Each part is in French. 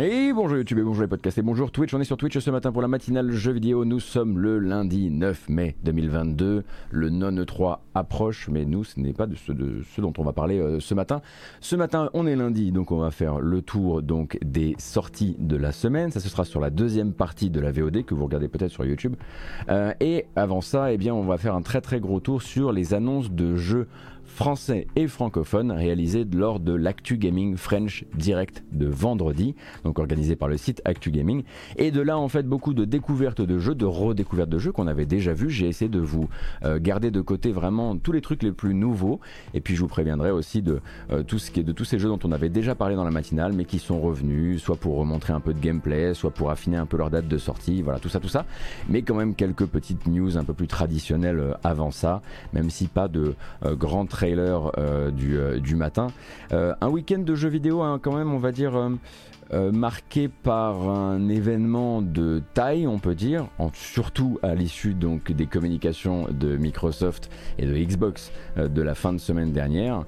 Et bonjour YouTube et bonjour les podcasts et bonjour Twitch. On est sur Twitch ce matin pour la matinale jeux vidéo. Nous sommes le lundi 9 mai 2022. Le non 3 approche, mais nous, ce n'est pas de ce, de ce, dont on va parler euh, ce matin. Ce matin, on est lundi, donc on va faire le tour donc des sorties de la semaine. Ça, ce sera sur la deuxième partie de la VOD que vous regardez peut-être sur YouTube. Euh, et avant ça, eh bien, on va faire un très très gros tour sur les annonces de jeux français et francophone réalisé lors de l'Actu Gaming French Direct de vendredi, donc organisé par le site Actu Gaming. Et de là, en fait, beaucoup de découvertes de jeux, de redécouvertes de jeux qu'on avait déjà vus. J'ai essayé de vous euh, garder de côté vraiment tous les trucs les plus nouveaux. Et puis, je vous préviendrai aussi de, euh, tout ce qui est, de tous ces jeux dont on avait déjà parlé dans la matinale, mais qui sont revenus, soit pour remontrer un peu de gameplay, soit pour affiner un peu leur date de sortie. Voilà, tout ça, tout ça. Mais quand même quelques petites news un peu plus traditionnelles euh, avant ça, même si pas de grands trailer euh, euh, du, matin. Euh, un week-end de jeux vidéo, hein, quand même, on va dire. marqué par un événement de taille, on peut dire, surtout à l'issue donc des communications de Microsoft et de Xbox de la fin de semaine dernière.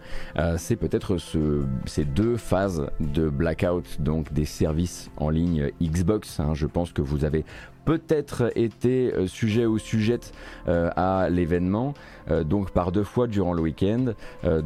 c'est peut-être ce, ces deux phases de blackout donc des services en ligne Xbox. Hein. je pense que vous avez peut-être été euh, sujet ou sujette euh, à l'événement, euh, donc par deux fois durant le week-end.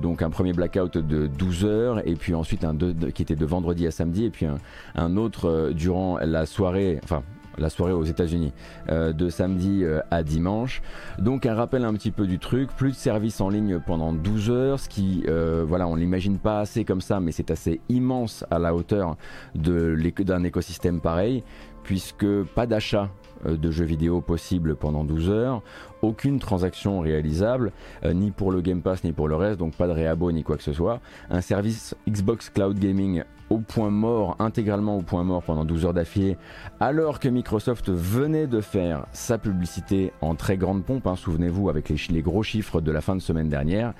donc un premier blackout de 12 heures et puis ensuite un deux, qui était de vendredi à samedi et puis un, autre durant la soirée, enfin la soirée aux États-Unis, de samedi à dimanche. Donc un rappel un petit peu du truc, plus de services en ligne pendant 12 heures, ce qui, voilà, on l'imagine pas assez comme ça, mais c'est assez immense à la hauteur d'un écosystème pareil puisque pas d'achat euh, de jeux vidéo possible pendant 12 heures, aucune transaction réalisable, euh, ni pour le Game Pass ni pour le reste, donc pas de réabo ni quoi que ce soit. Un service Xbox Cloud Gaming au point mort, intégralement au point mort pendant 12 heures d'affilée, alors que Microsoft venait de faire sa publicité en très grande pompe, hein, souvenez-vous, avec les, gros chiffres de la fin de semaine dernière.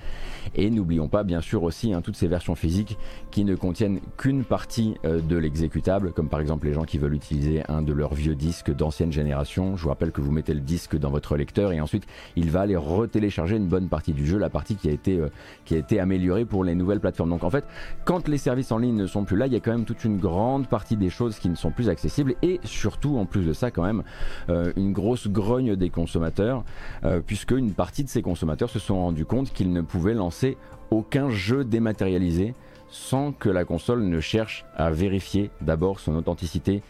Et n'oublions pas, bien sûr, aussi hein, toutes ces versions physiques qui ne contiennent qu'une partie euh, de l'exécutable, comme par exemple les gens qui veulent utiliser un de leurs vieux disques d'ancienne génération. Je vous rappelle que vous mettez le disque dans votre lecteur et ensuite il va aller retélécharger une bonne partie du jeu, la partie qui a été, euh, qui a été améliorée pour les nouvelles plateformes. Donc en fait, quand les services en ligne ne sont plus là, il y a quand même toute une grande partie des choses qui ne sont plus accessibles et surtout, en plus de ça, quand même, euh, une grosse grogne des consommateurs, euh, puisque une partie de ces consommateurs se sont rendus compte qu'ils ne pouvaient lancer aucun jeu dématérialisé sans que la console ne cherche à vérifier d'abord son authenticité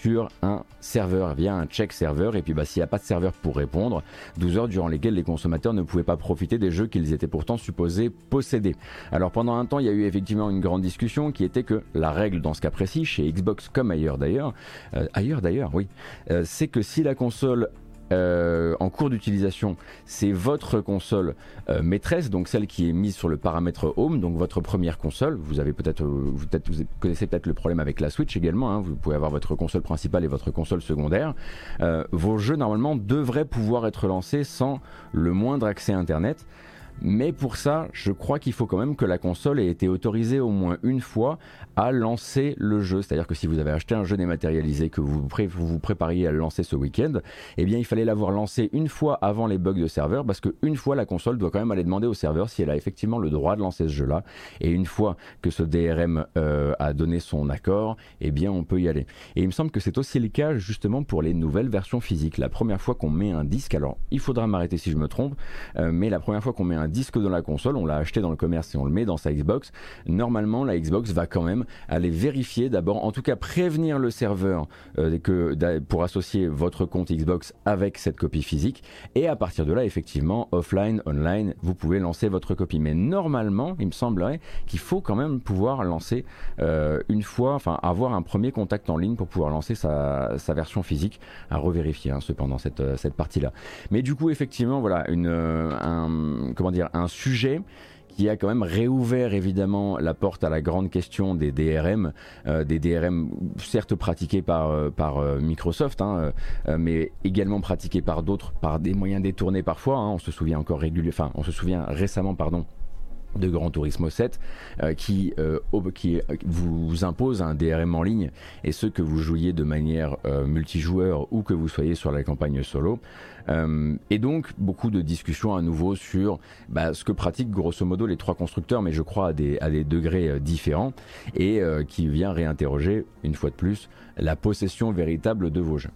sur un serveur via un check serveur. Et puis bah, s'il n'y a pas de serveur pour répondre 12 heures durant lesquelles les consommateurs ne pouvaient pas profiter des jeux qu'ils étaient pourtant supposés posséder. Alors pendant un temps il y a eu effectivement une grande discussion qui était que la règle dans ce cas précis chez Xbox comme ailleurs d'ailleurs euh, ailleurs d'ailleurs oui euh, c'est que si la console euh, en cours d'utilisation, c'est votre console euh, maîtresse, donc celle qui est mise sur le paramètre Home, donc votre première console. Vous avez peut-être, euh, vous, connaissez peut-être le problème avec la Switch également. Hein. vous pouvez avoir votre console principale et votre console secondaire. vos jeux normalement devraient pouvoir être lancés sans le moindre accès Internet. Mais pour ça, je crois qu'il faut quand même que la console ait été autorisée au moins une fois à lancer le jeu. C'est-à-dire que si vous avez acheté un jeu dématérialisé, que vous vous, prépariez à le lancer ce week-end, eh bien il fallait l'avoir lancé une fois avant les bugs de serveur, parce qu'une fois la console doit quand même aller demander au serveur si elle a effectivement le droit de lancer ce jeu-là. Et une fois que ce DRM euh, a donné son accord, eh bien on peut y aller. Et il me semble que c'est aussi le cas justement pour les nouvelles versions physiques. La première fois qu'on met un disque, alors il faudra m'arrêter si je me trompe, euh, mais la première fois qu'on met un disque dans la console, on l'a acheté dans le commerce et on le met dans sa Xbox, normalement la Xbox va quand même aller vérifier d'abord, en tout cas prévenir le serveur euh, que, pour associer votre compte Xbox avec cette copie physique, et à partir de là, effectivement, offline, online, vous pouvez lancer votre copie. Mais normalement, il me semblerait qu'il faut quand même pouvoir lancer euh, une fois, enfin avoir un premier contact en ligne pour pouvoir lancer sa, version physique, à revérifier hein, cependant cette, euh, cette partie-là. Mais du coup, effectivement, voilà, une, un, comment dire, un sujet qui a quand même réouvert évidemment la porte à la grande question des DRM, euh, des DRM certes pratiqués par, euh, euh, Microsoft, hein, mais également pratiqués par d'autres, par des moyens détournés parfois. Hein. on se souvient encore régulièrement, enfin on se souvient récemment, pardon, de Gran Turismo 7 euh, qui, vous impose un DRM en ligne et ce que vous jouiez de manière multijoueur ou que vous soyez sur la campagne solo. Et donc beaucoup de discussions à nouveau sur bah, ce que pratiquent grosso modo les trois constructeurs, mais je crois à des, à des degrés différents, et qui vient réinterroger une fois de plus la possession véritable de vos jeux.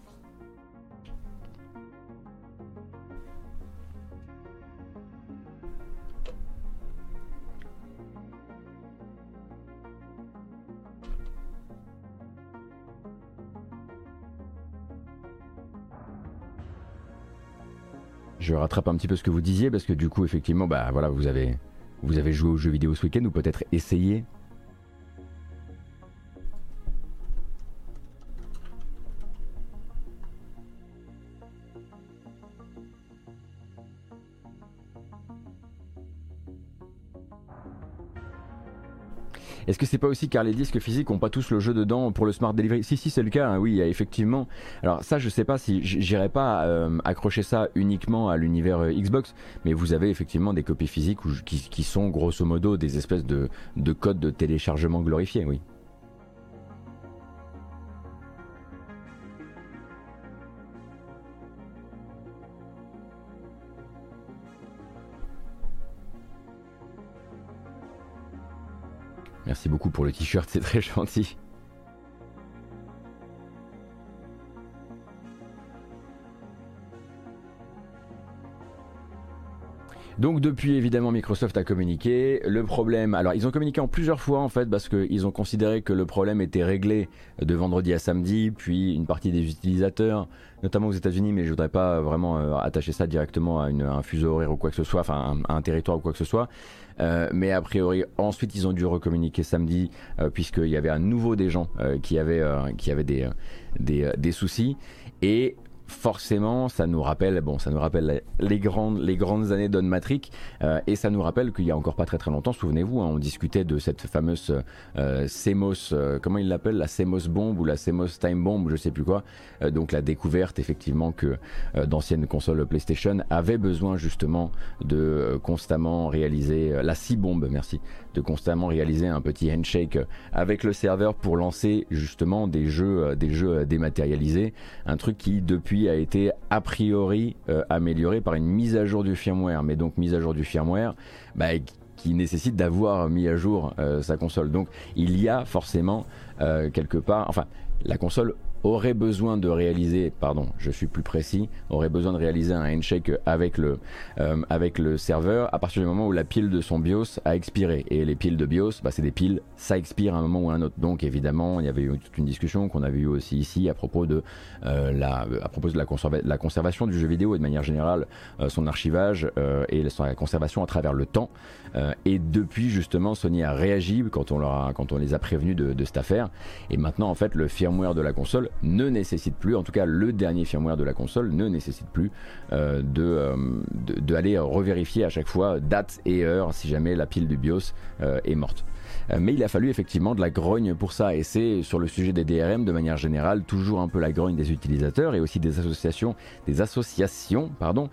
Je rattrape un petit peu ce que vous disiez parce que du coup effectivement bah voilà vous avez vous avez joué aux jeux vidéo ce week-end ou peut-être essayé Est-ce que c'est pas aussi car les disques physiques ont pas tous le jeu dedans pour le smart delivery? Si, si, c'est le cas, hein, oui, effectivement. Alors, ça, je sais pas si j'irai pas euh, accrocher ça uniquement à l'univers euh, Xbox, mais vous avez effectivement des copies physiques qui, sont grosso modo des espèces de, de codes de téléchargement glorifiés, oui. Merci beaucoup pour le t-shirt, c'est très gentil. Donc depuis évidemment Microsoft a communiqué. Le problème, alors ils ont communiqué en plusieurs fois en fait parce qu'ils ont considéré que le problème était réglé de vendredi à samedi, puis une partie des utilisateurs, notamment aux États-Unis, mais je voudrais pas vraiment euh, attacher ça directement à, un fuseau horaire ou quoi que ce soit, enfin à un territoire ou quoi que ce soit. Euh, mais a priori, ensuite, ils ont dû recommuniquer samedi, euh, puisqu'il y avait à nouveau des gens qui avaient, qui avaient des, des, des soucis. Et forcément, ça nous rappelle, bon, ça nous rappelle les grandes, les grandes années d'On Matrix, euh, et ça nous rappelle qu'il y a encore pas très très longtemps, souvenez-vous, hein, on discutait de cette fameuse euh, CMOS, euh, comment il l'appelle, la CMOS bomb ou la CMOS time bomb, je sais plus quoi, donc la découverte effectivement que d'anciennes consoles PlayStation avaient besoin justement de constamment réaliser la C-bombe, merci, de constamment réaliser un petit handshake avec le serveur pour lancer justement des jeux, des jeux dématérialisés, un truc qui depuis a été a priori euh, amélioré par une mise à jour du firmware. Mais donc mise à jour du firmware bah, qui nécessite d'avoir mis à jour euh, sa console. Donc il y a forcément euh, quelque part, enfin la console aurait besoin de réaliser, pardon, je suis plus précis, aurait besoin de réaliser un handshake avec le, euh, avec le serveur à partir du moment où la pile de son BIOS a expiré. Et les piles de BIOS, bah, c'est des piles, ça expire à un moment ou à un autre. Donc évidemment, il y avait eu toute une discussion qu'on avait eu aussi ici à propos de, euh, la, à propos de la, conservation du jeu vidéo et de manière générale euh, son archivage et sa conservation à travers le temps. et depuis justement, Sony a réagi quand on, leur a, quand on les a prévenus de, de cette affaire. Et maintenant, en fait, le firmware de la console ne nécessite plus, en tout cas le dernier firmware de la console ne nécessite plus euh, euh, de, de, aller revérifier à chaque fois date et heure si jamais la pile du BIOS euh, est morte. Mais il a fallu effectivement de la grogne pour ça, et c'est sur le sujet des DRM de manière générale toujours un peu la grogne des utilisateurs et aussi des associations, des associations pardon,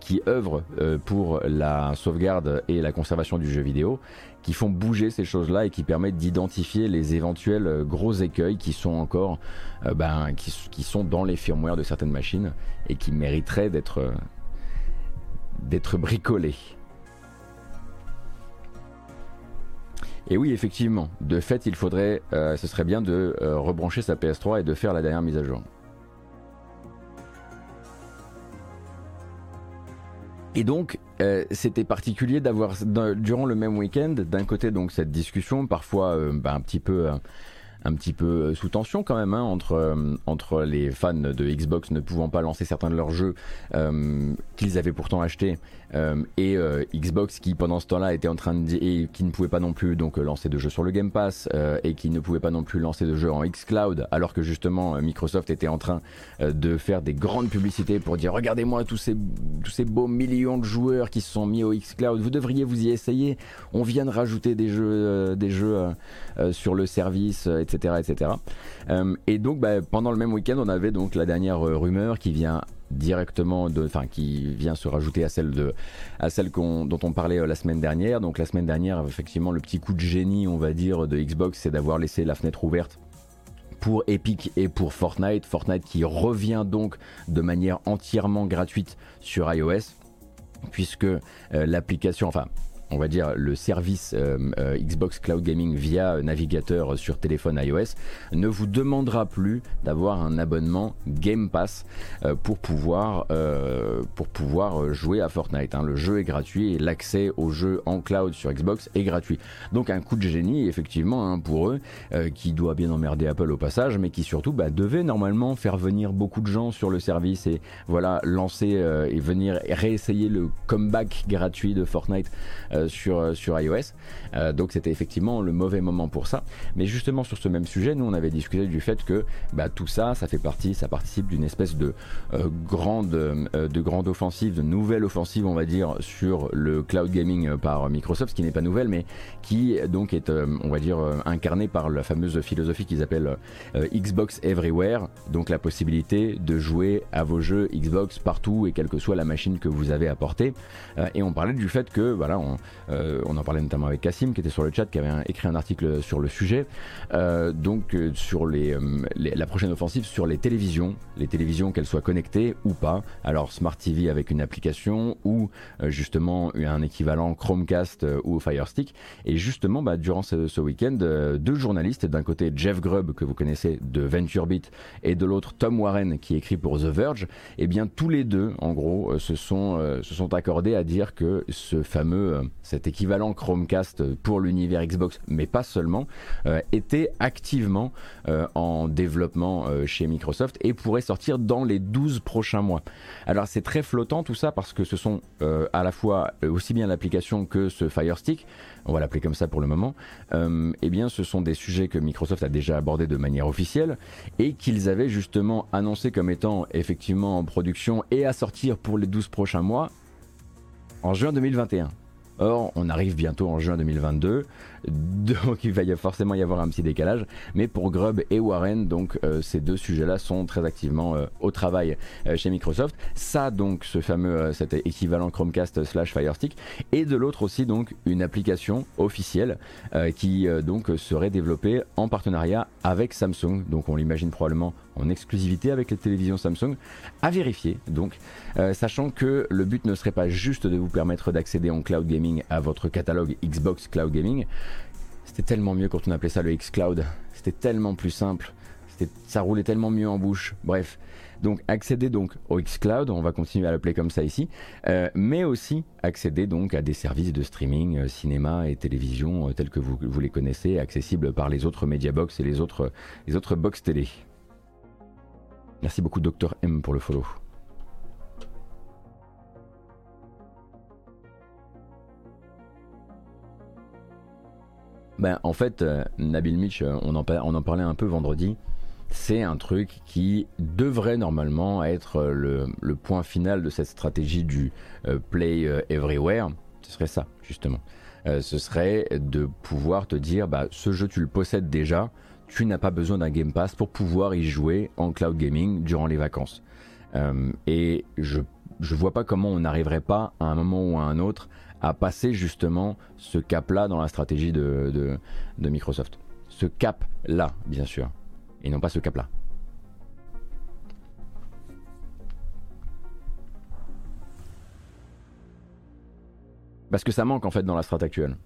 qui œuvrent pour la sauvegarde et la conservation du jeu vidéo qui font bouger ces choses-là et qui permettent d'identifier les éventuels euh, gros écueils qui sont encore euh, ben, dans les firmware de certaines machines et qui mériteraient d'être euh, d'être bricolés. Et oui, effectivement, de fait, il faudrait, ce serait bien de rebrancher sa PS3 et de faire la dernière mise à jour. Et donc, euh, c'était particulier d'avoir, durant le même week-end, d'un côté donc cette discussion, parfois euh, bah, un petit peu... Euh, un petit peu sous tension quand même hein, entre, entre les fans de Xbox ne pouvant pas lancer certains de leurs jeux qu'ils avaient pourtant achetés et Xbox qui pendant ce temps-là était en train de et qui ne pouvait pas non plus donc lancer de jeux sur le Game Pass et qui ne pouvait pas non plus lancer de jeux en xCloud alors que justement Microsoft était en train de faire des grandes publicités pour dire regardez-moi tous ces tous ces beaux millions de joueurs qui se sont mis au xCloud vous devriez vous y essayer on vient de rajouter des jeux des jeux sur le service etc. etc. Euh, et donc bah, pendant le même week-end, on avait donc la dernière euh, rumeur qui vient directement, enfin qui vient se rajouter à celle de, à celle dont on parlait la semaine dernière. Donc la semaine dernière, effectivement, le petit coup de génie, on va dire, de Xbox, c'est d'avoir laissé la fenêtre ouverte pour Epic et pour Fortnite. Fortnite qui revient donc de manière entièrement gratuite sur iOS puisque l'application, enfin on va dire, le service euh, euh, Xbox Cloud Gaming via navigateur sur téléphone iOS ne vous demandera plus d'avoir un abonnement Game Pass euh, pour, pouvoir, jouer à Fortnite. Hein. Le jeu est gratuit et l'accès au jeu en cloud sur Xbox est gratuit. Donc un coup de génie effectivement hein, pour eux qui doit bien emmerder Apple au passage mais qui surtout bah, devait normalement faire venir beaucoup de gens sur le service et voilà lancer et venir réessayer le comeback gratuit de Fortnite sur, euh, sur iOS. Euh, donc c'était effectivement le mauvais moment pour ça. Mais justement sur ce même sujet, nous on avait discuté du fait que bah, tout ça, ça fait partie, ça participe d'une espèce de grande, de grande offensive, de nouvelle offensive on va dire sur le cloud gaming par Microsoft, ce qui n'est pas nouvelle, mais qui donc est, on va dire, incarné par la fameuse philosophie qu'ils appellent Xbox Everywhere, donc la possibilité de jouer à vos jeux Xbox partout et quelle que soit la machine que vous avez apportée. et on parlait du fait que voilà, on, euh, on en parlait notamment avec Cassim qui était sur le chat, qui avait écrit un article sur le sujet. Euh, donc euh, sur les, la prochaine offensive sur les télévisions, les télévisions qu'elles soient connectées ou pas. Alors Smart TV avec une application ou justement un équivalent Chromecast ou Fire Stick. Et justement, bah, durant ce, week-end, deux journalistes, d'un côté Jeff Grubb que vous connaissez de VentureBeat et de l'autre Tom Warren qui écrit pour The Verge, eh bien tous les deux, en gros, se sont, se sont accordés à dire que ce fameux cet équivalent Chromecast pour l'univers Xbox, mais pas seulement, euh, était activement euh, en développement euh, chez Microsoft et pourrait sortir dans les 12 prochains mois. Alors c'est très flottant tout ça parce que ce sont à la fois aussi bien l'application que ce Fire Stick, on va l'appeler comme ça pour le moment, eh bien ce sont des sujets que Microsoft a déjà abordés de manière officielle et qu'ils avaient justement annoncé comme étant effectivement en production et à sortir pour les 12 prochains mois en juin 2021. Or, on arrive bientôt en juin 2022, donc il va y forcément y avoir un petit décalage. Mais pour Grubb et Warren, donc euh, ces deux sujets-là sont très activement euh, au travail euh, chez Microsoft. Ça, donc, ce fameux, cet équivalent Chromecast slash Fire Stick, et de l'autre aussi donc une application officielle qui donc serait développée en partenariat avec Samsung. Donc, on l'imagine probablement en exclusivité avec les télévisions Samsung, à vérifier donc, sachant que le but ne serait pas juste de vous permettre d'accéder en cloud gaming à votre catalogue Xbox Cloud Gaming, c'était tellement mieux quand on appelait ça le X-Cloud. C'était tellement plus simple. Ça roulait tellement mieux en bouche. Bref. Donc accéder donc au X-Cloud, on va continuer à l'appeler comme ça ici, euh, mais aussi accéder donc à des services de streaming, euh, cinéma et télévision euh, tels que vous, les connaissez, accessibles par les autres Mediabox et les autres, les box télé. Merci beaucoup Dr M pour le follow. Ben, en fait, euh, Nabil Mitch, euh, on en, parlait un peu vendredi. C'est un truc qui devrait normalement être euh, le, point final de cette stratégie du Play Everywhere. Ce serait ça, justement. ce serait de pouvoir te dire, bah, ce jeu tu le possèdes déjà, tu n'as pas besoin d'un Game Pass pour pouvoir y jouer en cloud gaming durant les vacances. et je ne vois pas comment on n'arriverait pas à un moment ou à un autre à passer justement ce cap-là dans la stratégie de, Microsoft. Ce cap-là, bien sûr, et non pas ce cap-là. Parce que ça manque en fait dans la strat actuelle.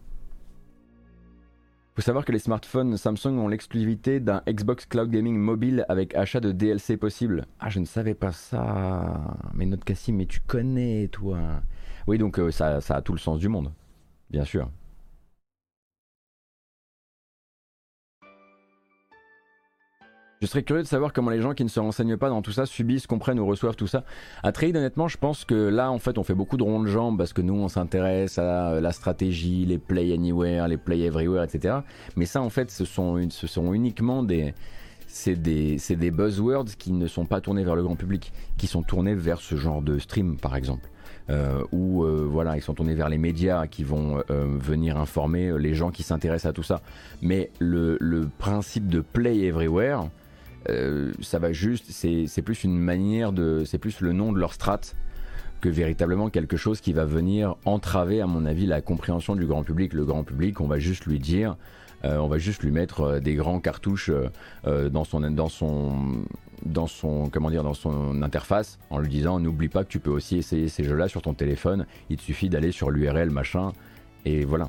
Faut savoir que les smartphones Samsung ont l'exclusivité d'un Xbox Cloud Gaming mobile avec achat de DLC possible. Ah, je ne savais pas ça. Mais notre Cassim, mais tu connais, toi. Oui, donc euh, ça, a tout le sens du monde, bien sûr. Je serais curieux de savoir comment les gens qui ne se renseignent pas dans tout ça subissent, comprennent ou reçoivent tout ça. À trade, honnêtement, je pense que là, en fait, on fait beaucoup de ronds de jambes parce que nous, on s'intéresse à euh, la stratégie, les play anywhere, les play everywhere, etc. Mais ça, en fait, ce sont, uniquement des buzzwords qui ne sont pas tournés vers le grand public, qui sont tournés vers ce genre de stream, par exemple. Euh, où euh, voilà, ils sont tournés vers les médias qui vont euh, venir informer les gens qui s'intéressent à tout ça. Mais le, principe de Play Everywhere, ça va juste, c'est plus une manière de, c'est plus le nom de leur strat que véritablement quelque chose qui va venir entraver, à mon avis, la compréhension du grand public. Le grand public, on va juste lui dire, euh, on va juste lui mettre euh, des grands cartouches euh, dans son dans son dans son comment dire dans son interface en lui disant n'oublie pas que tu peux aussi essayer ces jeux-là sur ton téléphone. Il te suffit d'aller sur l'URL machin et voilà.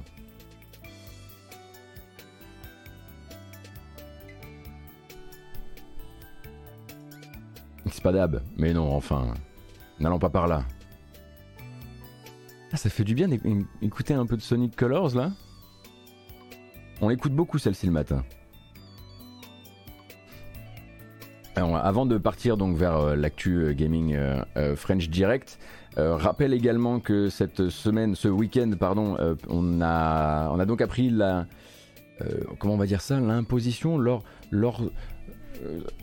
C'est pas d'ab, mais non, enfin, n'allons pas par là. Ah, ça fait du bien d'écouter un peu de Sonic Colors là. On écoute beaucoup celle-ci le matin. Avant de partir donc vers euh, l'actu euh, gaming euh, French Direct, rappelle également que cette semaine, ce week-end, pardon, on, a, on a donc appris la, comment on va dire ça, l'imposition euh,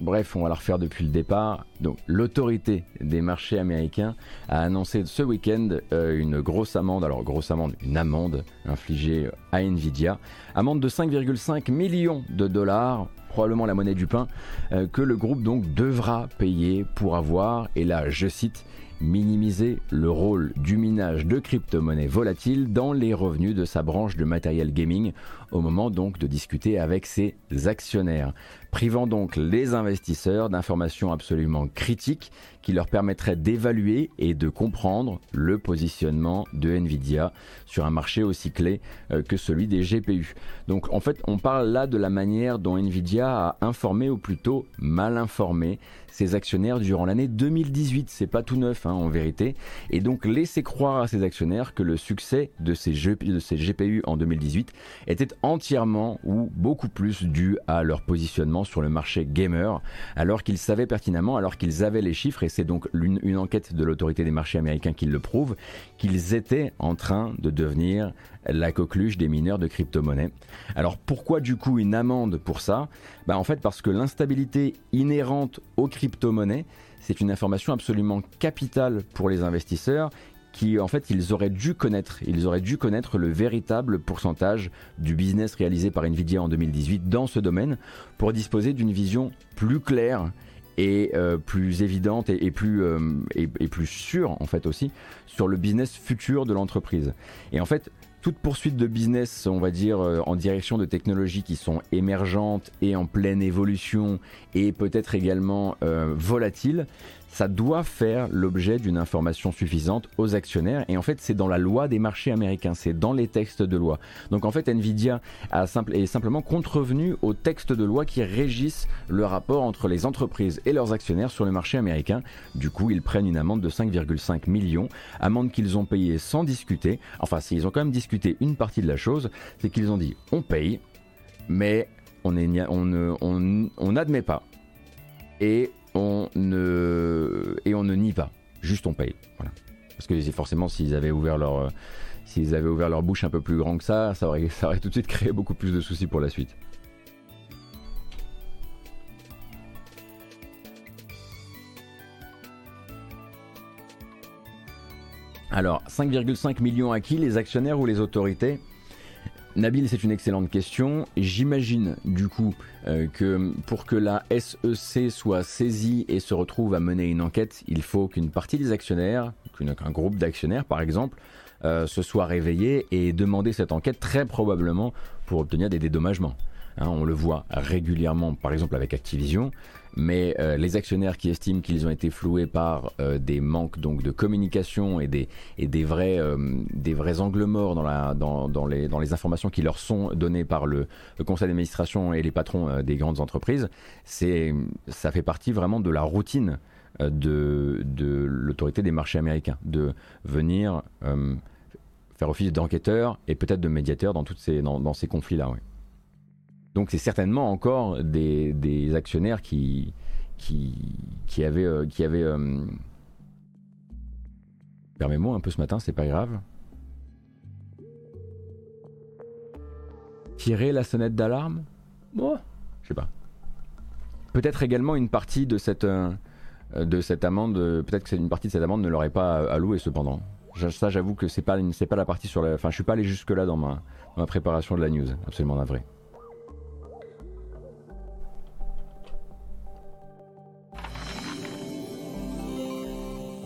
bref, on va la refaire depuis le départ. Donc, l'autorité des marchés américains a annoncé ce week-end euh, une grosse amende, alors grosse amende, une amende infligée à Nvidia, amende de 5,5 millions de dollars probablement la monnaie du pain, euh, que le groupe donc devra payer pour avoir, et là je cite, minimiser le rôle du minage de crypto-monnaies volatiles dans les revenus de sa branche de matériel gaming au moment donc de discuter avec ses actionnaires, privant donc les investisseurs d'informations absolument critiques qui leur permettraient d'évaluer et de comprendre le positionnement de Nvidia sur un marché aussi clé euh, que celui des GPU. Donc en fait on parle là de la manière dont Nvidia a informé ou plutôt mal informé ses actionnaires durant l'année 2018. C'est pas tout neuf hein, en vérité. Et donc laisser croire à ses actionnaires que le succès de ces, de ces GPU en 2018 était entièrement ou beaucoup plus dû à leur positionnement sur le marché gamer, alors qu'ils savaient pertinemment, alors qu'ils avaient les chiffres, et c'est donc une enquête de l'autorité des marchés américains qui le prouve, qu'ils étaient en train de devenir la coqueluche des mineurs de crypto-monnaies. Alors pourquoi du coup une amende pour ça? Bah En fait parce que l'instabilité inhérente aux crypto-monnaies, c'est une information absolument capitale pour les investisseurs qui en fait ils auraient dû connaître, ils auraient dû connaître le véritable pourcentage du business réalisé par Nvidia en 2018 dans ce domaine pour disposer d'une vision plus claire et euh, plus évidente et, plus, euh, et, et, plus sûre en fait aussi sur le business futur de l'entreprise. Et en fait, toute poursuite de business, on va dire, euh, en direction de technologies qui sont émergentes et en pleine évolution et peut-être également euh, volatiles, ça doit faire l'objet d'une information suffisante aux actionnaires. Et en fait, c'est dans la loi des marchés américains, c'est dans les textes de loi. Donc en fait, Nvidia a est simplement contrevenu aux textes de loi qui régissent le rapport entre les entreprises et leurs actionnaires sur le marché américain. Du coup, ils prennent une amende de 5,5 millions, amende qu'ils ont payée sans discuter. Enfin, s'ils ont quand même discuté une partie de la chose, c'est qu'ils ont dit on paye, mais on n'admet pas. Et et on ne nie pas, juste on paye. Voilà. Parce que forcément, s'ils avaient ouvert leur, euh, s'ils avaient ouvert leur bouche un peu plus grand que ça, ça aurait, ça aurait tout de suite créé beaucoup plus de soucis pour la suite. Alors, 5,5 millions à qui Les actionnaires ou les autorités Nabil, c'est une excellente question. J'imagine du coup euh, que pour que la SEC soit saisie et se retrouve à mener une enquête, il faut qu'une partie des actionnaires, qu'un groupe d'actionnaires par exemple, euh, se soit réveillé et demander cette enquête très probablement pour obtenir des dédommagements. Hein, on le voit régulièrement par exemple avec Activision mais euh, les actionnaires qui estiment qu'ils ont été floués par euh, des manques donc de communication et des, et des, vrais, euh, des vrais angles morts dans, la, dans, dans, les, dans les informations qui leur sont données par le, conseil d'administration et les patrons des grandes entreprises, c'est, ça fait partie vraiment de la routine de, de l'autorité des marchés américains, de venir faire office d'enquêteur et peut-être de médiateur dans, toutes ces, dans, ces conflits-là. Donc c'est certainement encore des, actionnaires qui, avaient... Euh, euh, Permets-moi un peu ce matin, c'est pas grave. Tirer la sonnette d'alarme? Moi, je sais pas. Peut-être également une partie de cette, euh, amende, peut-être que une partie de cette amende ne l'aurait pas alloué cependant. Ça, j'avoue que c'est pas, pas la partie sur la. Enfin, je suis pas allé jusque-là dans ma, préparation de la news, absolument vrai.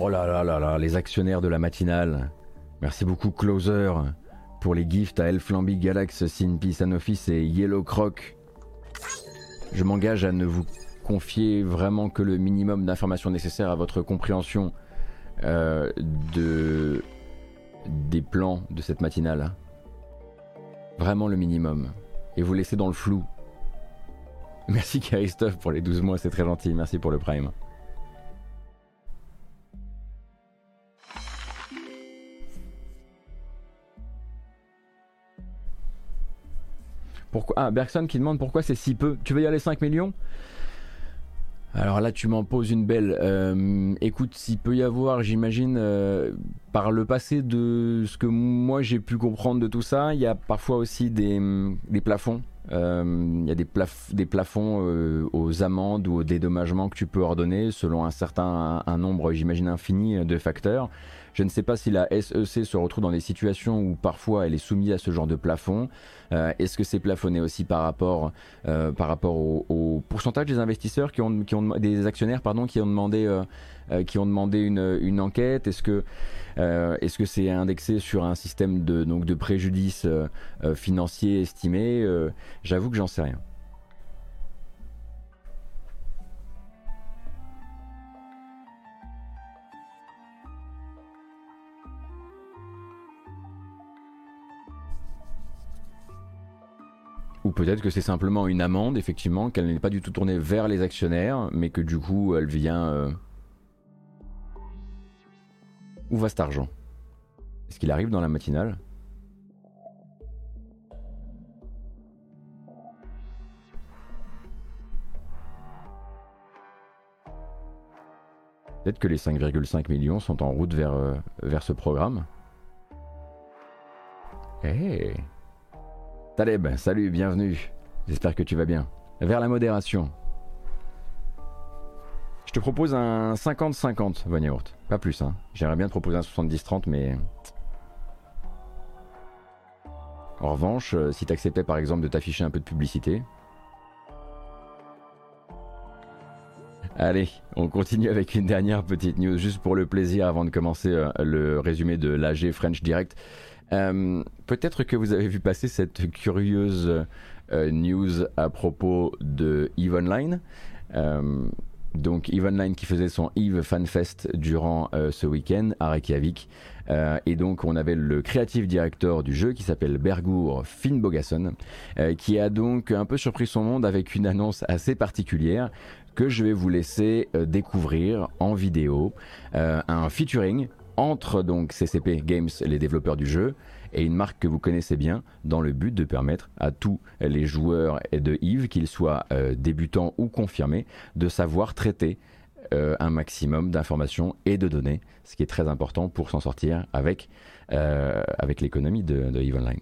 Oh là là là là, les actionnaires de la matinale. Merci beaucoup Closer pour les gifts à Elflamby Galax, Sinpi Sanofi et Yellow Croc. Je m'engage à ne vous confier vraiment que le minimum d'informations nécessaires à votre compréhension euh, de, des plans de cette matinale. Vraiment le minimum. Et vous laisser dans le flou. Merci Christophe pour les 12 mois, c'est très gentil. Merci pour le prime. Ah, Bergson qui demande pourquoi c'est si peu. Tu veux y aller 5 millions? Alors là, tu m'en poses une belle. Euh, écoute, s'il peut y avoir, j'imagine, euh, par le passé de ce que moi j'ai pu comprendre de tout ça, il y a parfois aussi des, plafonds. Euh, il y a des, des plafonds aux amendes ou aux dédommagements que tu peux ordonner selon un certain un nombre, j'imagine, infini de facteurs. Je ne sais pas si la SEC se retrouve dans des situations où parfois elle est soumise à ce genre de plafond. Euh, est-ce que c'est plafonné aussi par rapport, euh, par rapport au, pourcentage des investisseurs qui ont, qui ont des actionnaires pardon, qui ont demandé, euh, qui ont demandé une, une enquête? Est-ce que est-ce que c'est indexé sur un système de, donc de préjudice financier estimé? J'avoue que j'en sais rien. Peut-être que c'est simplement une amende, effectivement, qu'elle n'est pas du tout tournée vers les actionnaires, mais que du coup, elle vient... Euh, où va cet argent? Est-ce qu'il arrive dans la matinale? Peut-être que les 5,5 millions sont en route vers, euh, vers ce programme. Eh Taleb, salut, bienvenue. J'espère que tu vas bien. Vers la modération. Je te propose un 50-50, Von Pas plus, hein. J'aimerais bien te proposer un 70-30, mais. En revanche, euh, si tu acceptais par exemple de t'afficher un peu de publicité. Allez, on continue avec une dernière petite news, juste pour le plaisir avant de commencer euh, le résumé de l'AG French Direct. Euh, peut-être que vous avez vu passer cette curieuse euh, news à propos de EVE Online. Euh, donc EVE Online qui faisait son EVE FanFest durant ce week-end à Reykjavik. et donc on avait le créatif directeur du jeu qui s'appelle Bergur Finnbogason, qui a donc un peu surpris son monde avec une annonce assez particulière que je vais vous laisser découvrir en vidéo. un featuring entre donc CCP Games, les développeurs du jeu, et une marque que vous connaissez bien, dans le but de permettre à tous les joueurs de Yves, qu'ils soient euh, débutants ou confirmés, de savoir traiter euh, un maximum d'informations et de données, ce qui est très important pour s'en sortir avec, euh, avec l'économie de, de Eve Online.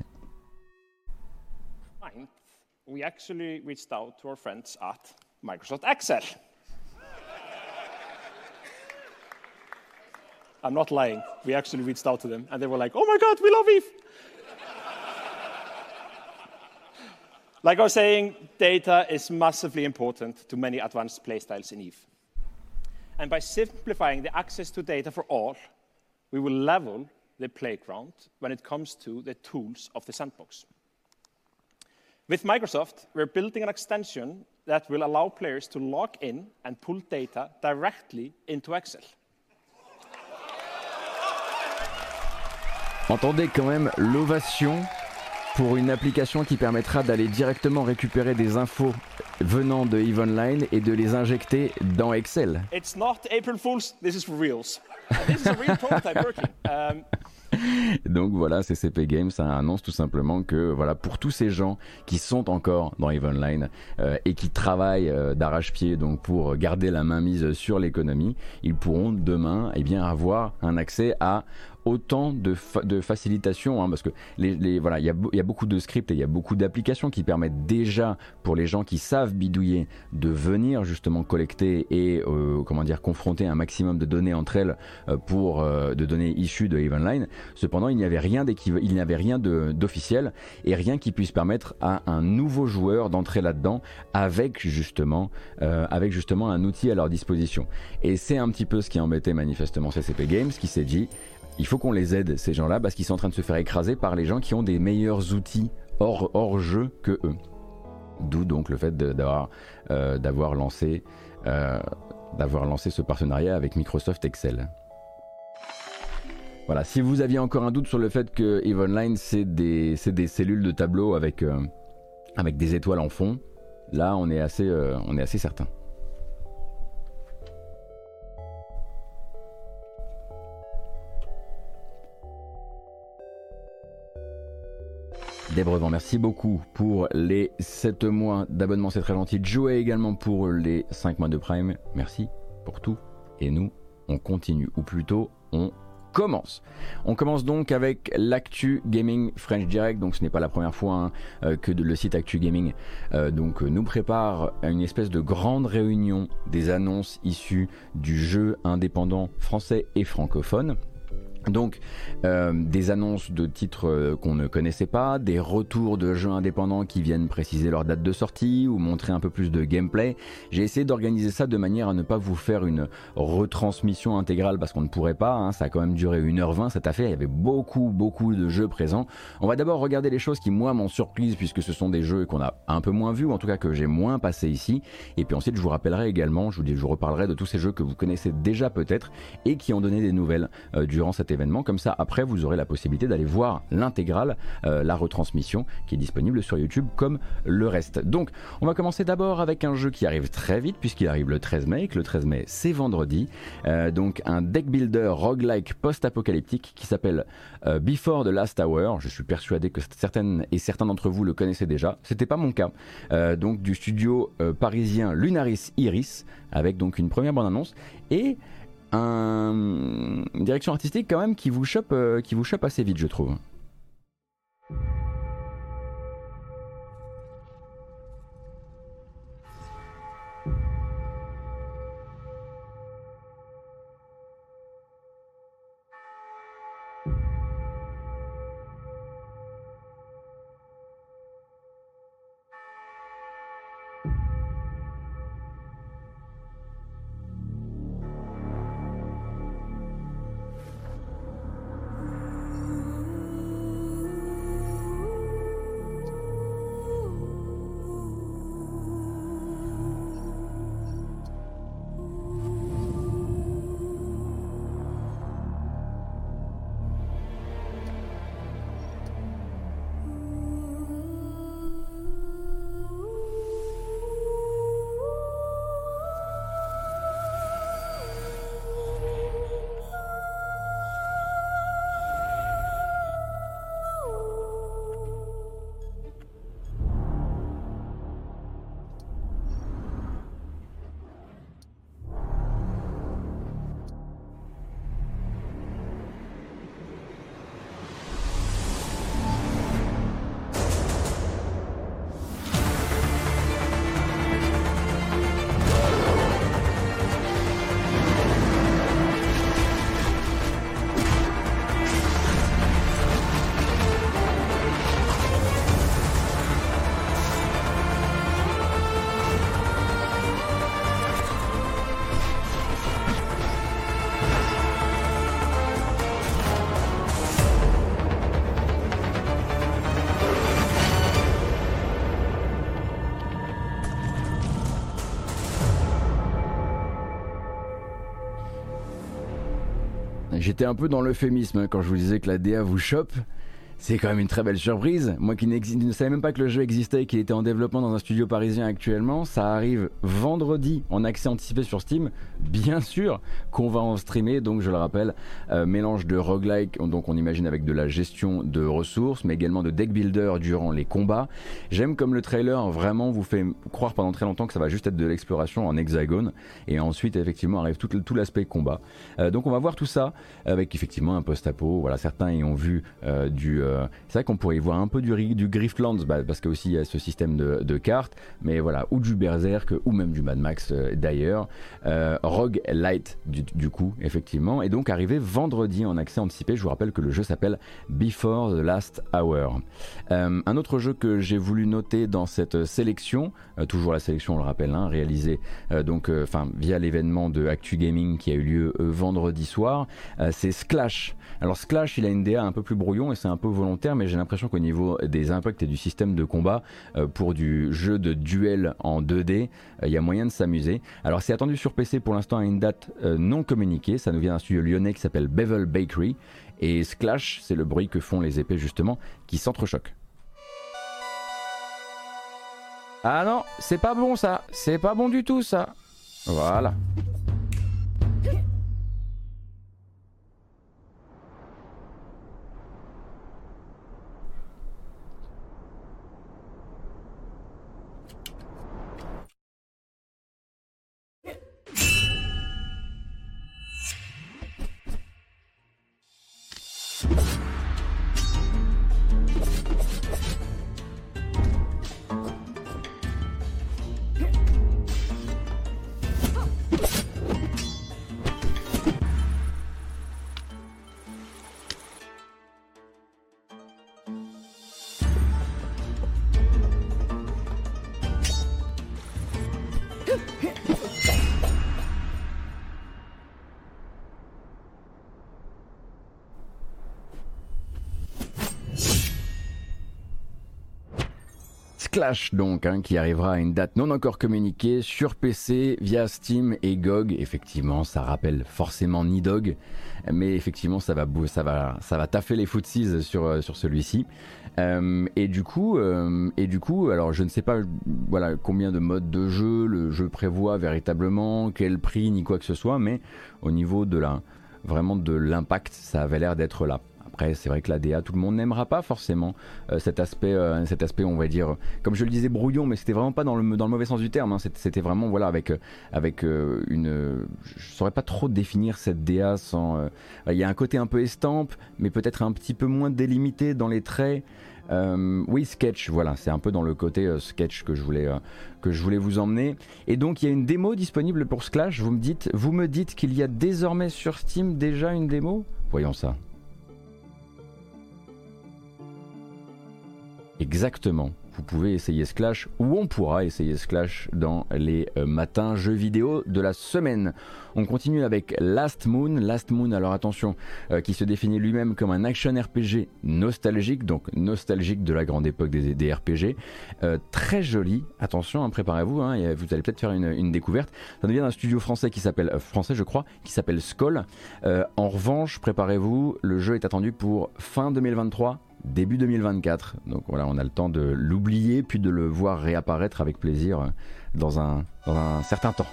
We actually reached out to our friends at Microsoft Excel. I'm not lying. We actually reached out to them, and they were like, oh my God, we love Eve. like I was saying, data is massively important to many advanced playstyles in Eve. And by simplifying the access to data for all, we will level the playground when it comes to the tools of the sandbox. With Microsoft, we're building an extension that will allow players to log in and pull data directly into Excel. Entendez quand même l'ovation pour une application qui permettra d'aller directement récupérer des infos venant de EVE Online et de les injecter dans Excel. It's not April Fools, this is for reals. this is a real prototype working. Um, donc voilà, CCP Games ça annonce tout simplement que voilà pour tous ces gens qui sont encore dans EVE Online euh, et qui travaillent euh, d'arrache-pied donc pour garder la main mise sur l'économie, ils pourront demain eh bien avoir un accès à autant de, de facilitation, hein, parce que les, voilà, il y, a beaucoup de scripts et il y a beaucoup d'applications qui permettent déjà pour les gens qui savent bidouiller de venir justement collecter et euh, comment dire confronter un maximum de données entre elles euh, pour euh, de données issues de Evenline. Cependant, il n'y avait rien il n'y avait rien d'officiel et rien qui puisse permettre à un nouveau joueur d'entrer là-dedans avec justement avec justement un outil à leur disposition. Et c'est un petit peu ce qui embêtait manifestement CCP Games qui s'est dit il faut qu'on les aide, ces gens-là, parce qu'ils sont en train de se faire écraser par les gens qui ont des meilleurs outils hors, jeu que eux. D'où donc le fait d'avoir euh, lancé, euh, lancé ce partenariat avec Microsoft Excel. Voilà, si vous aviez encore un doute sur le fait que EVE Online c'est des, des, cellules de tableau avec, euh, avec des étoiles en fond, là on est assez, on est assez certain. Debrevant, merci beaucoup pour les 7 mois d'abonnement, c'est très gentil. Joey également pour les 5 mois de Prime, merci pour tout. Et nous, on continue, ou plutôt, on commence. On commence donc avec l'actu gaming French Direct. Donc ce n'est pas la première fois hein, euh, que le site Actu Gaming euh, donc nous prépare une espèce de grande réunion des annonces issues du jeu indépendant français et francophone. Donc euh, des annonces de titres euh, qu'on ne connaissait pas, des retours de jeux indépendants qui viennent préciser leur date de sortie ou montrer un peu plus de gameplay. J'ai essayé d'organiser ça de manière à ne pas vous faire une retransmission intégrale parce qu'on ne pourrait pas, hein. ça a quand même duré 1h20 cette affaire, il y avait beaucoup beaucoup de jeux présents. On va d'abord regarder les choses qui moi m'ont surprise puisque ce sont des jeux qu'on a un peu moins vus ou en tout cas que j'ai moins passé ici. Et puis ensuite je vous rappellerai également, je vous, dis, je vous reparlerai de tous ces jeux que vous connaissez déjà peut-être et qui ont donné des nouvelles euh, durant cette Comme ça, après, vous aurez la possibilité d'aller voir l'intégrale, euh, la retransmission qui est disponible sur YouTube comme le reste. Donc, on va commencer d'abord avec un jeu qui arrive très vite puisqu'il arrive le 13 mai. le 13 mai, c'est vendredi. Euh, donc, un deck builder roguelike post-apocalyptique qui s'appelle euh, Before the Last Hour. Je suis persuadé que certaines et certains d'entre vous le connaissaient déjà. C'était pas mon cas. donc, du studio parisien Lunaris Iris avec donc une première bande annonce et une direction artistique quand même qui vous chope, euh, qui vous chope assez vite, je trouve. J'étais un peu dans l'euphémisme quand je vous disais que la DA vous chope. C'est quand même une très belle surprise. Moi qui ne savais même pas que le jeu existait et qu'il était en développement dans un studio parisien actuellement, ça arrive vendredi en accès anticipé sur Steam. Bien sûr qu'on va en streamer, donc je le rappelle, euh, mélange de roguelike, donc on imagine avec de la gestion de ressources, mais également de deck builder durant les combats. J'aime comme le trailer vraiment vous fait croire pendant très longtemps que ça va juste être de l'exploration en hexagone, et ensuite effectivement arrive tout, l'aspect combat. Euh, donc on va voir tout ça avec effectivement un post-apo. Voilà, certains y ont vu euh, du c'est vrai qu'on pourrait y voir un peu du, du bah, parce qu'il y a ce système de, cartes, mais voilà, ou du Berserk, ou même du Mad Max d'ailleurs. Euh, Rogue Light, du, coup, effectivement, et donc arrivé vendredi en accès anticipé. Je vous rappelle que le jeu s'appelle Before the Last Hour. un autre jeu que j'ai voulu noter dans cette sélection, toujours la sélection, on le rappelle, hein, réalisée donc, enfin via l'événement de Actu Gaming qui a eu lieu vendredi soir, c'est Sklash. Alors Sklash, il a une DA un peu plus brouillon et c'est un peu volontaire, mais j'ai l'impression qu'au niveau des impacts et du système de combat, euh, pour du jeu de duel en 2D, euh, il y a moyen de s'amuser. Alors c'est attendu sur PC pour l'instant à une date euh, non communiquée, ça nous vient d'un studio lyonnais qui s'appelle Bevel Bakery, et Sklash, c'est le bruit que font les épées justement, qui s'entrechoquent. Ah non, c'est pas bon ça, c'est pas bon du tout ça. Voilà. Clash donc, hein, qui arrivera à une date non encore communiquée sur PC via Steam et GOG. Effectivement, ça rappelle forcément Nidog, mais effectivement, ça va, ça va, ça va taffer les footsies sur, euh, sur celui-ci. Euh, et du coup, euh, et du coup, alors je ne sais pas, voilà, combien de modes de jeu le jeu prévoit véritablement, quel prix ni quoi que ce soit, mais au niveau de la, vraiment de l'impact, ça avait l'air d'être là. Après, c'est vrai que la DA, tout le monde n'aimera pas forcément euh, cet aspect, euh, cet aspect, on va dire, comme je le disais, brouillon, mais c'était vraiment pas dans le, mauvais sens du terme. Hein. C'était vraiment, voilà, avec, euh, avec une, je saurais pas trop définir cette DA sans. Il y a un côté un peu estampe, mais peut-être un petit peu moins délimité dans les traits. oui, sketch, voilà, c'est un peu dans le côté sketch que je voulais que je voulais vous emmener. Et donc il y a une démo disponible pour Sklash. Vous me dites, vous me dites qu'il y a désormais sur Steam déjà une démo? Voyons ça. Exactement. Vous pouvez essayer ce clash ou on pourra essayer ce clash dans les euh, matins jeux vidéo de la semaine. On continue avec Last Moon. Last Moon, alors attention, euh, qui se définit lui-même comme un action RPG nostalgique, donc nostalgique de la grande époque des, RPG. Euh, très joli, attention, hein, préparez-vous, hein, vous allez peut-être faire une, découverte. Ça devient un studio français qui s'appelle, français je crois, qui s'appelle Skoll. en revanche, préparez-vous, le jeu est attendu pour fin 2023 début 2024. Donc voilà, on a le temps de l'oublier puis de le voir réapparaître avec plaisir dans un, dans un certain temps.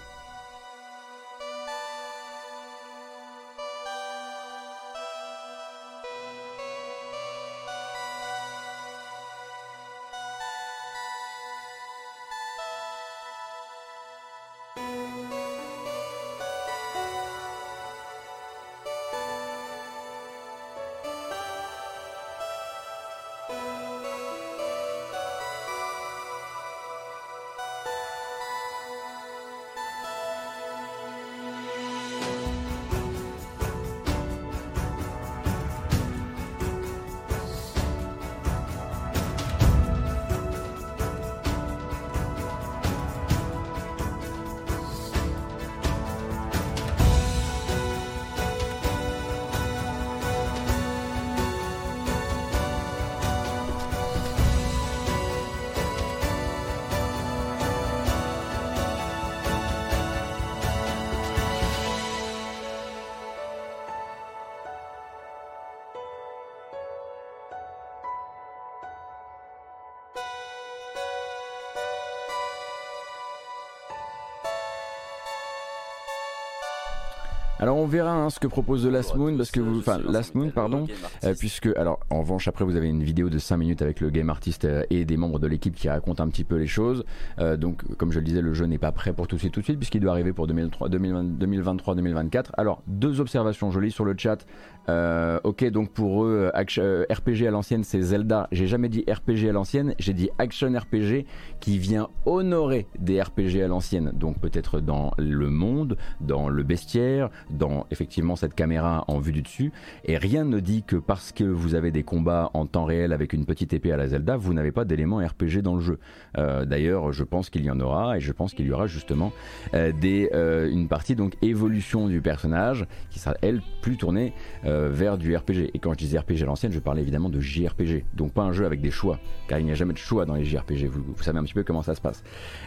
Que propose The Last Moon, parce que vous, enfin Last Moon, pardon, euh, puisque alors en revanche après vous avez une vidéo de 5 minutes avec le game artiste euh, et des membres de l'équipe qui racontent un petit peu les choses. Euh, donc comme je le disais, le jeu n'est pas prêt pour tout de suite, tout de suite, puisqu'il doit arriver pour 2023-2024. Alors deux observations jolies sur le chat. Euh, ok, donc pour eux, euh, RPG à l'ancienne, c'est Zelda. J'ai jamais dit RPG à l'ancienne, j'ai dit action RPG qui vient honorer des RPG à l'ancienne. Donc peut-être dans le monde, dans le bestiaire, dans effectivement cette caméra en vue du dessus. Et rien ne dit que parce que vous avez des combats en temps réel avec une petite épée à la Zelda, vous n'avez pas d'éléments RPG dans le jeu. Euh, d'ailleurs, je pense qu'il y en aura et je pense qu'il y aura justement une partie donc évolution du personnage qui sera elle plus tournée euh, vers du RPG. Et quand je disais RPG à l'ancienne, je parlais évidemment de JRPG, donc pas un jeu avec des choix, car il n'y a jamais de choix dans les JRPG, vous, savez un petit peu comment ça se passe.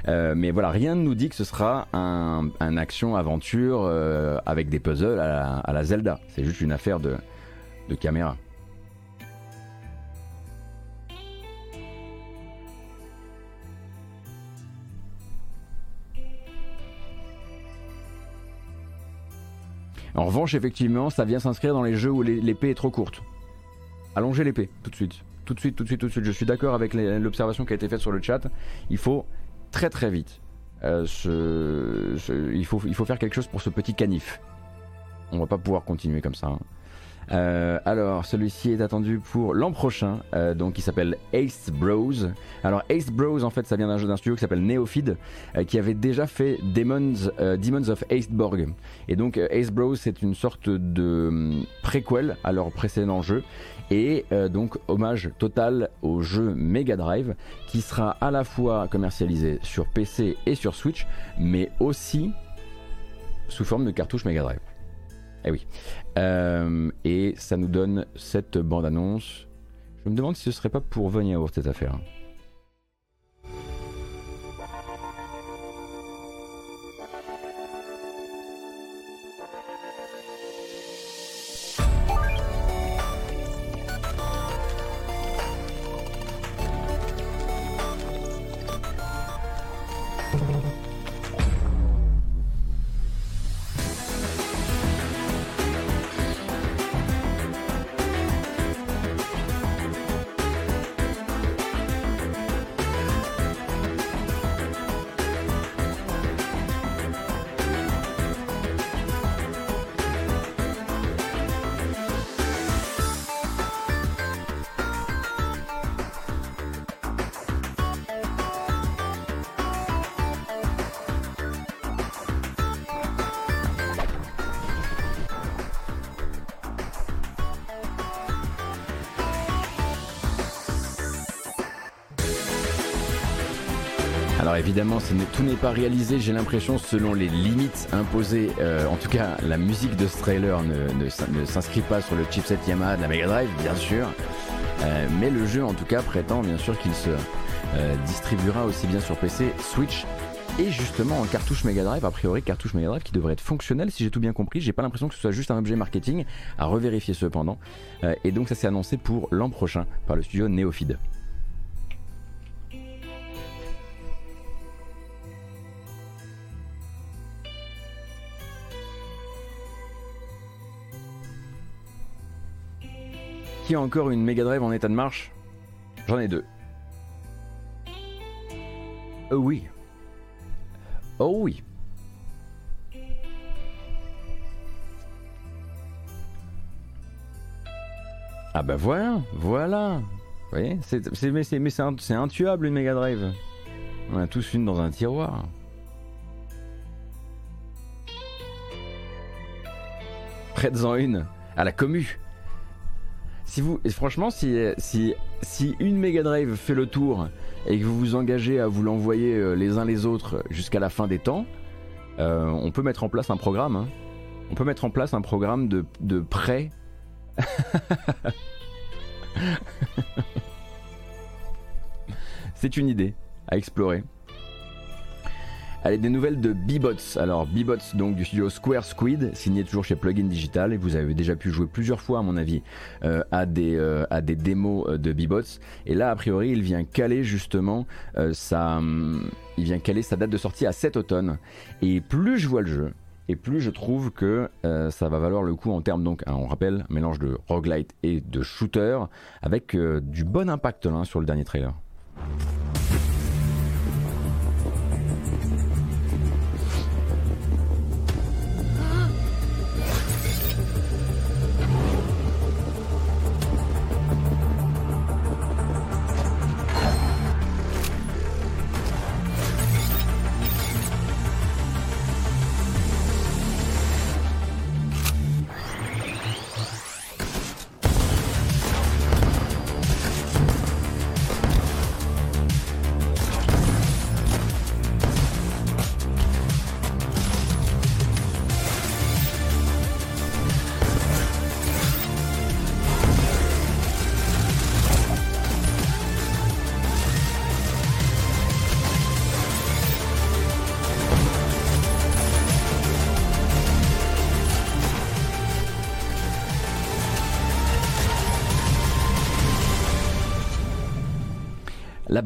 Euh, mais voilà, rien ne nous dit que ce sera un, action-aventure euh, avec des puzzles à la, Zelda, c'est juste une affaire de, de caméra. En revanche, effectivement, ça vient s'inscrire dans les jeux où l'épée est trop courte. Allongez l'épée, tout de suite. Tout de suite, tout de suite, tout de suite. Je suis d'accord avec l'observation qui a été faite sur le chat. Il faut très très vite. Euh, il, faut, il faut faire quelque chose pour ce petit canif. On va pas pouvoir continuer comme ça. Hein. Euh, alors, celui-ci est attendu pour l'an prochain, euh, donc il s'appelle Ace Bros. Alors, Ace Bros, en fait, ça vient d'un jeu d'un studio qui s'appelle Neophid, euh, qui avait déjà fait Demons, Demons of Aceborg. Et donc, Ace Bros, c'est une sorte de hum, préquel à leur précédent jeu. Et donc, hommage total au jeu Mega Drive, qui sera à la fois commercialisé sur PC et sur Switch, mais aussi sous forme de cartouche Mega Drive. Eh oui. Euh, et ça nous donne cette bande-annonce. Je me demande si ce serait pas pour venir voir cette affaire. Évidemment, tout n'est pas réalisé, j'ai l'impression, selon les limites imposées. Euh, en tout cas, la musique de ce trailer ne, s'inscrit pas sur le chipset Yamaha de la Mega Drive, bien sûr. Euh, mais le jeu, en tout cas, prétend bien sûr qu'il se euh, distribuera aussi bien sur PC, Switch et justement en cartouche Mega Drive, a priori cartouche Mega Drive qui devrait être fonctionnel si j'ai tout bien compris. J'ai pas l'impression que ce soit juste un objet marketing, à revérifier cependant. et donc ça s'est annoncé pour l'an prochain par le studio Neophid. Qui a encore une Mega Drive en état de marche J'en ai deux. Oh oui. Oh oui. Ah bah voilà, voilà. Vous voyez, c'est, mais c'est, intuable une Mega Drive. On a tous une dans un tiroir. Prêtes-en une à la commu si vous, franchement, si, si, une Mega Drive fait le tour et que vous vous engagez à vous l'envoyer euh, les uns les autres jusqu'à la fin des temps, euh, on peut mettre en place un programme. Hein. On peut mettre en place un programme de, de prêt. C'est une idée à explorer. Allez, des nouvelles de Bebots. Alors, Bebots, donc du studio Square Squid, signé toujours chez Plugin Digital, et vous avez déjà pu jouer plusieurs fois, à mon avis, euh, à, des, euh, à des démos euh, de Bebots. Et là, a priori, il vient caler justement sa, hum, il vient caler sa date de sortie à cet automne. Et plus je vois le jeu, et plus je trouve que ça va valoir le coup en termes donc, hein, on rappelle, mélange de roguelite et de shooter avec du bon impact là, sur le dernier trailer.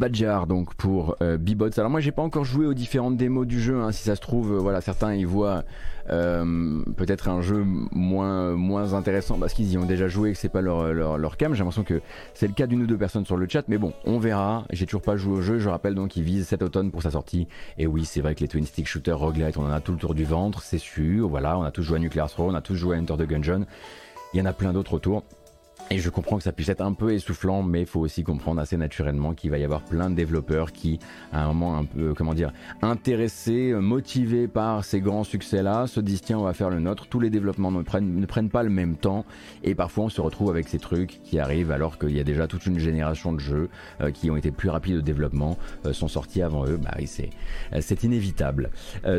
Badjar donc pour euh, B-Bots. Alors moi j'ai pas encore joué aux différentes démos du jeu. hein. Si ça se trouve, euh, voilà certains y voient euh, peut-être un jeu moins moins intéressant parce qu'ils y ont déjà joué et que c'est pas leur, leur, cam. J'ai l'impression que c'est le cas d'une ou deux personnes sur le chat, mais bon, on verra. J'ai toujours pas joué au jeu. Je rappelle donc qu'il vise cet automne pour sa sortie. Et oui, c'est vrai que les twin stick shooters roguelite, on en a tout le tour du ventre, c'est sûr. Voilà, on a tous joué à Nuclear Throne, on a tous joué à Enter the Gungeon. Il y en a plein d'autres autour. Et je comprends que ça puisse être un peu essoufflant, mais il faut aussi comprendre assez naturellement qu'il va y avoir plein de développeurs qui, à un moment un peu, comment dire, intéressés, motivés par ces grands succès-là, se disent tiens, on va faire le nôtre. Tous les développements ne prennent, ne prennent pas le même temps, et parfois on se retrouve avec ces trucs qui arrivent alors qu'il y a déjà toute une génération de jeux euh, qui ont été plus rapides de développement, euh, sont sortis avant eux. Bah oui, c'est, euh, c'est inévitable.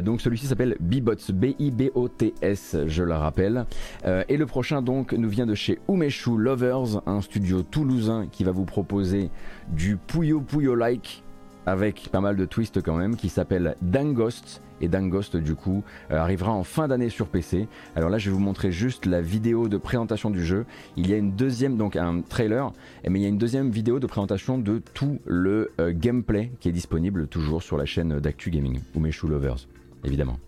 Donc celui-ci s'appelle B-Bots, B-I-B-O-T-S, je le rappelle. Et le prochain donc nous vient de chez Umeshu Un studio toulousain qui va vous proposer du Puyo Puyo like avec pas mal de twists quand même, qui s'appelle Dangost. Et Dangost, du coup, euh, arrivera en fin d'année sur PC. Alors là, je vais vous montrer juste la vidéo de présentation du jeu. Il y a une deuxième, donc un trailer, mais il y a une deuxième vidéo de présentation de tout le euh, gameplay qui est disponible toujours sur la chaîne d'Actu Gaming, ou Meshu Lovers, évidemment.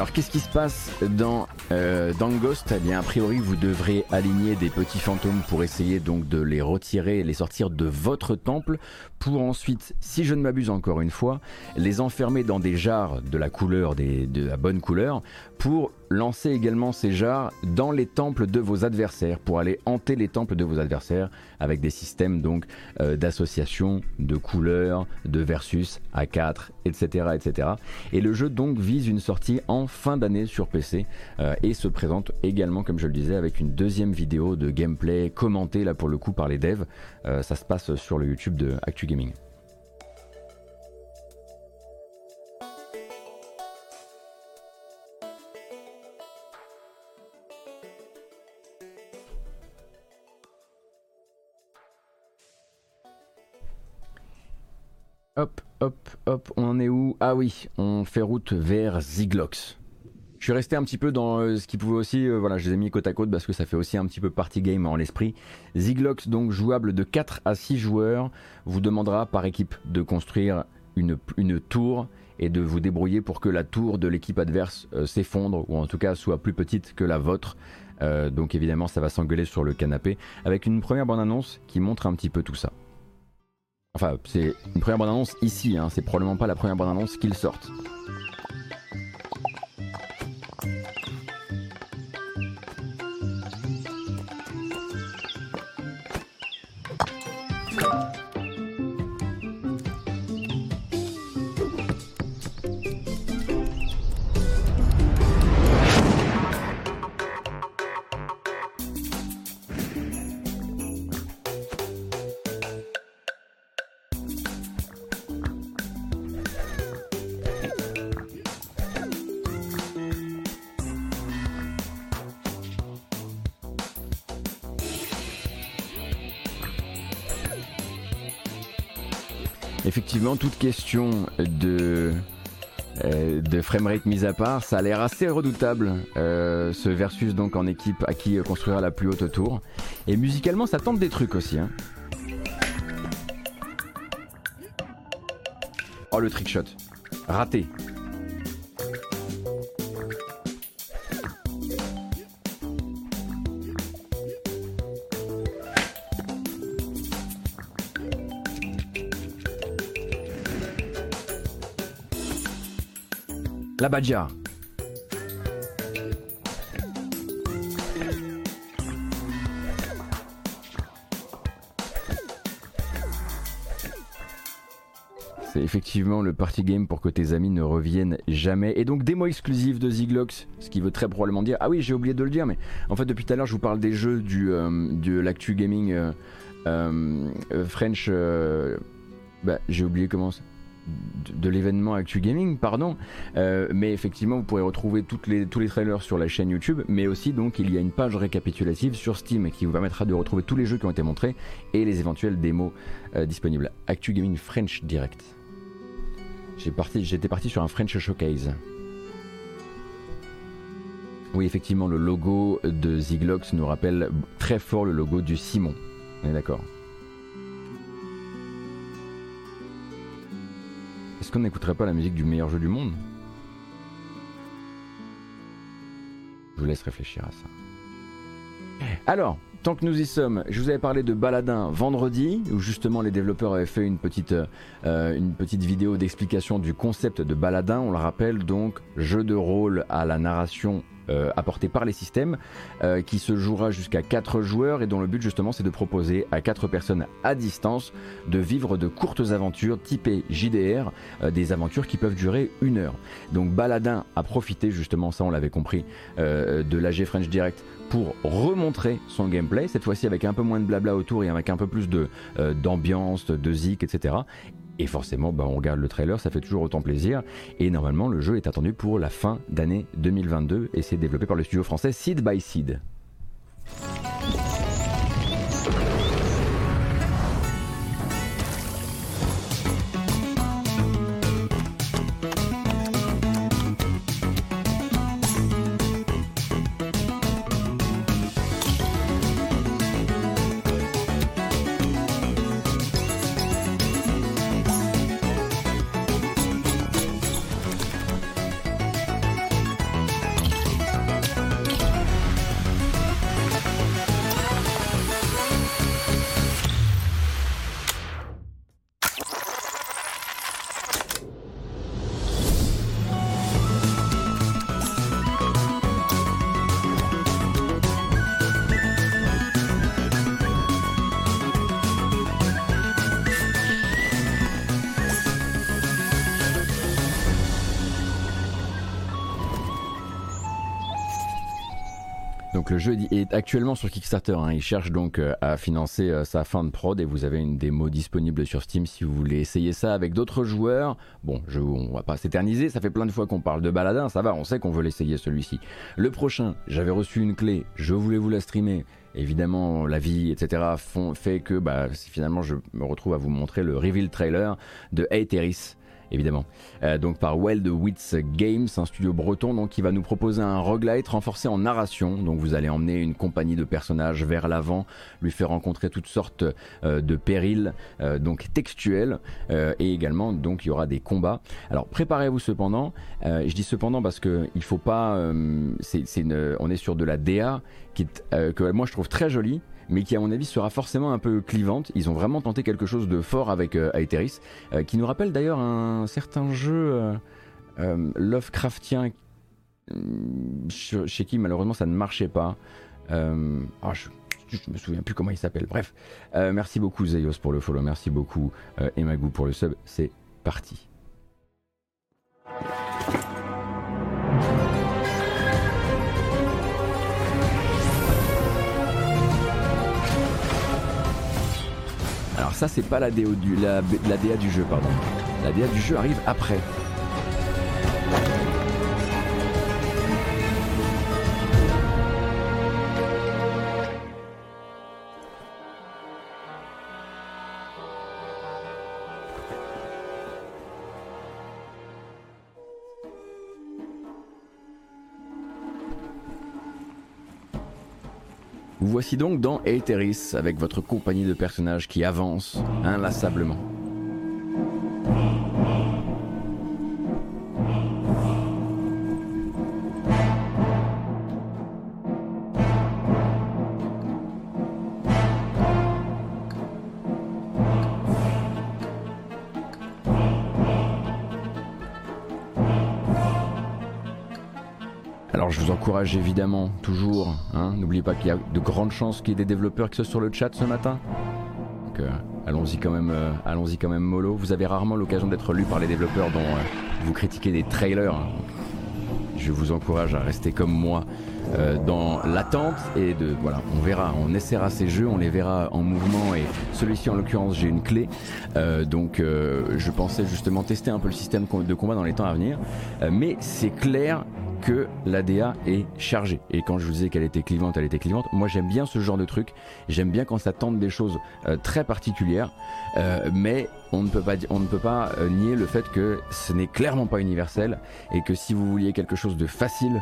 Alors qu'est-ce qui se passe dans, euh, dans Ghost? Eh bien a priori vous devrez aligner des petits fantômes pour essayer donc de les retirer et les sortir de votre temple pour ensuite, si je ne m'abuse encore une fois, les enfermer dans des jarres de la couleur, des, de la bonne couleur, pour lancer également ces jarres dans les temples de vos adversaires, pour aller hanter les temples de vos adversaires avec des systèmes donc euh, d'association, de couleurs, de versus à 4, etc., etc. Et le jeu donc vise une sortie en fin d'année sur PC euh, et se présente également, comme je le disais, avec une deuxième vidéo de gameplay commentée là pour le coup par les devs. Euh, ça se passe sur le YouTube de Actu Gaming. Hop, hop, hop, on en est où? Ah oui, on fait route vers Ziglox. Je suis resté un petit peu dans euh, ce qui pouvait aussi, euh, voilà, je les ai mis côte à côte parce que ça fait aussi un petit peu party game en l'esprit. Ziglox, donc jouable de 4 à 6 joueurs, vous demandera par équipe de construire une, tour et de vous débrouiller pour que la tour de l'équipe adverse euh, s'effondre ou en tout cas soit plus petite que la vôtre. Donc évidemment, ça va s'engueuler sur le canapé avec une première bande-annonce qui montre un petit peu tout ça. Enfin, c'est une première bande-annonce ici, hein, c'est probablement pas la première bande-annonce qu'ils sortent. Toute question de euh, de framerate mise à part, ça a l'air assez redoutable euh, ce versus donc en équipe à qui construira la plus haute tour. Et musicalement, ça tente des trucs aussi. Hein. Oh le trickshot, raté. La Badja. C'est effectivement le party game pour que tes amis ne reviennent jamais. Et donc démo exclusif de Ziglox, ce qui veut très probablement dire... Ah oui, j'ai oublié de le dire, mais en fait depuis tout à l'heure je vous parle des jeux du, euh, de l'actu gaming euh, euh, French... bah, j'ai oublié comment de, l'événement Actu Gaming, pardon. Euh, mais effectivement, vous pourrez retrouver les, tous les trailers sur la chaîne YouTube, mais aussi donc il y a une page récapitulative sur Steam qui vous permettra de retrouver tous les jeux qui ont été montrés et les éventuelles démos euh, disponibles. Actu Gaming French Direct. J'étais parti sur un French Showcase. Oui, effectivement, le logo de Ziglox nous rappelle très fort le logo du Simon. On est d'accord. Qu'on n'écouterait pas la musique du meilleur jeu du monde? Je vous laisse réfléchir à ça. Alors, tant que nous y sommes, je vous avais parlé de Baladin vendredi, où justement les développeurs avaient fait une petite, euh, une petite vidéo d'explication du concept de Baladin. On le rappelle donc, jeu de rôle à la narration euh, apporté par les systèmes, euh, qui se jouera jusqu'à 4 joueurs et dont le but justement c'est de proposer à 4 personnes à distance de vivre de courtes aventures typées JDR, euh, des aventures qui peuvent durer une heure. Donc Baladin a profité justement, ça on l'avait compris, de l'AG French Direct pour remontrer son gameplay, cette fois-ci avec un peu moins de blabla autour et avec un peu plus d'ambiance, de zik, etc. Et forcément, bah, on regarde le trailer, ça fait toujours autant plaisir. Et normalement, le jeu est attendu pour la fin d'année 2022 et c'est développé par le studio français Seed by Seed. Actuellement sur Kickstarter. Hein. Il cherche donc euh, à financer euh, sa fin de prod et vous avez une démo disponible sur Steam si vous voulez essayer ça avec d'autres joueurs. Bon, je, on va pas s'éterniser. Ça fait plein de fois qu'on parle de Baladin. Ça va, on sait qu'on veut l'essayer celui-ci. Le prochain, j'avais reçu une clé. Je voulais vous la streamer. Évidemment, la vie, etc. Font, fait que bah, finalement je me retrouve à vous montrer le reveal trailer de Aetheris évidemment. Euh, donc par Wild Wits Games, un studio breton donc qui va nous proposer un roguelite renforcé en narration. Donc vous allez emmener une compagnie de personnages vers l'avant, lui faire rencontrer toutes sortes euh, de périls euh, donc textuels et également donc il y aura des combats. Alors préparez-vous cependant. je dis cependant parce que il faut pas. on est sur de la DA que moi je trouve très jolie mais qui à mon avis sera forcément un peu clivante. Ils ont vraiment tenté quelque chose de fort avec euh, Aetheris, euh, qui nous rappelle d'ailleurs un certain jeu euh, Lovecraftien chez qui malheureusement ça ne marchait pas. Ah, je, je me souviens plus comment il s'appelle. Bref, merci beaucoup Zeios pour le follow, merci beaucoup Emagou pour le sub. C'est parti. Alors ça c'est pas la, DA du jeu, pardon. La DA du jeu arrive après. Vous voici donc dans Aetheris avec votre compagnie de personnages qui avance inlassablement. Évidemment toujours, hein, n'oubliez pas qu'il y a de grandes chances qu'il y ait des développeurs qui soient sur le chat ce matin. Donc euh, allons-y quand même, euh, allons-y quand même mollo. Vous avez rarement l'occasion d'être lu par les développeurs dont euh, vous critiquez des trailers. Hein. Je vous encourage à rester comme moi dans l'attente et de voilà, on verra, on essaiera ces jeux, on les verra en mouvement et celui-ci en l'occurrence j'ai une clé, donc je pensais justement tester un peu le système de combat dans les temps à venir, mais c'est clair que l'ADA est chargée. Et quand je vous disais qu'elle était clivante, elle était clivante. Moi, j'aime bien ce genre de truc. J'aime bien quand ça tente des choses euh, très particulières. Euh, mais on ne peut pas, on ne peut pas euh, nier le fait que ce n'est clairement pas universel et que si vous vouliez quelque chose de facile,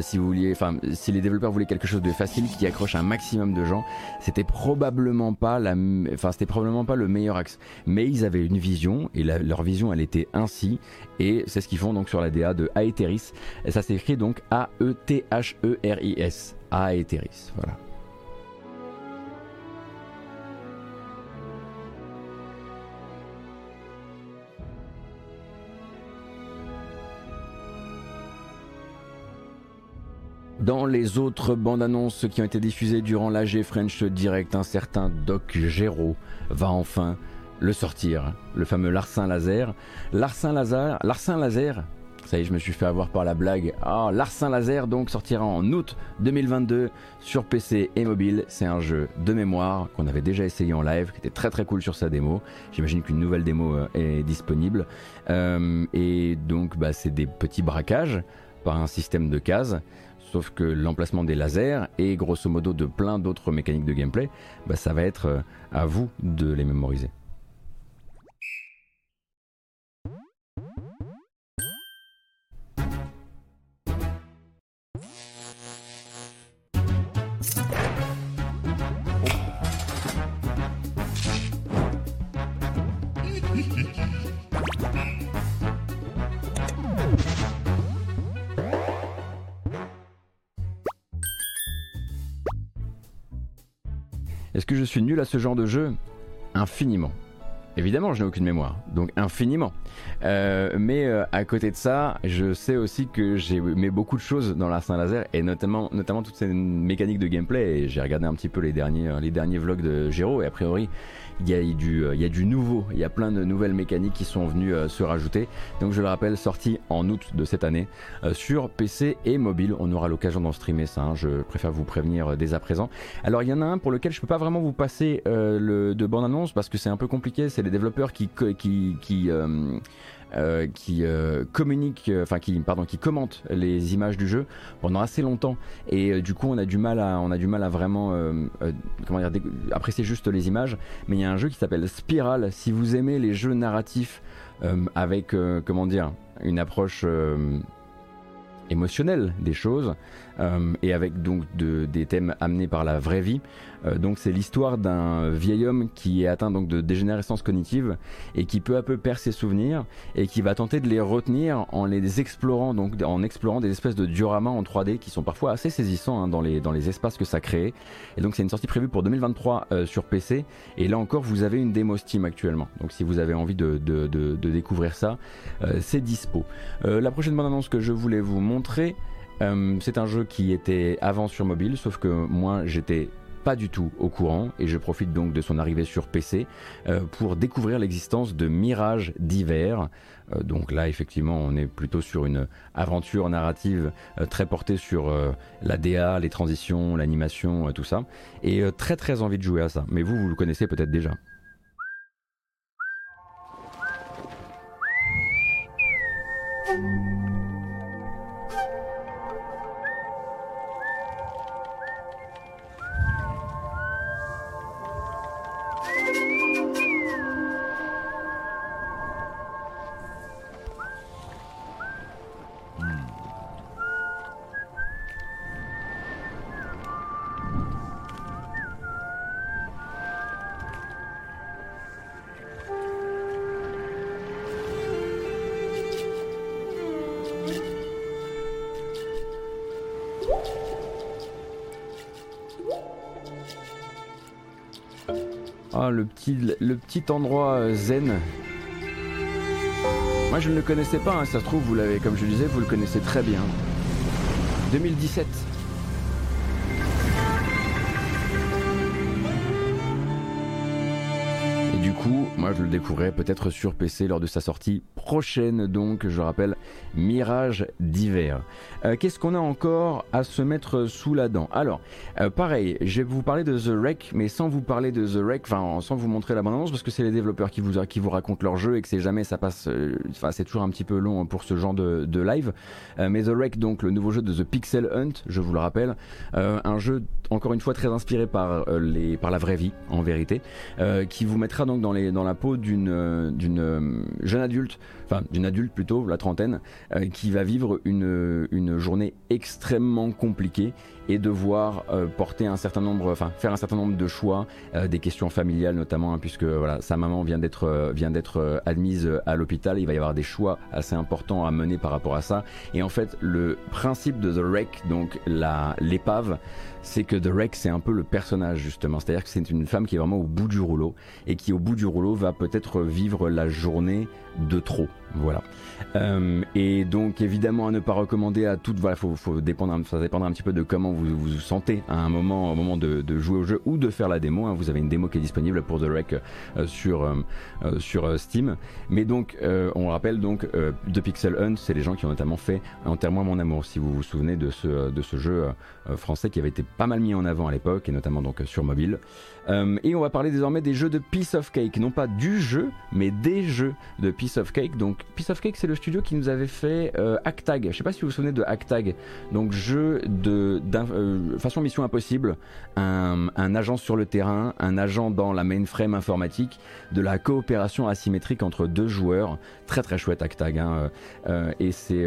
si vous vouliez, enfin, si les développeurs voulaient quelque chose de facile qui accroche un maximum de gens, c'était probablement pas la, enfin, c'était probablement pas le meilleur axe. Mais ils avaient une vision et leur vision, elle était ainsi et c'est ce qu'ils font donc sur la DA de Aetheris. Et ça s'écrit donc A-E-T-H-E-R-I-S. Aetheris, voilà. Dans les autres bandes annonces qui ont été diffusées durant l'AG French Direct, un certain Doc Gero va enfin le sortir, le fameux Larsin Laser. Larsin Laser, Larsin Laser, ça y est, je me suis fait avoir par la blague. Ah, Larsin Laser donc sortira en août 2022 sur PC et mobile. C'est un jeu de mémoire qu'on avait déjà essayé en live, qui était très très cool sur sa démo. J'imagine qu'une nouvelle démo euh, est disponible. Euh, et donc, bah, c'est des petits braquages par un système de cases. Sauf que l'emplacement des lasers et grosso modo de plein d'autres mécaniques de gameplay, bah, ça va être euh, à vous de les mémoriser. Est-ce que je suis nul à ce genre de jeu? Infiniment. Évidemment, je n'ai aucune mémoire, donc infiniment. Euh, mais euh, à côté de ça, je sais aussi que j'ai mis beaucoup de choses dans la Saint Laser et notamment, notamment toutes ces mécaniques de gameplay. J'ai regardé un petit peu les derniers, les derniers vlogs de Gero et a priori, il y, a du, euh, il y a du nouveau, il y a plein de nouvelles mécaniques qui sont venues euh, se rajouter. Donc je le rappelle, sorti en août de cette année euh, sur PC et mobile. On aura l'occasion d'en streamer ça, hein. je préfère vous prévenir dès à présent. Alors il y en a un pour lequel je peux pas vraiment vous passer le, de bande-annonce parce que c'est un peu compliqué, c'est les développeurs qui... qui, qui euh, qui euh, communique, euh, enfin qui pardon, qui commente les images du jeu pendant assez longtemps et du coup on a du mal à, on a du mal à vraiment comment dire, apprécier juste les images. Mais il y a un jeu qui s'appelle Spiral. Si vous aimez les jeux narratifs avec comment dire une approche émotionnelle des choses et avec donc de, des thèmes amenés par la vraie vie. Euh, donc c'est l'histoire d'un vieil homme qui est atteint donc de dégénérescence cognitive et qui peu à peu perd ses souvenirs et qui va tenter de les retenir en les explorant donc en explorant des espèces de dioramas en 3D qui sont parfois assez saisissants hein, dans les dans les espaces que ça crée. Et donc c'est une sortie prévue pour 2023 euh, sur PC et là encore vous avez une démo Steam actuellement. Donc si vous avez envie de, de, de, découvrir ça, euh, c'est dispo. la prochaine bande annonce que je voulais vous montrer. Euh, c'est un jeu qui était avant sur mobile, sauf que moi j'étais pas du tout au courant et je profite donc de son arrivée sur PC euh, pour découvrir l'existence de mirages divers. Euh, donc là effectivement on est plutôt sur une aventure narrative très portée sur la DA, les transitions, l'animation, tout ça. Et très très envie de jouer à ça. Mais vous, vous le connaissez peut-être déjà. Le petit, endroit zen. Moi je ne le connaissais pas, hein, ça se trouve, vous l'avez, comme je le disais, vous le connaissez très bien. 2017. du coup, moi je le découvrais peut-être sur PC lors de sa sortie prochaine, donc je rappelle Mirage d'hiver. Euh, qu'est-ce qu'on a encore à se mettre sous la dent? Alors, euh, pareil, je vais vous parler de The Wreck, mais sans vous parler de The Wreck, enfin sans vous montrer la bande parce que c'est les développeurs qui vous, qui vous racontent leur jeu et que c'est jamais ça passe, euh, enfin c'est toujours un petit peu long pour ce genre de, de live. mais The Wreck, donc le nouveau jeu de The Pixel Hunt, je vous le rappelle, un jeu encore une fois très inspiré par, les, par la vraie vie en vérité, qui vous mettra dans dans, les, dans la peau d'une euh, euh, jeune adulte, enfin d'une adulte plutôt, la trentaine, euh, qui va vivre une, une journée extrêmement compliquée et devoir porter un certain nombre, enfin faire un certain nombre de choix, des questions familiales notamment, hein, puisque voilà, sa maman vient d'être vient d'être admise à l'hôpital, il va y avoir des choix assez importants à mener par rapport à ça. Et en fait, le principe de The Wreck, donc la l'épave, c'est que The Wreck, c'est un peu le personnage justement. C'est-à-dire que c'est une femme qui est vraiment au bout du rouleau et qui au bout du rouleau va peut-être vivre la journée de trop. Voilà. Euh, et donc évidemment à ne pas recommander à toutes. Voilà, faut, faut dépendre, ça dépendra un petit peu de comment vous vous sentez à un moment, au moment de, jouer au jeu ou de faire la démo. Hein. Vous avez une démo qui est disponible pour The Wreck euh, sur euh, sur Steam. Mais donc on rappelle donc The Pixel Hunt, c'est les gens qui ont notamment fait Enterre-moi mon amour. Si vous vous souvenez de ce de ce jeu français qui avait été pas mal mis en avant à l'époque et notamment donc sur mobile. et on va parler désormais des jeux de Piece of Cake, non pas du jeu, mais des jeux de Piece of Cake. Donc Piece of Cake, c'est le studio qui nous avait fait euh, Actag. Je sais pas si vous vous souvenez de Actag. Donc jeu de euh, façon Mission Impossible, un, agent sur le terrain, un agent dans la mainframe informatique, de la coopération asymétrique entre deux joueurs. Très très chouette Actag. Hein, euh, et c'est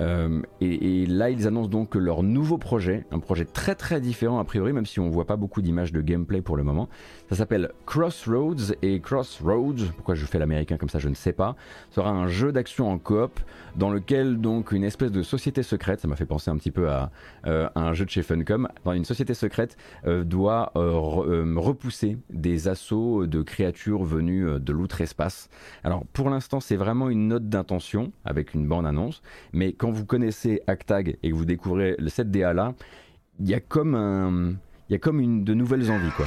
euh, et, là, ils annoncent donc leur nouveau projet, un projet très très différent a priori, même si on voit pas beaucoup d'images de gameplay pour le moment. Ça s'appelle Crossroads et Crossroads, pourquoi je fais l'américain comme ça, je ne sais pas, sera un jeu d'action en coop dans lequel donc une espèce de société secrète, ça m'a fait penser un petit peu à, euh, un jeu de chez Funcom, dans une société secrète euh, doit repousser des assauts de créatures venues de l'outre-espace. Alors pour l'instant, c'est vraiment une note d'intention avec une bande annonce, mais quand vous connaissez Actag et que vous découvrez cette DA là, il y a comme un, il y a comme une de nouvelles envies quoi.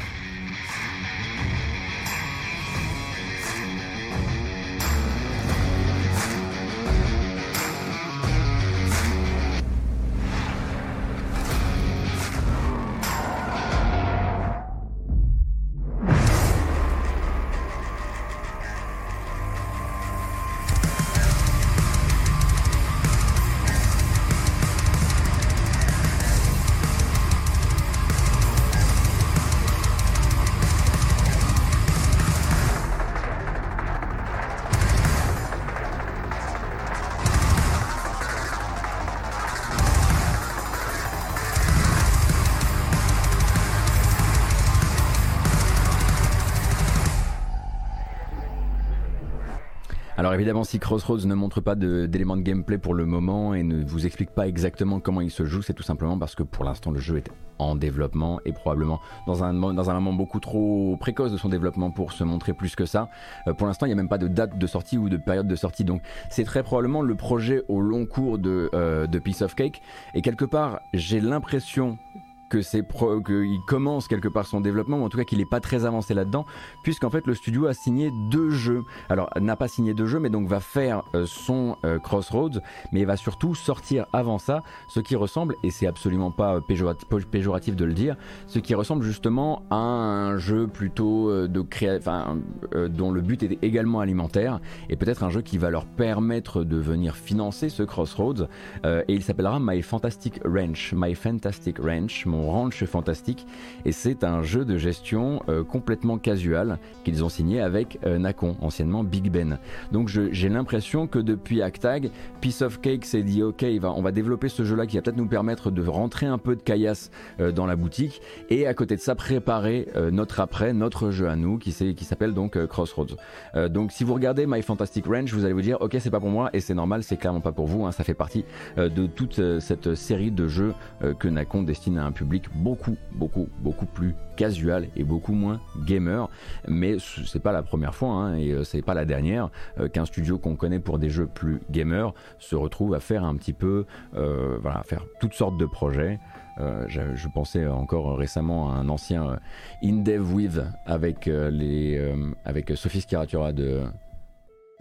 Évidemment, si Crossroads ne montre pas d'éléments de, gameplay pour le moment et ne vous explique pas exactement comment il se joue, c'est tout simplement parce que pour l'instant le jeu est en développement et probablement dans un, moment beaucoup trop précoce de son développement pour se montrer plus que ça. Euh, pour l'instant, il n'y a même pas de date de sortie ou de période de sortie, donc c'est très probablement le projet au long cours de, euh, de Piece of Cake. Et quelque part, j'ai l'impression que c'est qu'il commence quelque part son développement, ou en tout cas qu'il n'est pas très avancé là-dedans, puisqu'en fait le studio a signé deux jeux. Alors n'a pas signé deux jeux, mais donc va faire euh, son euh, Crossroads, mais il va surtout sortir avant ça ce qui ressemble, et c'est absolument pas euh, péjoratif, de le dire, ce qui ressemble justement à un jeu plutôt de créa enfin, dont le but est également alimentaire, et peut-être un jeu qui va leur permettre de venir financer ce Crossroads, et il s'appellera My Fantastic Ranch, My Fantastic Ranch, ranch fantastique et c'est un jeu de gestion euh, complètement casual qu'ils ont signé avec euh, anciennement Big Ben. Donc j'ai l'impression que depuis Actag, Piece of Cake s'est dit ok, on va développer ce jeu-là qui va peut-être nous permettre de rentrer un peu de caillasse euh, dans la boutique et à côté de ça préparer notre après, notre jeu à nous qui s'appelle donc Crossroads. donc si vous regardez My Fantastic Ranch, vous allez vous dire ok c'est pas pour moi et c'est normal, c'est clairement pas pour vous, hein. ça fait partie de toute cette série de jeux que Nacon destine à un public public beaucoup, beaucoup, beaucoup plus casual et beaucoup moins gamer. Mais c'est pas la première fois hein, et euh, c'est pas la dernière qu'un studio qu'on connaît pour des jeux plus gamers se retrouve à faire un petit peu, voilà, faire toutes sortes de projets. je, pensais encore récemment à un ancien InDev With avec, les, avec Sophie Scaratura de.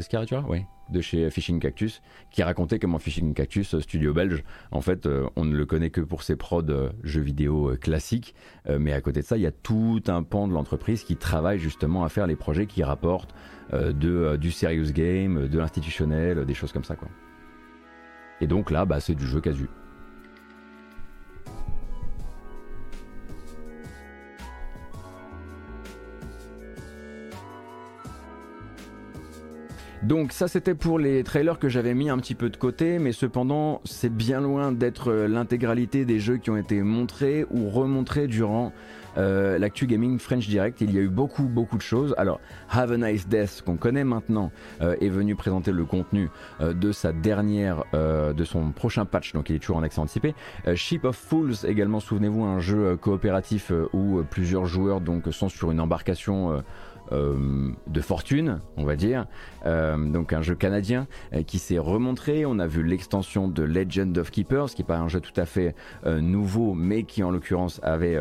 Scaratura? Oui de chez Fishing Cactus qui racontait comment Fishing Cactus, studio belge, en fait, euh, on ne le connaît que pour ses prods euh, jeux vidéo euh, classiques, mais à côté de ça, il y a tout un pan de l'entreprise qui travaille justement à faire les projets qui rapportent de, du serious game, de l'institutionnel, des choses comme ça. Et donc là, bah, c'est du jeu casu. Donc ça c'était pour les trailers que j'avais mis un petit peu de côté, mais cependant c'est bien loin d'être euh, l'intégralité des jeux qui ont été montrés ou remontrés durant euh, l'actu gaming French Direct. Il y a eu beaucoup beaucoup de choses. Alors Have a Nice Death qu'on connaît maintenant euh, est venu présenter le contenu de sa dernière, de son prochain patch, donc il est toujours en accès anticipé. Ship of Fools également, souvenez-vous un jeu coopératif où plusieurs joueurs donc sont sur une embarcation euh, de fortune, on va dire. Euh, donc un jeu canadien euh, qui s'est remontré. On a vu l'extension de Legend of Keepers, qui n'est pas un jeu tout à fait nouveau, mais qui en l'occurrence avait,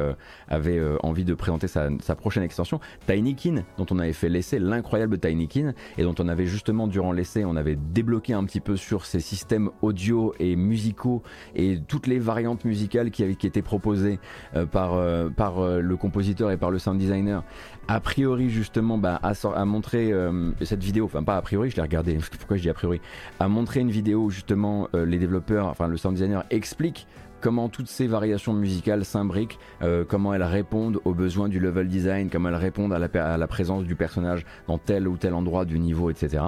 avait envie de présenter sa, prochaine extension. Tinykin, dont on avait fait l'essai, l'incroyable Tinykin, et dont on avait justement durant l'essai, on avait débloqué un petit peu sur ses systèmes audio et musicaux et toutes les variantes musicales qui, avaient, qui étaient proposées par, par le compositeur et par le sound designer a priori justement bah, a, montré euh, cette vidéo, enfin pas a priori, je l'ai regardé, pourquoi je dis a priori, a montré une vidéo où justement euh, les développeurs, enfin le sound designer explique comment toutes ces variations musicales s'imbriquent, euh, comment elles répondent aux besoins du level design, comment elles répondent à la, présence du personnage dans tel ou tel endroit du niveau, etc.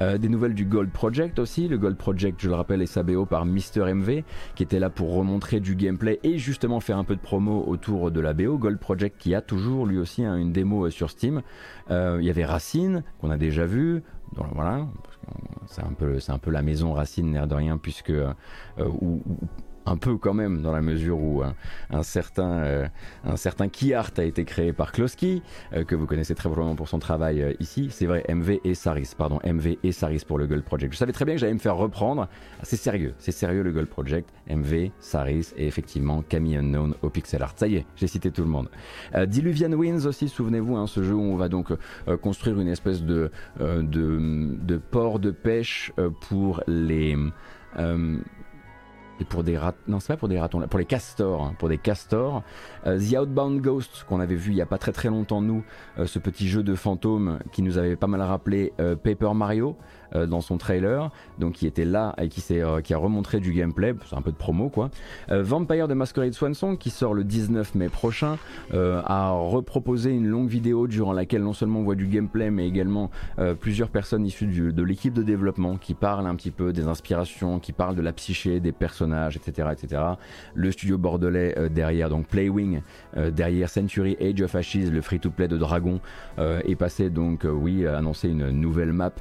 Euh, des nouvelles du Gold Project aussi. Le Gold Project, je le rappelle, est SABO par Mister MV, qui était là pour remontrer du gameplay et justement faire un peu de promo autour de la BO. Gold Project qui a toujours lui aussi hein, une démo euh, sur Steam. Il y avait Racine, qu'on a déjà vu. voilà, c'est un, peu, un peu la maison Racine, l'air de rien, puisque un peu quand même dans la mesure où un, certain euh, un certain Kiart a été créé par Kloski euh, que vous connaissez très probablement pour son travail euh, ici. C'est vrai MV et Saris pardon MV et Saris pour le Gold Project. Je savais très bien que j'allais me faire reprendre. Ah, c'est sérieux c'est sérieux le Gold Project. MV Saris et effectivement Camille Unknown au pixel art. Ça y est j'ai cité tout le monde. Diluvian Winds aussi souvenez-vous hein, ce jeu où on va donc construire une espèce de, de port de pêche pour les et pour des rat... non c'est pas pour des ratons pour les castors hein, pour des castors. Euh, The Outbound Ghost qu'on avait vu il y a pas très très longtemps nous euh, ce petit jeu de fantômes qui nous avait pas mal rappelé euh, Paper Mario euh, dans son trailer, donc qui était là et qui, euh, a remontré du gameplay, c'est un peu de promo quoi. Euh, Vampire de Masquerade Swansong qui sort le 19 mai prochain a reproposé une longue vidéo durant laquelle non seulement on voit du gameplay mais également plusieurs personnes issues de l'équipe de développement qui parlent un petit peu des inspirations, qui parlent de la psyché des personnages, etc. etc. Le studio bordelais derrière, donc Playwing, derrière Century Age of Ashes, le free-to-play de Dragon, est passé donc, oui, annoncer une nouvelle map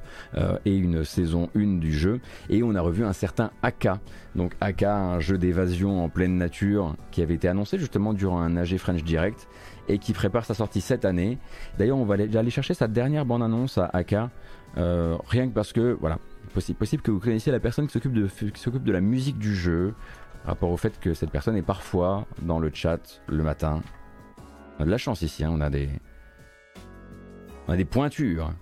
et une saison 1 du jeu. Et on a revu un certain Aka. Donc Aka, un jeu d'évasion en pleine nature qui avait été annoncé justement durant un AG French Direct et qui prépare sa sortie cette année. D'ailleurs, on va aller, chercher sa dernière bande-annonce à Aka. Euh, rien que parce que, voilà, possible, que vous connaissiez la personne qui s'occupe de, s'occupe de la musique du jeu, rapport au fait que cette personne est parfois dans le chat le matin. On a de la chance ici, hein, on a des. On a des pointures.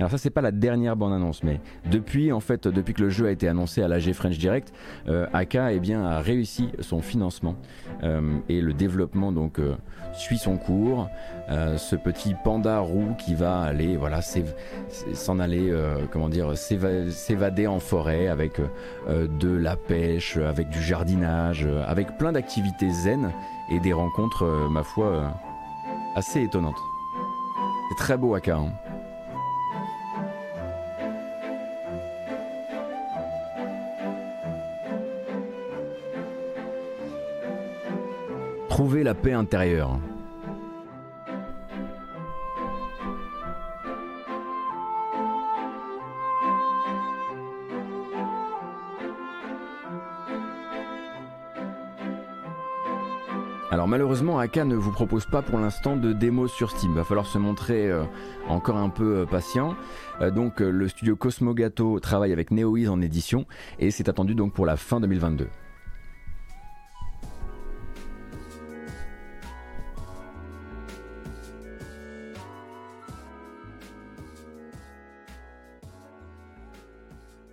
Alors ça c'est pas la dernière bande annonce, mais depuis en fait depuis que le jeu a été annoncé à l'AG French Direct, euh, Aka eh bien, a réussi son financement euh, et le développement donc euh, suit son cours. ce petit panda roux qui va aller voilà s'en aller comment dire s'évader en forêt avec de la pêche, avec du jardinage, avec plein d'activités zen et des rencontres ma foi assez étonnantes. C'est très beau Aka. Hein. trouver la paix intérieure. Alors malheureusement, Aka ne vous propose pas pour l'instant de démo sur Steam. Va falloir se montrer euh, encore un peu euh, patient. Euh, donc le studio Cosmogato travaille avec NeoEase en édition et c'est attendu donc pour la fin 2022.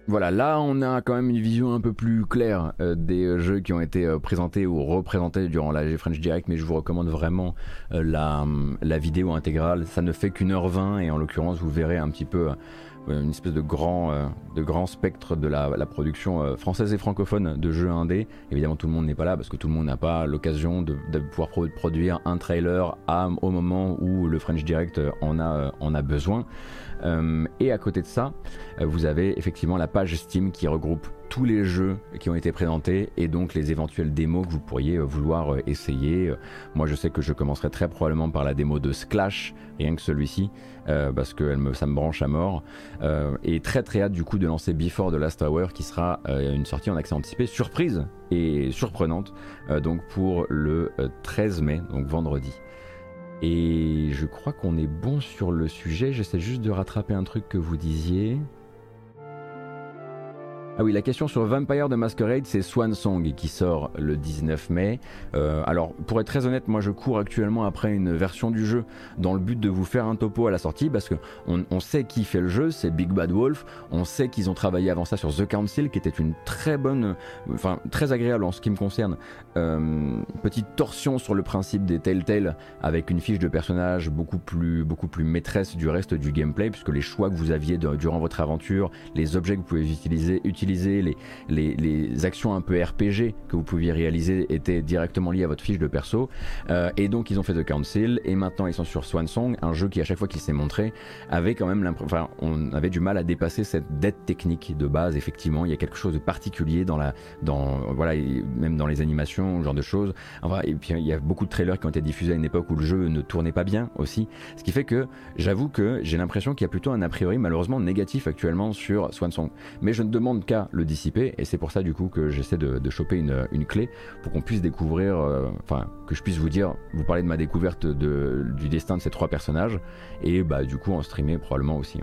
Voilà, là on a quand même une vision un peu plus claire euh, des euh, jeux qui ont été euh, présentés ou représentés durant la G French Direct, mais je vous recommande vraiment la, la, vidéo intégrale. Ça ne fait qu'une heure vingt et en l'occurrence vous verrez un petit peu une espèce de grand, de grand spectre de la, production française et francophone de jeux indés. Évidemment tout le monde n'est pas là parce que tout le monde n'a pas l'occasion de, de, pouvoir produire un trailer à, au moment où le French Direct en a, en a besoin. Euh, et à côté de ça, euh, vous avez effectivement la page Steam qui regroupe tous les jeux qui ont été présentés et donc les éventuelles démos que vous pourriez euh, vouloir essayer. Moi, je sais que je commencerai très probablement par la démo de Sklash, rien que celui-ci, parce que ça me branche à mort. et très très hâte du coup de lancer Before the Last Hour, qui sera une sortie en accès anticipé surprise et surprenante, donc pour le 13 mai, donc vendredi. Et je crois qu'on est bon sur le sujet. J'essaie juste de rattraper un truc que vous disiez. Ah oui, la question sur Vampire de Masquerade, c'est Swan Song qui sort le 19 mai. Euh, alors, pour être très honnête, moi je cours actuellement après une version du jeu dans le but de vous faire un topo à la sortie parce que on, sait qui fait le jeu, c'est Big Bad Wolf. On sait qu'ils ont travaillé avant ça sur The Council, qui était une très bonne, enfin très agréable en ce qui me concerne. Euh, petite torsion sur le principe des Telltale avec une fiche de personnage beaucoup plus, beaucoup plus maîtresse du reste du gameplay, puisque les choix que vous aviez durant votre aventure, les objets que vous pouvez utiliser, utiliser les, les, actions un peu RPG que vous pouviez réaliser étaient directement liées à votre fiche de perso. Euh, et donc ils ont fait The Council et maintenant ils sont sur Swansong, un jeu qui à chaque fois qu'il s'est montré avait quand même enfin on avait du mal à dépasser cette dette technique de base. Effectivement, il y a quelque chose de particulier dans la, dans voilà, même dans les animations, ce genre de choses. Enfin, et puis il y a beaucoup de trailers qui ont été diffusés à une époque où le jeu ne tournait pas bien aussi, ce qui fait que j'avoue que j'ai l'impression qu'il y a plutôt un a priori malheureusement négatif actuellement sur Swansong. Mais je ne demande qu'à le dissiper et c'est pour ça du coup que j'essaie de, choper une, clé pour qu'on puisse découvrir, euh, enfin que je puisse vous dire, vous parler de ma découverte de, du destin de ces trois personnages et bah du coup en streamer probablement aussi.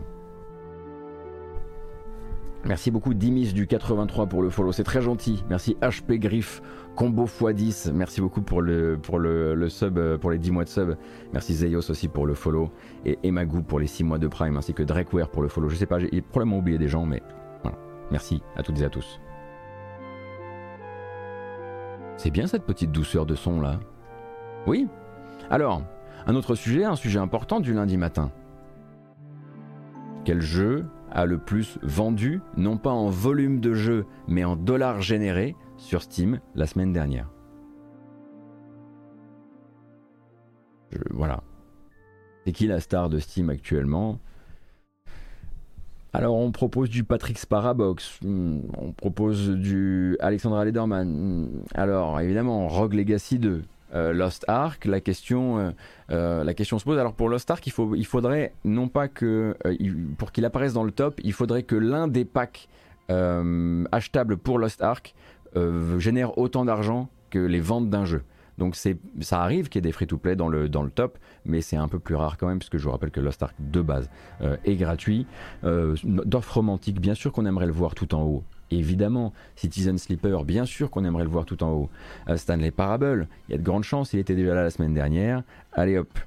Merci beaucoup Dimis du 83 pour le follow, c'est très gentil. Merci HP Griff, combo x10, merci beaucoup pour le, sub, euh, pour les 10 mois de sub. Merci Zeios aussi pour le follow et Emagou pour les 6 mois de prime, ainsi que Drakeware pour le follow. Je sais pas, j'ai probablement oublié des gens, mais Merci à toutes et à tous. C'est bien cette petite douceur de son là. Oui. Alors, un autre sujet, un sujet important du lundi matin. Quel jeu a le plus vendu, non pas en volume de jeu, mais en dollars générés sur Steam la semaine dernière Voilà. C'est qui la star de Steam actuellement? Alors on propose du Patrick Sparabox, on propose du Alexandra Lederman. Alors évidemment Rogue Legacy 2, euh, Lost Ark, la question, euh, euh, la question se pose. Alors pour Lost Ark, il faudrait non pas que pour qu'il apparaisse dans le top, il faudrait que l'un des packs achetables pour Lost Ark génère autant d'argent que les ventes d'un jeu. Donc ça arrive qu'il y ait des free-to-play dans le, dans le top, mais c'est un peu plus rare quand même, puisque je vous rappelle que Lost Ark de base euh, est gratuit. Euh, D'offre romantique, bien sûr qu'on aimerait le voir tout en haut. Évidemment, Citizen Sleeper, bien sûr qu'on aimerait le voir tout en haut. Euh, Stanley Parable, il y a de grandes chances, il était déjà là la semaine dernière. Allez hop,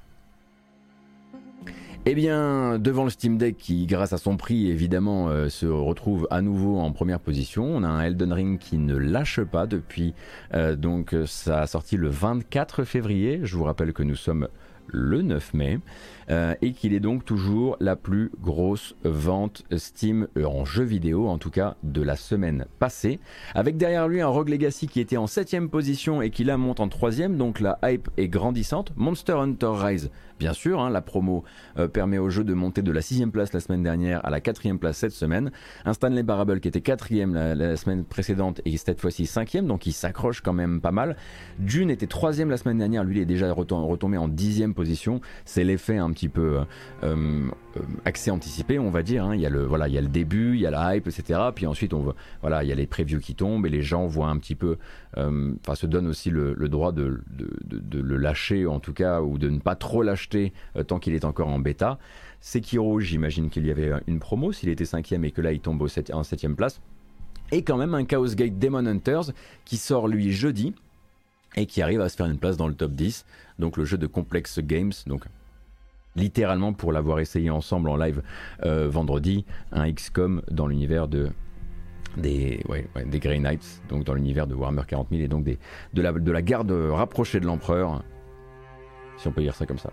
eh bien, devant le Steam Deck qui, grâce à son prix, évidemment, euh, se retrouve à nouveau en première position, on a un Elden Ring qui ne lâche pas depuis euh, donc sa sortie le 24 février. Je vous rappelle que nous sommes le 9 mai. Euh, et qu'il est donc toujours la plus grosse vente Steam euh, en jeu vidéo, en tout cas de la semaine passée, avec derrière lui un Rogue Legacy qui était en 7ème position et qui là monte en 3 donc la hype est grandissante. Monster Hunter Rise, bien sûr, hein, la promo euh, permet au jeu de monter de la 6ème place la semaine dernière à la 4ème place cette semaine. Un Stanley Parable qui était 4ème la, semaine précédente et cette fois-ci 5ème, donc il s'accroche quand même pas mal. Dune était 3ème la semaine dernière, lui il est déjà retombé en 10ème position. C'est l'effet un petit peu accès anticipé, on va dire. Hein. Il y a le voilà, il y a le début, il y a la hype, etc. Puis ensuite, on voilà, il y a les previews qui tombent et les gens voient un petit peu, enfin, se donnent aussi le, droit de, le lâcher en tout cas ou de ne pas trop l'acheter tant qu'il est encore en bêta. Sekiro, j'imagine qu'il y avait une promo s'il était cinquième et que là il tombe au en septième place. Et quand même un Chaos Gate Demon Hunters qui sort lui jeudi et qui arrive à se faire une place dans le top 10. Donc le jeu de Complex Games, donc littéralement pour l'avoir essayé ensemble en live euh, vendredi, un XCOM dans l'univers de des, Grey Knights, donc dans l'univers de Warhammer 40 000 et donc de la garde rapprochée de l'empereur, si on peut dire ça comme ça.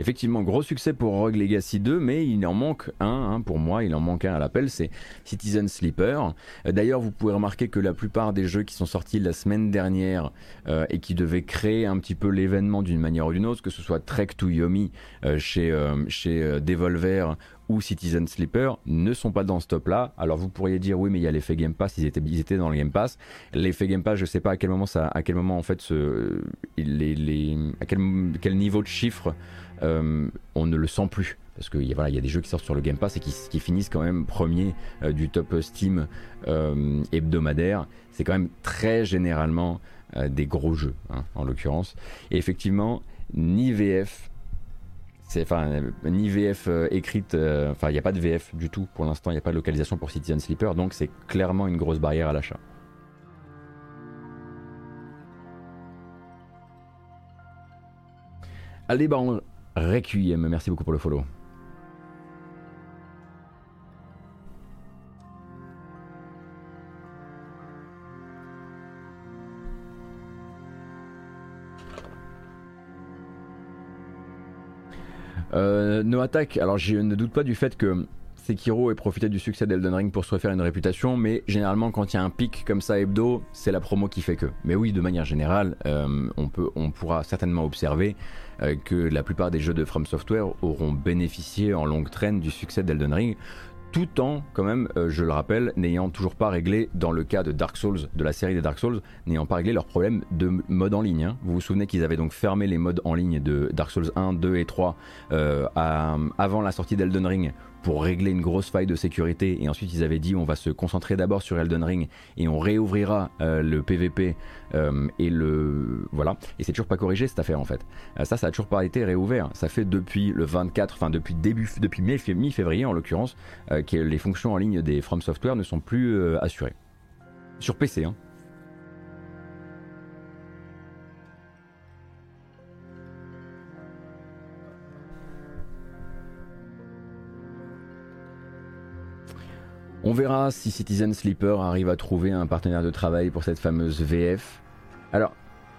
Effectivement, gros succès pour Rogue Legacy 2, mais il en manque un, hein, pour moi, il en manque un à l'appel, c'est Citizen Sleeper. Euh, d'ailleurs, vous pouvez remarquer que la plupart des jeux qui sont sortis la semaine dernière euh, et qui devaient créer un petit peu l'événement d'une manière ou d'une autre, que ce soit Trek to Yomi euh, chez, chez Devolver ou Citizen Sleeper ne sont pas dans ce top là. Alors vous pourriez dire oui mais il y a l'effet Game Pass, ils étaient, ils étaient dans le Game Pass. L'effet Game Pass, je sais pas à quel moment ça, à quel moment en fait ce, les, les, à quel, quel niveau de chiffre euh, on ne le sent plus. Parce qu'il voilà, y a des jeux qui sortent sur le Game Pass et qui, finissent quand même premier euh, du top Steam euh, hebdomadaire. C'est quand même très généralement des gros jeux, hein, en l'occurrence. Et effectivement, ni VF, enfin ni VF écrite, enfin il n'y a pas de VF du tout pour l'instant, il n'y a pas de localisation pour Citizen Sleeper, donc c'est clairement une grosse barrière à l'achat. Allez, bah Requiem, merci beaucoup pour le follow. Euh, no Attack, alors je ne doute pas du fait que Sekiro ait profité du succès d'Elden Ring pour se refaire une réputation, mais généralement quand il y a un pic comme ça hebdo, c'est la promo qui fait que. Mais oui, de manière générale, euh, on, pourra certainement observer euh, que la plupart des jeux de From Software auront bénéficié en longue traîne du succès d'Elden Ring, tout en, quand même, euh, je le rappelle, n'ayant toujours pas réglé, dans le cas de Dark Souls, de la série des Dark Souls, n'ayant pas réglé leurs problèmes de mode en ligne. Hein. Vous vous souvenez qu'ils avaient donc fermé les modes en ligne de Dark Souls 1, 2 et 3 euh, avant la sortie d'Elden Ring pour régler une grosse faille de sécurité. Et ensuite ils avaient dit on va se concentrer d'abord sur Elden Ring et on réouvrira euh, le PVP euh, et le voilà. Et c'est toujours pas corrigé cette affaire en fait. Euh, ça ça a toujours pas été réouvert. Ça fait depuis le 24 enfin depuis début depuis mi-février en l'occurrence que les fonctions en ligne des From Software ne sont plus assurées. Sur PC hein. On verra si Citizen Sleeper arrive à trouver un partenaire de travail pour cette fameuse VF. Alors,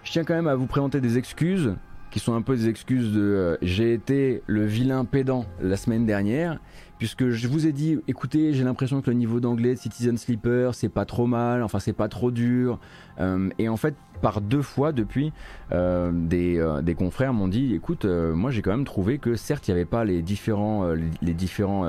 je tiens quand même à vous présenter des excuses qui sont un peu des excuses de euh, j'ai été le vilain pédant la semaine dernière puisque je vous ai dit écoutez j'ai l'impression que le niveau d'anglais de Citizen Sleeper c'est pas trop mal enfin c'est pas trop dur euh, et en fait par deux fois depuis euh, des, des, confrères m'ont dit écoute moi j'ai quand même trouvé que certes il n'y avait pas les différents les différents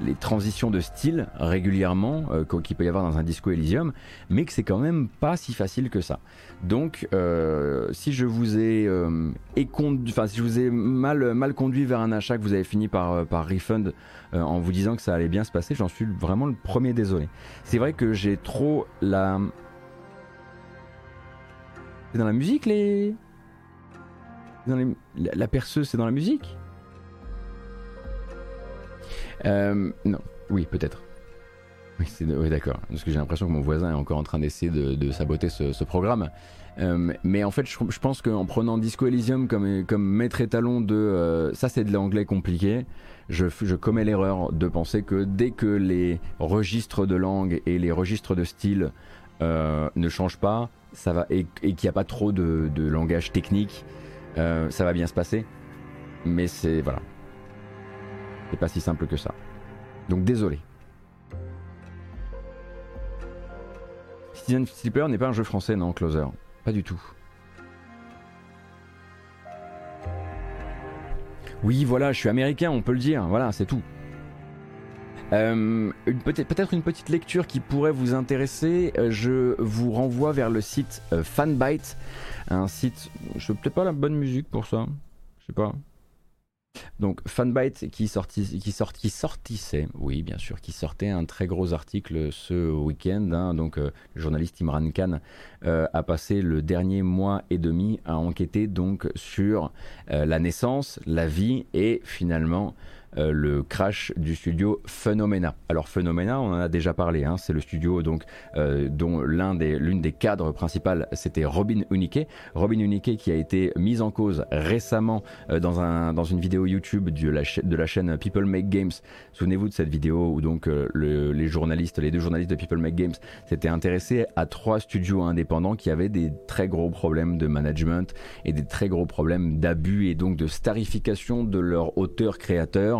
les transitions de style régulièrement euh, qu'il peut y avoir dans un disco Elysium, mais que c'est quand même pas si facile que ça. Donc, euh, si je vous ai euh, si je vous ai mal mal conduit vers un achat que vous avez fini par par refund en vous disant que ça allait bien se passer, j'en suis vraiment le premier désolé. C'est vrai que j'ai trop la c'est dans la musique les, dans les... la perceuse c'est dans la musique? Euh, non, oui, peut-être. Oui, d'accord. Parce que j'ai l'impression que mon voisin est encore en train d'essayer de, saboter ce, programme. Euh, mais en fait, je, pense qu'en prenant Disco Elysium comme, maître étalon de euh, ça, c'est de l'anglais compliqué, je, je commets l'erreur de penser que dès que les registres de langue et les registres de style ne changent pas, ça va et, qu'il n'y a pas trop de langage technique, ça va bien se passer. Mais c'est voilà, c'est pas si simple que ça. Donc désolé. Citizen Sleeper n'est pas un jeu français, non, Closer? Pas du tout. Oui, voilà, je suis américain, on peut le dire. Voilà, c'est tout. Euh, peut-être une petite lecture qui pourrait vous intéresser. Euh, je vous renvoie vers le site euh, Fanbyte un site, je sais peut-être pas la bonne musique pour ça, je sais pas. Donc Fanbyte qui, qui, sort, qui sortissait, oui bien sûr, qui sortait un très gros article ce week-end. Hein. donc euh, le journaliste Imran Khan euh, a passé le dernier mois et demi à enquêter donc sur euh, la naissance, la vie et finalement euh, le crash du studio Phenomena. Alors Phenomena, on en a déjà parlé, hein, c'est le studio donc euh, dont l'un des des cadres principales c'était Robin Unique. Robin Unique qui a été mise en cause récemment euh, dans un dans une vidéo YouTube de la, chaîne People Make Games. Souvenez-vous de cette vidéo où donc les journalistes, les deux journalistes de People Make Games s'étaient intéressés à trois studios indépendants qui avaient des très gros problèmes de management et des très gros problèmes d'abus et donc de starification de leurs auteurs créateurs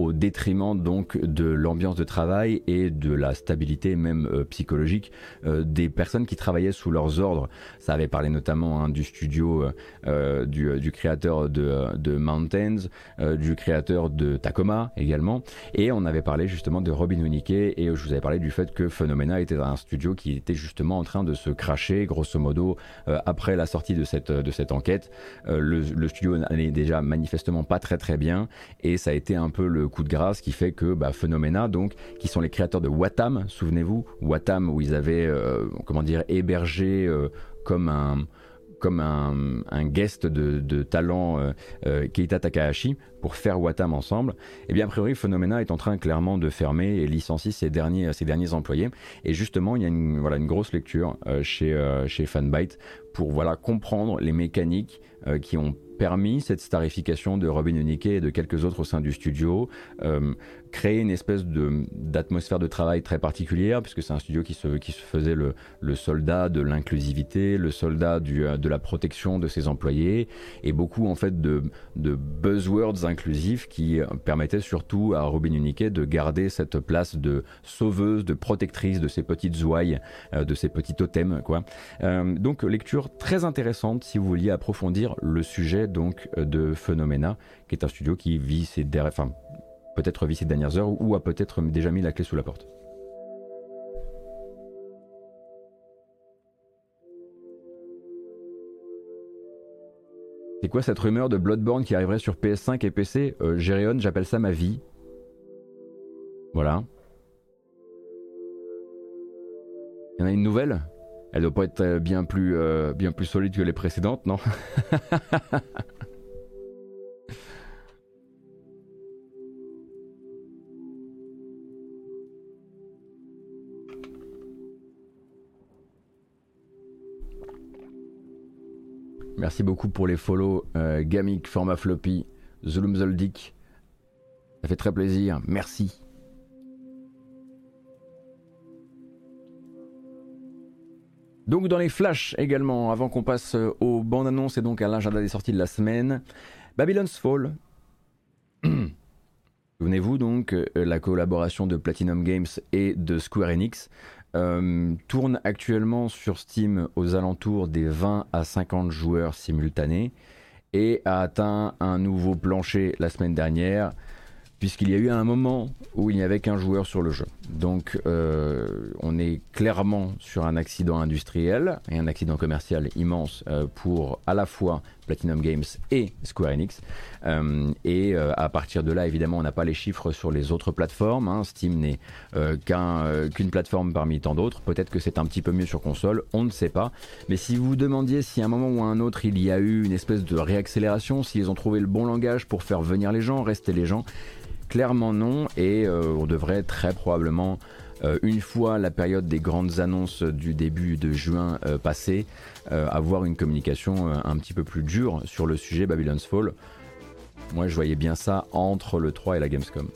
au détriment donc de l'ambiance de travail et de la stabilité même euh, psychologique euh, des personnes qui travaillaient sous leurs ordres. Ça avait parlé notamment hein, du studio euh, du, créateur de, Mountains, du créateur de Tacoma également, et on avait parlé justement de Robin Winnicke et je vous avais parlé du fait que Phenomena était un studio qui était justement en train de se cracher grosso modo après la sortie de cette, de cette enquête. Le, le studio n'allait déjà manifestement pas très très bien et ça a été un peu le coup de grâce qui fait que bah, Phenomena, donc, qui sont les créateurs de Watam, souvenez-vous, Watam où ils avaient, euh, comment dire, hébergé euh, comme un comme un, guest de, talent euh, Keita Takahashi pour faire Watam ensemble, et eh bien a priori Phenomena est en train clairement de fermer et licencier ses derniers, ses derniers employés. Et justement, il y a une, voilà, une grosse lecture chez, chez Fanbyte pour voilà, comprendre les mécaniques qui ont permis cette starification de Robin Unique et de quelques autres au sein du studio, euh, créer une espèce d'atmosphère de, travail très particulière, puisque c'est un studio qui se, qui se faisait le, le soldat de l'inclusivité, le soldat du, euh, de la protection de ses employés, et beaucoup en fait de, de buzzwords inclusifs qui euh, permettaient surtout à Robin Unique de garder cette place de sauveuse, de protectrice de ses petites ouailles, de ses petits totems. Quoi. donc lecture très intéressante si vous vouliez approfondir le sujet donc euh, de Phenomena, qui est un studio qui vit ses enfin peut-être vit ses dernières heures ou a peut-être déjà mis la clé sous la porte. C'est quoi cette rumeur de Bloodborne qui arriverait sur PS5 et PC euh, j'appelle ça ma vie. Voilà. Il y en a une nouvelle? Elle doit pas être euh, bien plus, euh, bien plus solide que les précédentes, non? Merci beaucoup pour les follow, euh, Gamik, Format Floppy, Zulum Zoldik. Ça fait très plaisir, merci. Donc dans les flashs également, avant qu'on passe euh, aux bandes annonces et donc à l'agenda des sorties de la semaine, Babylon's Fall. Souvenez-vous donc, euh, la collaboration de Platinum Games et de Square Enix euh, tourne actuellement sur Steam aux alentours des 20 à 50 joueurs simultanés et a atteint un nouveau plancher la semaine dernière puisqu'il y a eu un moment où il n'y avait qu'un joueur sur le jeu. Donc euh, on est clairement sur un accident industriel et un accident commercial immense euh, pour à la fois Platinum Games et Square Enix. Euh, et à partir de là, évidemment, on n'a pas les chiffres sur les autres plateformes. Hein. Steam n'est qu'une plateforme parmi tant d'autres. Peut-être que c'est un petit peu mieux sur console, on ne sait pas. Mais si vous vous demandiez si à un moment ou à un autre il y a eu une espèce de réaccélération, s'ils ont trouvé le bon langage pour faire venir les gens, rester les gens, Clairement non, et euh, on devrait très probablement, euh, une fois la période des grandes annonces du début de juin euh, passée, avoir une communication un petit peu plus dure sur le sujet Babylon's Fall. Moi je voyais bien ça entre le 3 et la Gamescom.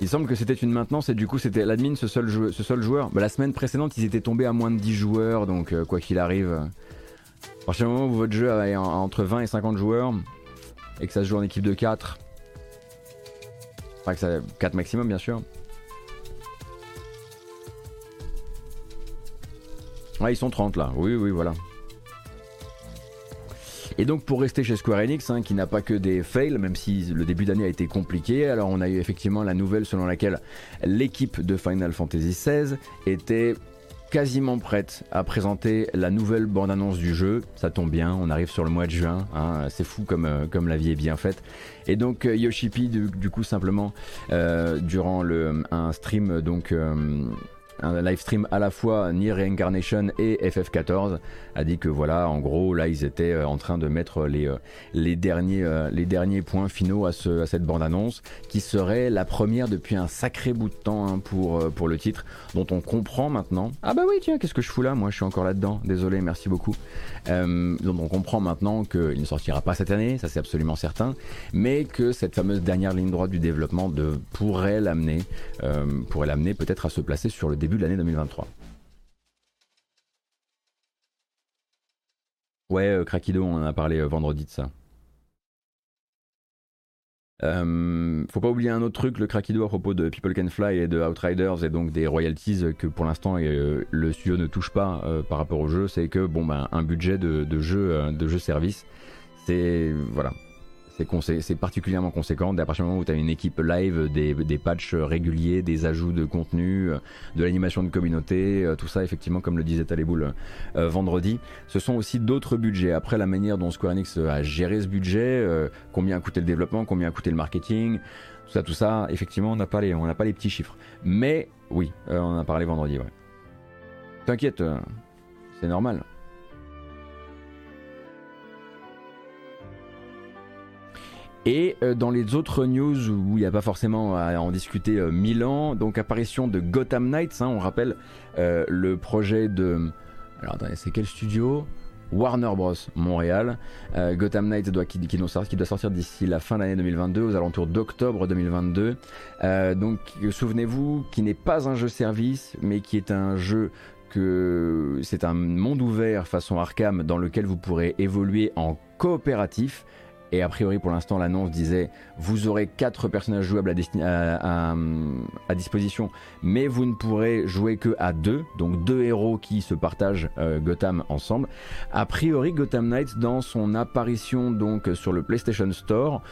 Il semble que c'était une maintenance et du coup c'était l'admin ce seul, joueur. Bah, la semaine précédente ils étaient tombés à moins de 10 joueurs donc euh, quoi qu'il arrive. Partir du moment où votre jeu est entre 20 et 50 joueurs et que ça se joue en équipe de 4, enfin que ça, 4 maximum bien sûr. Ouais ils sont 30 là, oui oui voilà. Et donc pour rester chez Square Enix, hein, qui n'a pas que des fails, même si le début d'année a été compliqué, alors on a eu effectivement la nouvelle selon laquelle l'équipe de Final Fantasy XVI était quasiment prête à présenter la nouvelle bande-annonce du jeu. Ça tombe bien, on arrive sur le mois de juin, hein, c'est fou comme, euh, comme la vie est bien faite. Et donc euh, Yoshipi, du, coup, simplement, euh, durant un stream, donc un live stream à la fois Nier Reincarnation et FF14 a dit que voilà en gros là ils étaient euh, en train de mettre les, euh, les, derniers, euh, les derniers points finaux à, ce, à cette bande annonce qui serait la première depuis un sacré bout de temps hein, pour, pour le titre dont on comprend maintenant. Ah bah oui tiens qu'est-ce que je fous là? Moi je suis encore là dedans désolé merci beaucoup dont on comprend maintenant qu'il ne sortira pas cette année ça c'est absolument certain mais que cette fameuse dernière ligne droite du développement pourrait l'amener pourrait l'amener peut-être à se placer sur le début de l'année 2023. Ouais, euh, on en a parlé euh, vendredi de ça. Euh, faut pas oublier un autre truc, le Craquido à propos de People Can Fly et de Outriders et donc des royalties que pour l'instant le studio ne touche pas par rapport au jeu, c'est que bon ben un budget de, de jeu de jeu service, c'est voilà, c'est particulièrement conséquent à partir du moment où tu as une équipe live, des, patchs réguliers, des ajouts de contenu, euh, de l'animation de communauté, euh, tout ça effectivement comme le disait Taleboul euh, vendredi. Ce sont aussi d'autres budgets. Après la manière dont Square Enix a géré ce budget, combien a coûté le développement, combien a coûté le marketing, tout ça, tout ça, effectivement on n'a pas, les, pas les petits chiffres. Mais oui, on en a parlé vendredi. Ouais. T'inquiète, c'est normal. Et euh, dans les autres news où il n'y a pas forcément à en discuter euh, mille ans, donc apparition de Gotham Knights, hein, on rappelle euh, le projet de... Alors attendez, c'est quel studio? Warner Bros. Montréal. Gotham Knights qui, doit sortir d'ici la fin de l'année 2022, aux alentours d'octobre 2022. donc souvenez-vous, qui n'est pas un jeu service, mais qui est un jeu que c'est un monde ouvert façon Arkham dans lequel vous pourrez évoluer en coopératif et a priori, pour l'instant, l'annonce disait vous aurez quatre personnages jouables à, disposition, mais vous ne pourrez jouer que à deux, donc deux héros qui se partagent euh, Gotham ensemble. A priori, Gotham Knights, dans son apparition donc sur le PlayStation Store,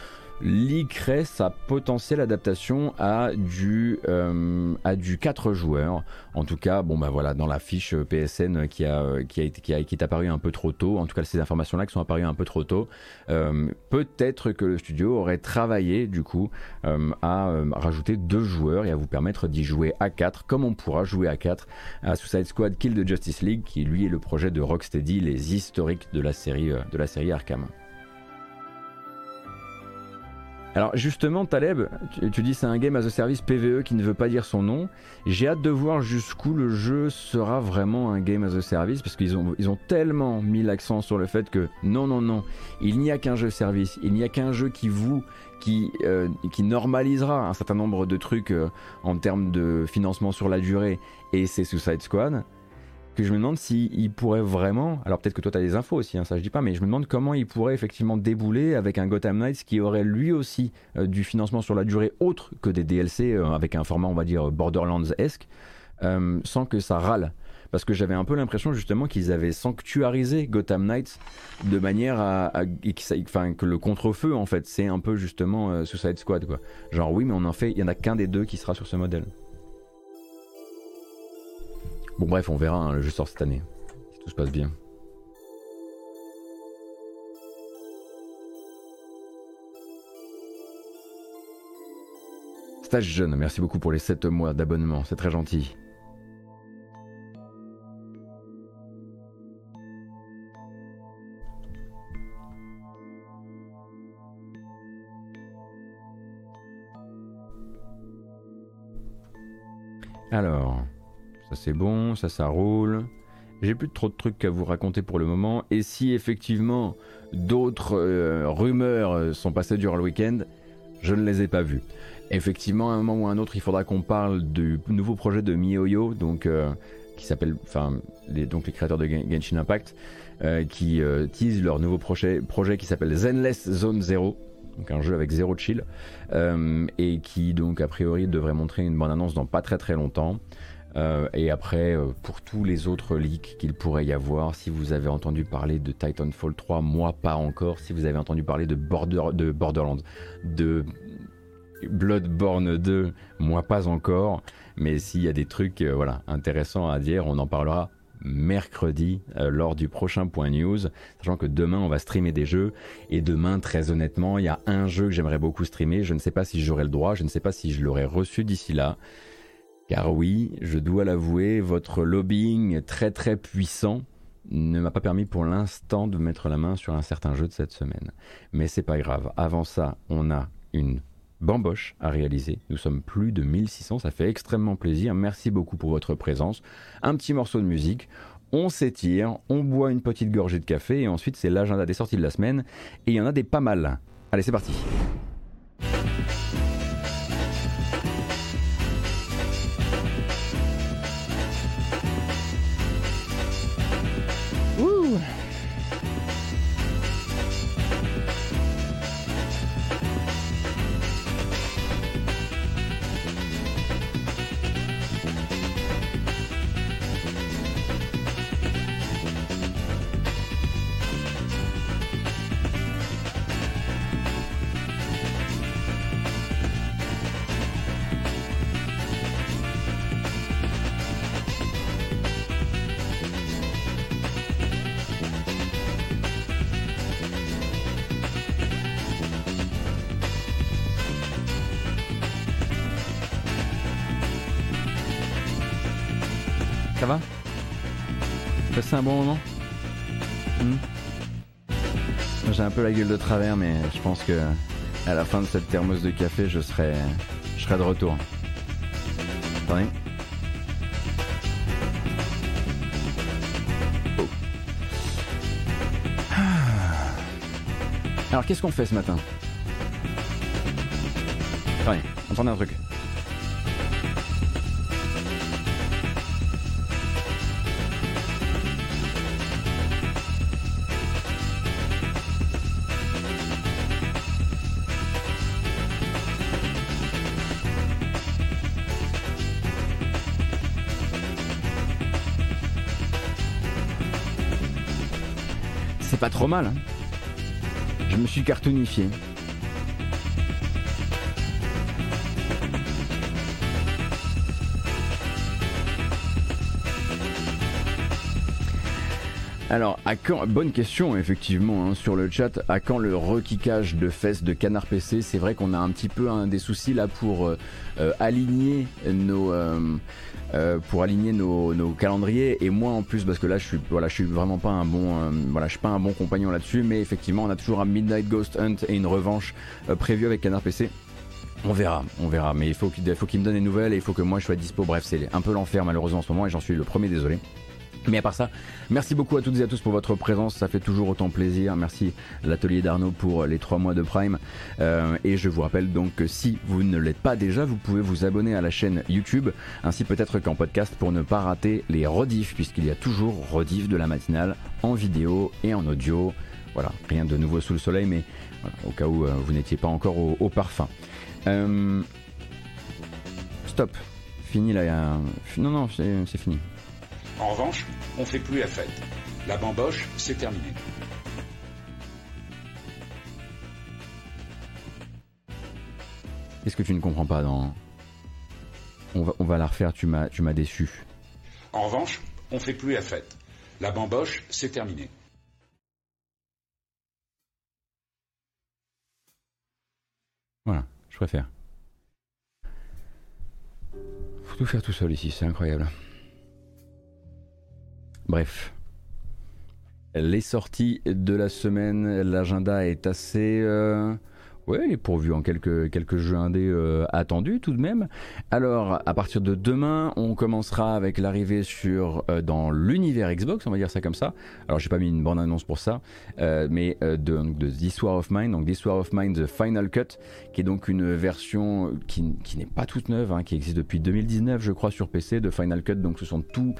leakerait sa potentielle adaptation à du, euh, à du 4 joueurs. En tout cas, bon bah voilà, dans la fiche PSN qui, est apparue un peu trop tôt, en tout cas ces informations-là qui sont apparues un peu trop tôt, euh, peut-être que le studio aurait travaillé du coup euh, à rajouter deux joueurs et à vous permettre d'y jouer à 4, comme on pourra jouer à 4 à Suicide Squad Kill the Justice League, qui lui est le projet de Rocksteady, les historiques de la série Arkham. Alors justement, Taleb, tu, dis c'est un game as a service PVE qui ne veut pas dire son nom. J'ai hâte de voir jusqu'où le jeu sera vraiment un game as a service parce qu'ils ont, ils ont tellement mis l'accent sur le fait que non, non, non, il n'y a qu'un jeu service, il n'y a qu'un jeu qui vous qui, euh, qui normalisera un certain nombre de trucs euh, en termes de financement sur la durée et c'est Suicide Squad que je me demande s'il pourrait vraiment, alors peut-être que toi tu as des infos aussi, hein, ça je dis pas, mais je me demande comment il pourrait effectivement débouler avec un Gotham Knights qui aurait lui aussi euh, du financement sur la durée autre que des DLC euh, avec un format on va dire Borderlands-esque, euh, sans que ça râle. Parce que j'avais un peu l'impression justement qu'ils avaient sanctuarisé Gotham Knights de manière à, enfin, que le contre-feu en fait c'est un peu justement Suicide Squad quoi. Genre oui mais on en fait, il y en a qu'un des deux qui sera sur ce modèle. Bon bref, on verra, hein, le jeu sort cette année, si tout se passe bien. Stage jeune, merci beaucoup pour les 7 mois d'abonnement, c'est très gentil. Alors, ça c'est bon, ça ça roule. J'ai plus trop de trucs à vous raconter pour le moment. Et si effectivement d'autres euh, rumeurs euh, sont passées durant le week-end, je ne les ai pas vues. Effectivement, à un moment ou à un autre, il faudra qu'on parle du nouveau projet de MiHoYo, donc euh, qui s'appelle, enfin, les, donc les créateurs de Genshin Impact, qui teasent leur nouveau projet, projet qui s'appelle Zenless Zone Zero, donc un jeu avec zéro chill, et qui donc a priori devrait montrer une bonne annonce dans pas très très longtemps. Euh, et après, euh, pour tous les autres leaks qu'il pourrait y avoir, si vous avez entendu parler de Titanfall 3, moi pas encore. Si vous avez entendu parler de, de Borderlands, de Bloodborne 2, moi pas encore. Mais s'il y a des trucs euh, voilà, intéressants à dire, on en parlera mercredi lors du prochain point news, sachant que demain on va streamer des jeux et demain très honnêtement il y a un jeu que j'aimerais beaucoup streamer, je ne sais pas si j'aurai le droit, je ne sais pas si je l'aurai reçu d'ici là, car oui, je dois l'avouer, votre lobbying très très puissant ne m'a pas permis pour l'instant de mettre la main sur un certain jeu de cette semaine. Mais c'est pas grave. Avant ça, on a une bamboche à réaliser. Nous sommes plus de 1600, ça fait extrêmement plaisir. Merci beaucoup pour votre présence. Un petit morceau de musique. On s'étire, on boit une petite gorgée de café et ensuite c'est l'agenda des sorties de la semaine et il y en a des pas mal. Allez, c'est parti. Mais je pense que à la fin de cette thermos de café, je serai, je serai de retour. Oh. Alors, qu'est-ce qu'on fait ce matin? Attendez, entendez un truc. Mal. Hein. Je me suis cartonifié. Alors, à quand Bonne question, effectivement, hein, sur le chat. À quand le requiquage de fesses de Canard PC C'est vrai qu'on a un petit peu des soucis là pour euh, euh, aligner nos. Euh, pour aligner nos, calendriers et moi en plus parce que là je suis voilà vraiment pas un bon voilà je suis pas un bon compagnon là-dessus mais effectivement on a toujours un Midnight Ghost Hunt et une revanche prévue avec Canard PC on verra, on verra, mais il faut qu'il faut qu'il me donne des nouvelles et il faut que moi je sois dispo. Bref, c'est un peu l'enfer malheureusement en ce moment et j'en suis le premier désolé. Mais à part ça, merci beaucoup à toutes et à tous pour votre présence, ça fait toujours autant plaisir. Merci l'atelier d'Arnaud pour les trois mois de Prime. Euh, et je vous rappelle donc que si vous ne l'êtes pas déjà, vous pouvez vous abonner à la chaîne YouTube, ainsi peut-être qu'en podcast pour ne pas rater les rediffs, puisqu'il y a toujours rediff de la matinale en vidéo et en audio. Voilà, rien de nouveau sous le soleil, mais au cas où euh, vous n'étiez pas encore au, parfum. Euh, stop, fini là. Non, non, c'est fini. En revanche, on fait plus la fête. La bamboche, c'est terminé. Qu'est-ce que tu ne comprends pas dans... On va, on va la refaire, tu m'as, tu m'as déçu. En revanche, on fait plus la fête. La bamboche, c'est terminé. Voilà, je préfère. Faut tout faire tout seul ici, c'est incroyable. Bref. Les sorties de la semaine, l'agenda est assez... Euh, Est pourvu en quelques, quelques jeux indés euh, attendus tout de même. Alors, à partir de demain, on commencera avec l'arrivée sur euh, dans l'univers Xbox, on va dire ça comme ça. Alors, j'ai pas mis une bande annonce pour ça, euh, mais de, de This of Mine, donc This War of Mine The Final Cut, qui est donc une version qui, qui n'est pas toute neuve, hein, qui existe depuis 2019, je crois, sur PC de Final Cut. Donc, ce sont tout,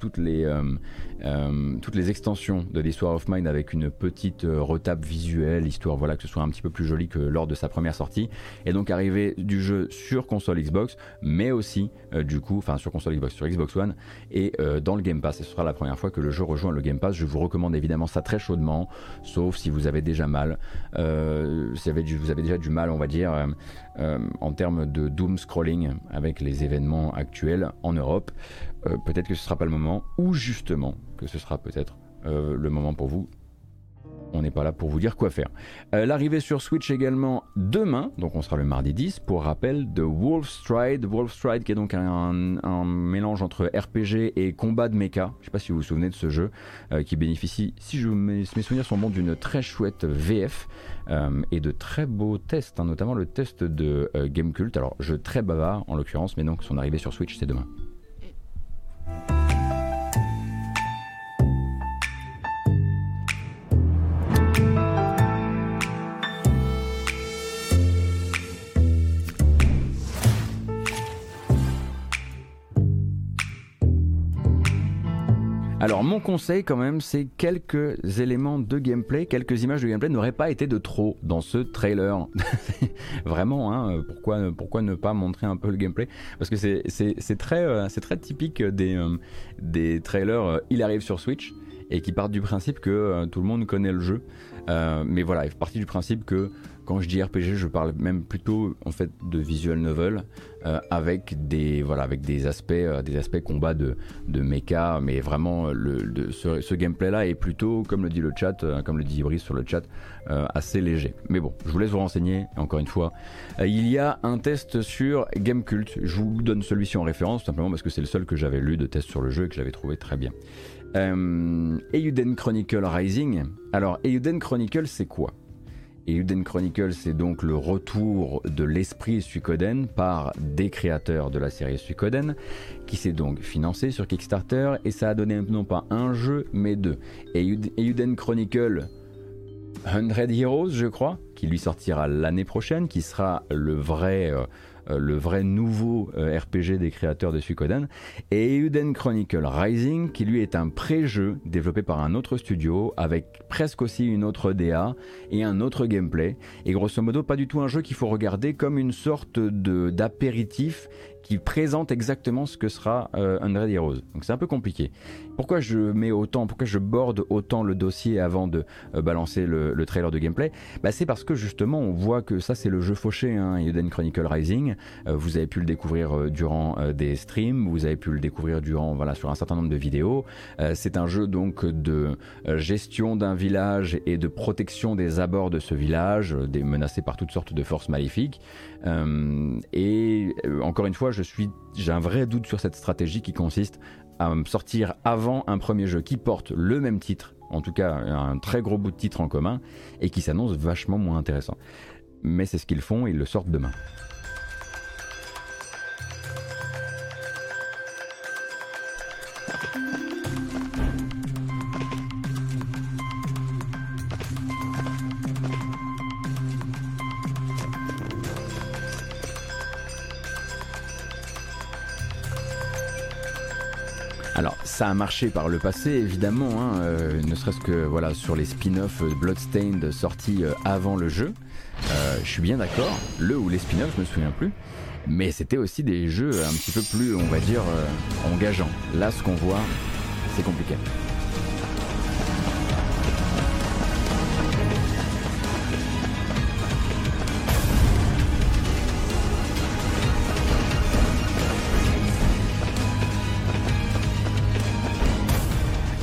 toutes les toutes les extensions de This War of Mine avec une petite retape visuelle, histoire voilà que ce soit un petit peu plus joli que lors de sa première sortie, et donc arriver du jeu sur console Xbox, mais aussi du coup, enfin sur console Xbox, sur Xbox One, et dans le Game Pass. Et ce sera la première fois que le jeu rejoint le Game Pass. Je vous recommande évidemment ça très chaudement, sauf si vous avez déjà mal, si vous avez déjà du mal, on va dire, en termes de doom scrolling avec les événements actuels en Europe. peut-être que ce sera pas le moment, ou justement que ce sera peut-être le moment pour vous on n'est pas là pour vous dire quoi faire. Euh, l'arrivée sur Switch également demain, donc on sera le mardi 10, pour rappel de Wolfstride. Wolfstride qui est donc un, mélange entre RPG et combat de mecha. Je ne sais pas si vous vous souvenez de ce jeu, euh, qui bénéficie, si je, mes, souvenirs sont bons, d'une très chouette VF euh, et de très beaux tests, hein, notamment le test de Gamecult. Alors, jeu très bavard en l'occurrence, mais donc son arrivée sur Switch c'est demain. Alors mon conseil quand même, c'est quelques éléments de gameplay, quelques images de gameplay n'auraient pas été de trop dans ce trailer. Vraiment, hein, pourquoi, ne pas montrer un peu le gameplay? Parce que c'est très, euh, très typique des, euh, trailers, euh, il arrive sur Switch et qui partent du principe que tout le monde connaît le jeu. mais voilà, il partie du principe que quand je dis RPG, je parle même plutôt en fait de visual novel euh, avec des voilà avec des aspects euh, des aspects combat de de mecha, mais vraiment le, de, ce, gameplay là est plutôt comme le dit le chat, euh, comme le dit Ibris sur le chat, assez léger. Mais bon, je vous laisse vous renseigner. Encore une fois, il y a un test sur Gamecult. Je vous donne celui-ci en référence simplement parce que c'est le seul que j'avais lu de test sur le jeu et que j'avais trouvé très bien. Euden Chronicle Rising. Alors Euden Chronicle, c'est quoi? Et Uden Chronicles, c'est donc le retour de l'esprit Suikoden par des créateurs de la série Suikoden, qui s'est donc financé sur Kickstarter, et ça a donné non pas un jeu, mais deux. Et Chronicle 100 Heroes, je crois, qui lui sortira l'année prochaine, qui sera le vrai... Euh, le vrai nouveau euh, RPG des créateurs de Suikoden, et Uden Chronicle Rising, qui lui est un pré-jeu développé par un autre studio, avec presque aussi une autre DA et un autre gameplay, et grosso modo pas du tout un jeu qu'il faut regarder comme une sorte d'apéritif qui présente exactement ce que sera euh, Undead Heroes. Donc c'est un peu compliqué. Pourquoi je mets autant, pourquoi je borde autant le dossier avant de euh, balancer le, trailer de gameplay? Bah, C'est parce que justement on voit que ça c'est le jeu fauché, hein, Eden Chronicle Rising. Euh, vous avez pu le découvrir euh, durant des streams, vous avez pu le découvrir durant voilà sur un certain nombre de vidéos. c'est un jeu donc de gestion d'un village et de protection des abords de ce village, des menacés par toutes sortes de forces maléfiques. et encore une fois, je suis, j'ai un vrai doute sur cette stratégie qui consiste à sortir avant un premier jeu qui porte le même titre, en tout cas un très gros bout de titre en commun, et qui s'annonce vachement moins intéressant. Mais c'est ce qu'ils font, ils le sortent demain. Ça a marché par le passé, évidemment, hein, euh, ne serait-ce que voilà, sur les spin-offs Bloodstained sortis euh, avant le jeu. Euh, je suis bien d'accord, le ou les spin-offs, je me souviens plus. Mais c'était aussi des jeux un petit peu plus, on va dire, engageants. Là, ce qu'on voit, c'est compliqué.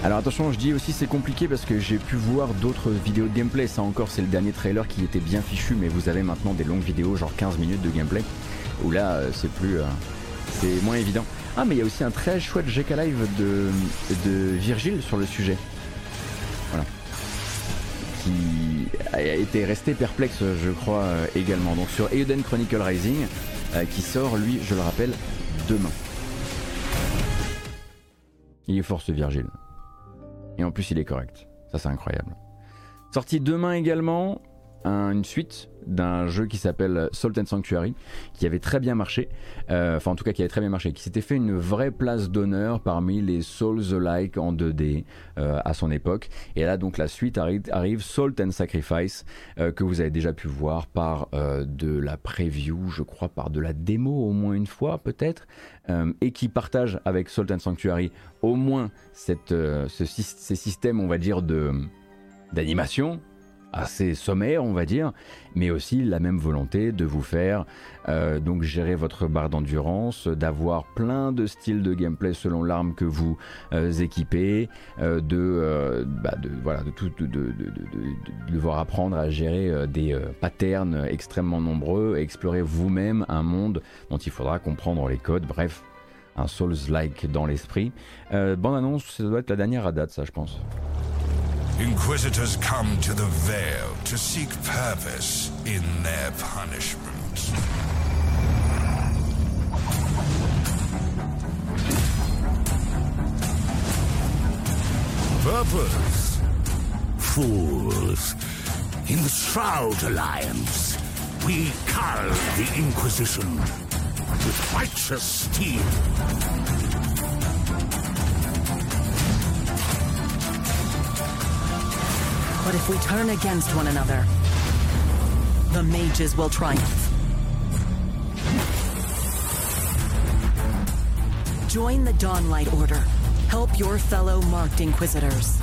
Alors attention, je dis aussi c'est compliqué parce que j'ai pu voir d'autres vidéos de gameplay. Ça encore, c'est le dernier trailer qui était bien fichu, mais vous avez maintenant des longues vidéos, genre 15 minutes de gameplay, où là, euh, c'est plus, euh, c'est moins évident. Ah, mais il y a aussi un très chouette GK Live de, de Virgile sur le sujet. Voilà. Qui a été resté perplexe, je crois, euh, également. Donc sur Euden Chronicle Rising, qui sort, lui, je le rappelle, demain. Il est fort ce Virgile. Et en plus, il est correct. Ça, c'est incroyable. Sorti demain également, une suite d'un jeu qui s'appelle Salt and Sanctuary, qui avait très bien marché, euh, enfin en tout cas qui avait très bien marché, qui s'était fait une vraie place d'honneur parmi les Souls-like en 2D euh, à son époque. Et là donc la suite arrive, Salt and Sacrifice, euh, que vous avez déjà pu voir par de la preview, je crois par de la démo au moins une fois peut-être, et qui partage avec Salt and Sanctuary au moins cette, ce, ces systèmes on va dire d'animation assez sommaire, on va dire, mais aussi la même volonté de vous faire euh, donc gérer votre barre d'endurance, d'avoir plein de styles de gameplay selon l'arme que vous euh, équipez, euh, de, bah, de, voilà, de, tout, de, de, devoir apprendre à gérer des patterns extrêmement nombreux, et explorer vous-même un monde dont il faudra comprendre les codes, bref. Un Souls-like dans l'esprit. bande annonce, ça doit être la dernière à date, ça, je pense. Inquisitors come to the Veil to seek purpose in their punishment. Purpose? Fools. In the Shroud Alliance, we cull the Inquisition with righteous steel. But if we turn against one another, the mages will triumph. Join the Dawnlight Order. Help your fellow marked Inquisitors.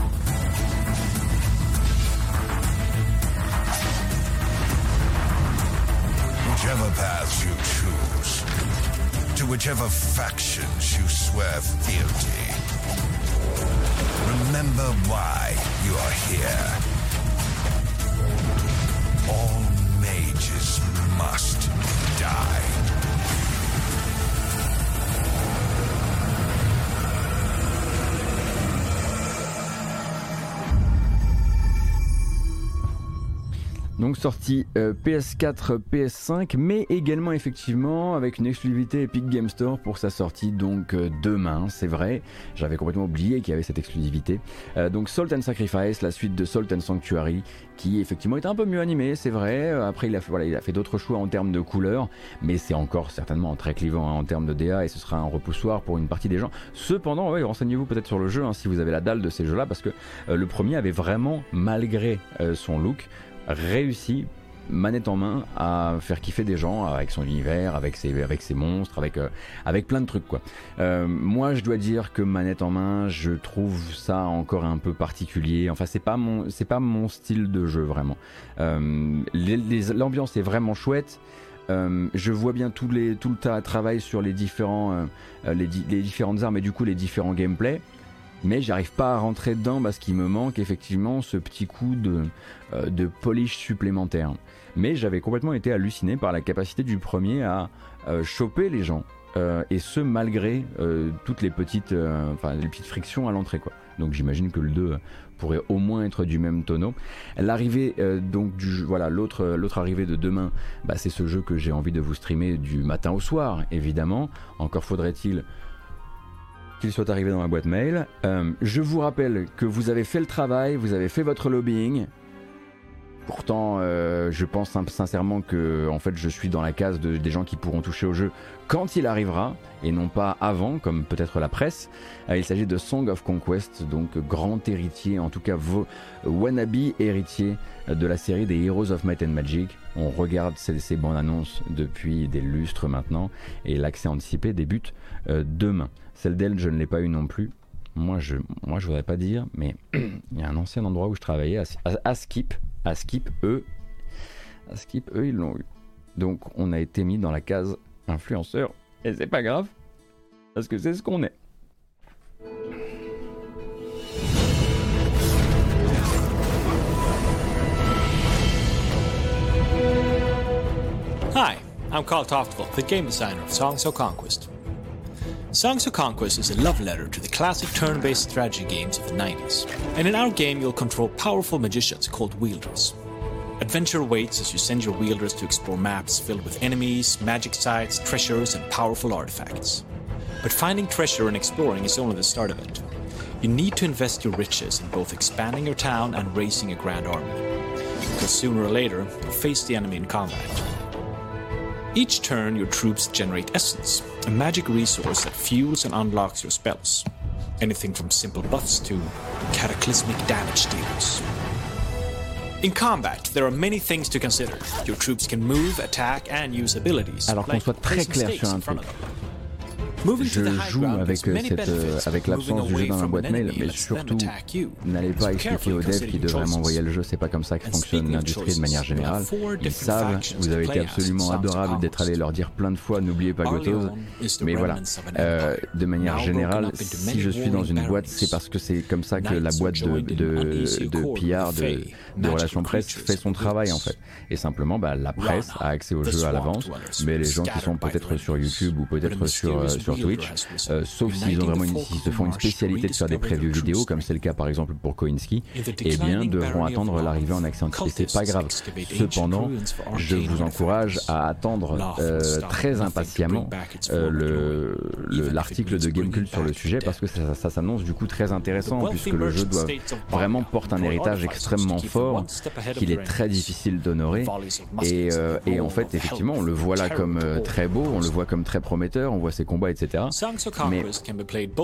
Whichever path you choose, to whichever factions you swear fealty, remember why you are here. All mages must die. Donc sorti PS4, PS5, mais également effectivement avec une exclusivité Epic Game Store pour sa sortie donc euh, demain, c'est vrai. J'avais complètement oublié qu'il y avait cette exclusivité. Euh, donc Salt and Sacrifice, la suite de Salt and Sanctuary, qui effectivement est un peu mieux animé, c'est vrai. Euh, après il a fait, d'autres choix en termes de couleurs, mais c'est encore certainement très clivant hein, en termes de DA et ce sera un repoussoir pour une partie des gens. Cependant, ouais, renseignez-vous peut-être sur le jeu hein, si vous avez la dalle de ces jeux-là, parce que le premier avait vraiment, malgré son look, réussi manette en main à faire kiffer des gens avec son univers, avec ses, avec ses monstres, avec, euh, avec plein de trucs quoi. Euh, moi je dois dire que manette en main, je trouve ça encore un peu particulier. Enfin c'est pas mon c'est pas mon style de jeu vraiment. Euh, l'ambiance est vraiment chouette. je vois bien tout, les, tout le travail sur les, différents, les, les différentes armes et du coup les différents gameplays mais j'arrive pas à rentrer dedans parce qu'il me manque effectivement ce petit coup de, euh, de polish supplémentaire. Mais j'avais complètement été halluciné par la capacité du premier à euh, choper les gens. Euh, et ce malgré toutes les petites, enfin, les petites frictions à l'entrée quoi. Donc j'imagine que le 2 pourrait au moins être du même tonneau. L'arrivée donc du voilà l'autre l'autre arrivée de demain, bah, c'est ce jeu que j'ai envie de vous streamer du matin au soir évidemment. Encore faudrait-il qu'il soit arrivé dans ma boîte mail. je vous rappelle que vous avez fait le travail, vous avez fait votre lobbying, Pourtant, euh, je pense sincèrement que en fait, je suis dans la case des gens qui pourront toucher au jeu quand il arrivera et non pas avant, comme peut-être la presse. Euh, il s'agit de Song of Conquest, donc grand héritier, en tout cas vos wannabe héritier de la série des Heroes of Might and Magic. On regarde ces, bandes annonces depuis des lustres maintenant et l'accès anticipé débute euh, demain. Celle d'elle, je ne l'ai pas eu non plus. Moi, je, moi, je voudrais pas dire, mais il y a un ancien endroit où je travaillais, à Skip, à Skip, eux, à Skip, eux, ils l'ont eu. Donc, on a été mis dans la case influenceur. Et c'est pas grave, parce que c'est ce qu'on est. Hi, I'm Carl Toftville, the game designer of Songs of Conquest. Songs of Conquest is a love letter to the classic turn based strategy games of the 90s. And in our game, you'll control powerful magicians called wielders. Adventure awaits as you send your wielders to explore maps filled with enemies, magic sites, treasures, and powerful artifacts. But finding treasure and exploring is only the start of it. You need to invest your riches in both expanding your town and raising a grand army. because sooner or later you'll face the enemy in combat. Each turn, your troops generate essence, a magic resource that fuels and unlocks your spells. Anything from simple buffs to cataclysmic damage dealers. In combat, there are many things to consider. Your troops can move, attack, and use abilities. Alors qu'on like soit très clair sur un truc. Je joue avec, many cette, euh, avec l'absence du jeu dans la boîte mail, mais surtout, n'allez pas expliquer aux devs qui devraient m'envoyer le jeu, c'est pas comme ça que fonctionne l'industrie de manière générale. Ils savent, vous avez été absolument adorable d'être allé leur dire plein de fois, n'oubliez pas Gotos. Mais voilà, euh, de manière générale, si je suis dans une boîte, c'est parce que c'est comme ça que la boîte de, de, de PR, de, relations presse fait son travail en fait. Et simplement, bah, la presse a accès au jeu à l'avance, mais les gens qui sont peut-être sur. YouTube ou peut-être sur, euh, mysterious sur Twitch, euh, sauf s'ils ont vraiment une, se font une spécialité de faire des previews vidéo, comme c'est le cas par exemple pour Koinski, eh bien devront attendre l'arrivée en accès anticipé. C'est pas grave. Cependant, je vous encourage à attendre euh, très impatiemment euh, le- le- l'article de Gamecult sur le sujet parce que ça, ça s'annonce du coup très intéressant puisque le jeu doit vraiment porte un héritage extrêmement fort qu'il est très difficile d'honorer et, et en fait effectivement on le voit là comme très beau, on le voit comme très prometteur, on voit ses combats etc. Mais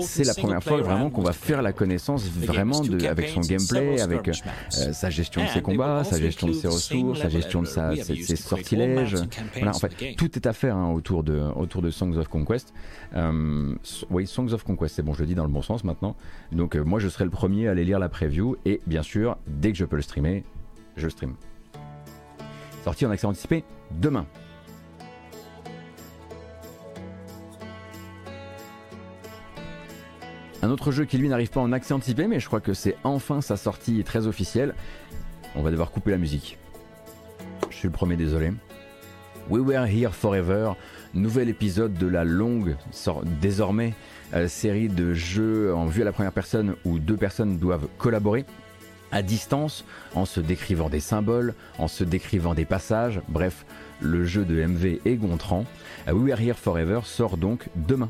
c'est la première fois vraiment qu'on va faire la connaissance vraiment de, avec son gameplay, avec maps. euh, sa gestion de ses combats, sa gestion de ses ressources, sa gestion de sa, ses, sortilèges. Voilà, en fait, tout est à faire hein, autour, de, autour de Songs of Conquest. Euh, oui, Songs of Conquest, c'est bon, je le dis dans le bon sens maintenant. Donc euh, moi, je serai le premier à aller lire la preview et bien sûr, dès que je peux le streamer, je stream. Sorti en accès anticipé demain. Un autre jeu qui lui n'arrive pas en accès anticipé, mais je crois que c'est enfin sa sortie très officielle. On va devoir couper la musique. Je suis le premier, désolé. We Were Here Forever, nouvel épisode de la longue, sor- désormais, euh, série de jeux en vue à la première personne où deux personnes doivent collaborer à distance en se décrivant des symboles, en se décrivant des passages. Bref, le jeu de MV et Gontran. Euh, We Were Here Forever sort donc demain.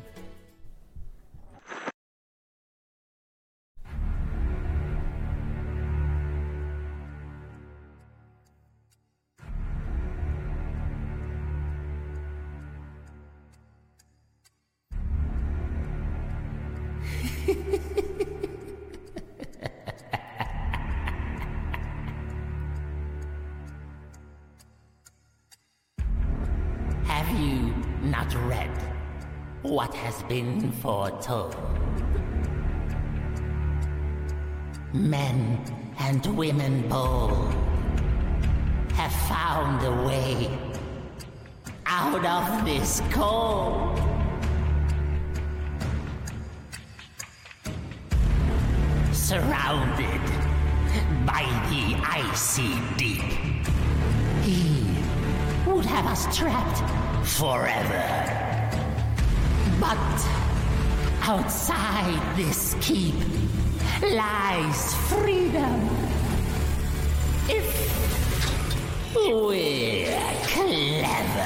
Men and women bold have found a way out of this cold. Surrounded by the icy deep. He would have us trapped forever. But outside this keep lies freedom. If clever.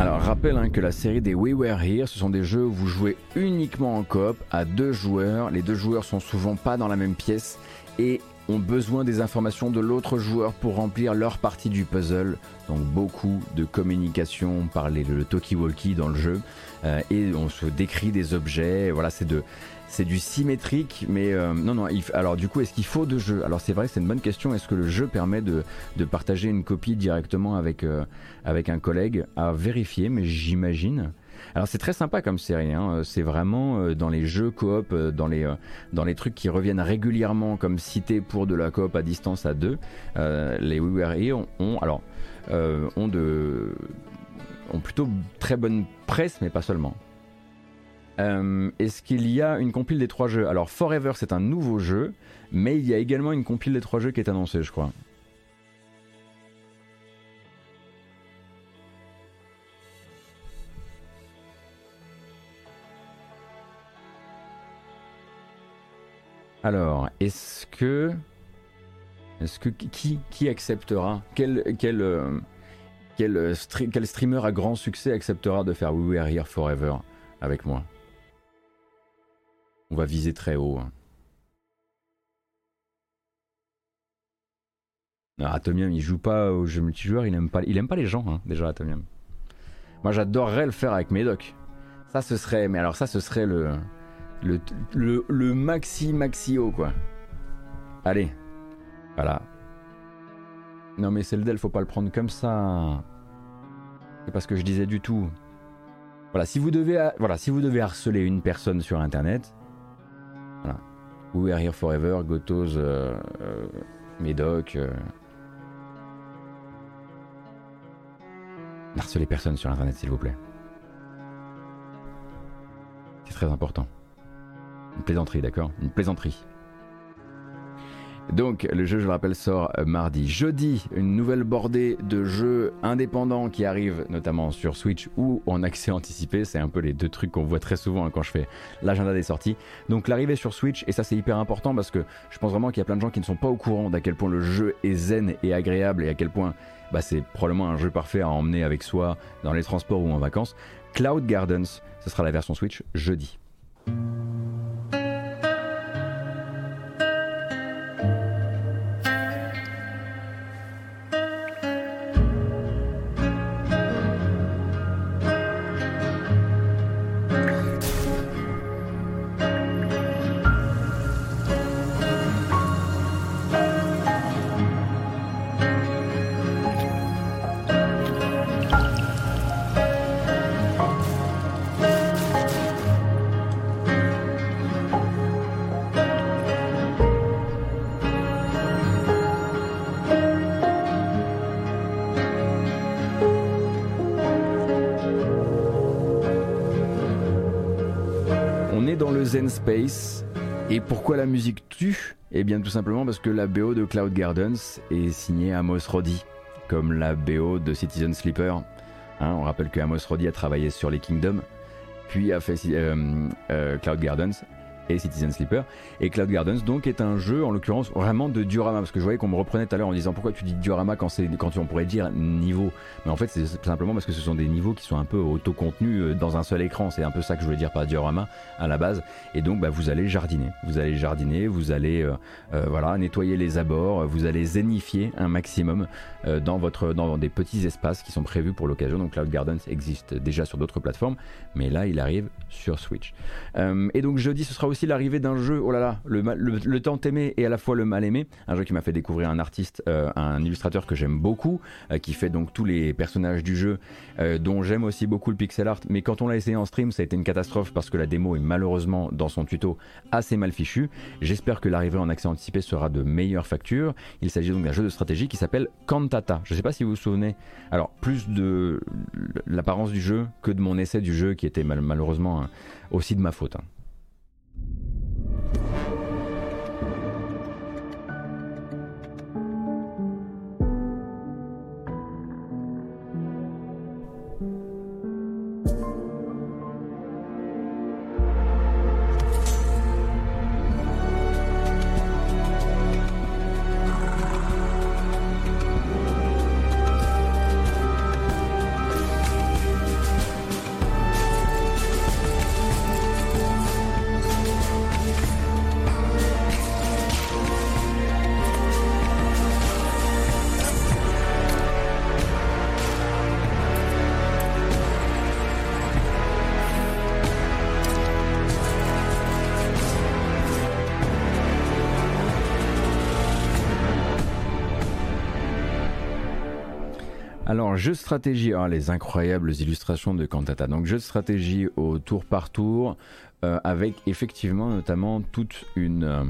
Alors rappelle hein, que la série des We Were Here, ce sont des jeux où vous jouez uniquement en coop à deux joueurs. Les deux joueurs sont souvent pas dans la même pièce et ont besoin des informations de l'autre joueur pour remplir leur partie du puzzle. Donc beaucoup de communication par les- le talkie-walkie dans le jeu Euh, et on se décrit des objets. Voilà, c'est de c'est du symétrique, mais euh, non, non. alors du coup, est-ce qu'il faut deux jeux? Alors c'est vrai, c'est une bonne question. Est-ce que le jeu permet de, de partager une copie directement avec, euh, avec un collègue? À vérifier, mais j'imagine. Alors c'est très sympa comme série, hein. c'est vraiment euh, dans les jeux coop, euh, dans, les, euh, trucs qui reviennent régulièrement comme cités pour de la coop à distance à deux, euh, les We Were ont, euh, de, ont plutôt très bonne presse, mais pas seulement. Euh, Est-ce qu'il y a une compile des trois jeux? Alors Forever c'est un nouveau jeu, mais il y a également une compile des trois jeux qui est annoncée, je crois. Alors, est-ce que. Est-ce que qui, acceptera? Quel, quel, euh, euh, quel, streamer à grand succès acceptera de faire We Are Here Forever avec moi? On va viser très haut. Hein. Ah, Atomium, il joue pas aux jeux multijoueurs, il aime pas, il aime pas les gens, hein, déjà, Atomium. Moi, j'adorerais le faire avec Medoc. Ça, ce serait. Mais alors, ça, ce serait le le, le, maxi maxi haut, quoi. Allez, voilà. Non, mais c'est le Dell, faut pas le prendre comme ça. C'est pas ce que je disais du tout. Voilà, si vous devez, voilà, si vous devez harceler une personne sur Internet, voilà. We are here forever, Gotos, euh, euh, Médoc. Euh, Harcelez personne sur Internet, s'il vous plaît. C'est très important. Une plaisanterie, d'accord Une plaisanterie. Donc le jeu, je le rappelle, sort euh, mardi. Jeudi, une nouvelle bordée de jeux indépendants qui arrivent notamment sur Switch ou en accès anticipé. C'est un peu les deux trucs qu'on voit très souvent hein, quand je fais l'agenda des sorties. Donc l'arrivée sur Switch, et ça c'est hyper important parce que je pense vraiment qu'il y a plein de gens qui ne sont pas au courant d'à quel point le jeu est zen et agréable et à quel point bah, c'est probablement un jeu parfait à emmener avec soi dans les transports ou en vacances. Cloud Gardens, ce sera la version Switch jeudi. Thank you. Space. Et pourquoi la musique tue? Eh bien tout simplement parce que la BO de Cloud Gardens est signée Amos Roddy, comme la BO de Citizen Sleeper. Hein, on rappelle que Amos Roddy a travaillé sur les Kingdoms, puis a fait euh, euh, Cloud Gardens et Citizen Sleeper. Et Cloud Gardens donc est un jeu en l'occurrence vraiment de diorama parce que je voyais qu'on me reprenait tout à l'heure en disant pourquoi tu dis diorama quand quand on pourrait dire niveau? Mais en fait c'est simplement parce que ce sont des niveaux qui sont un peu auto-contenus euh, dans un seul écran. C'est un peu ça que je voulais dire par diorama à la base. Et donc bah, vous allez jardiner, vous allez jardiner, vous allez euh, euh, voilà nettoyer les abords, vous allez zénifier un maximum dans votre dans des petits espaces qui sont prévus pour l'occasion. Donc Cloud Gardens existe déjà sur d'autres plateformes, mais là il arrive sur Switch. Et donc jeudi ce sera aussi l'arrivée d'un jeu, oh là là, le, le, le tant aimé et à la fois le mal aimé, un jeu qui m'a fait découvrir un artiste, euh, un illustrateur que j'aime beaucoup, euh, qui fait donc tous les personnages du jeu, euh, dont j'aime aussi beaucoup le pixel art, mais quand on l'a essayé en stream, ça a été une catastrophe parce que la démo est malheureusement dans son tuto assez mal fichue. J'espère que l'arrivée en accès anticipé sera de meilleure facture. Il s'agit donc d'un jeu de stratégie qui s'appelle Cantata. Je ne sais pas si vous vous souvenez, alors plus de l'apparence du jeu que de mon essai du jeu qui était mal- malheureusement hein, aussi de ma faute. hein. you jeu de stratégie, ah, les incroyables illustrations de Cantata. Donc, jeu de stratégie au tour par tour, euh, avec effectivement notamment toute une, euh,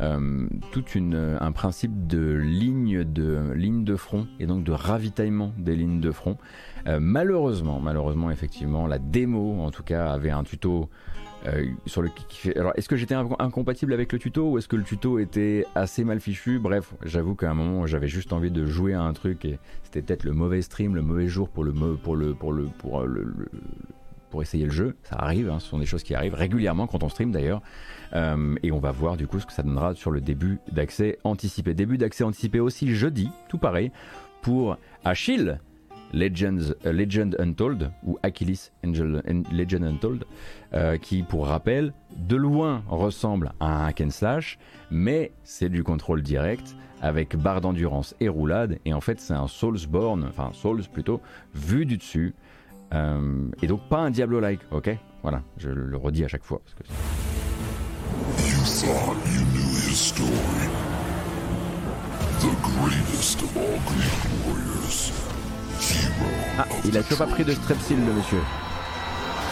euh, toute une, un principe de ligne de ligne de front et donc de ravitaillement des lignes de front. Malheureusement, malheureusement, effectivement, la démo, en tout cas, avait un tuto euh, sur le Alors, est-ce que j'étais inc- incompatible avec le tuto ou est-ce que le tuto était assez mal fichu? Bref, j'avoue qu'à un moment, j'avais juste envie de jouer à un truc et c'était peut-être le mauvais stream, le mauvais jour pour pour pour pour euh, pour essayer le jeu. Ça arrive, hein, ce sont des choses qui arrivent régulièrement quand on stream d'ailleurs. Euh, et on va voir du coup ce que ça donnera sur le début d'accès anticipé. Début d'accès anticipé aussi jeudi, tout pareil, pour Achille, Legends, euh, Legend Untold, ou Achilles Angel, An- Legend Untold, euh, qui, pour rappel, de loin ressemble à un hack and slash, mais c'est du contrôle direct avec barre d'endurance et roulade, et en fait c'est un Soulsborne, enfin Souls plutôt, vu du dessus, euh, et donc pas un Diablo-like, ok? Voilà, je le redis à chaque fois. Parce que You thought you knew his story. The greatest of Greek warriors. Hero Ah, il a toujours pas pris de strepsil le monsieur.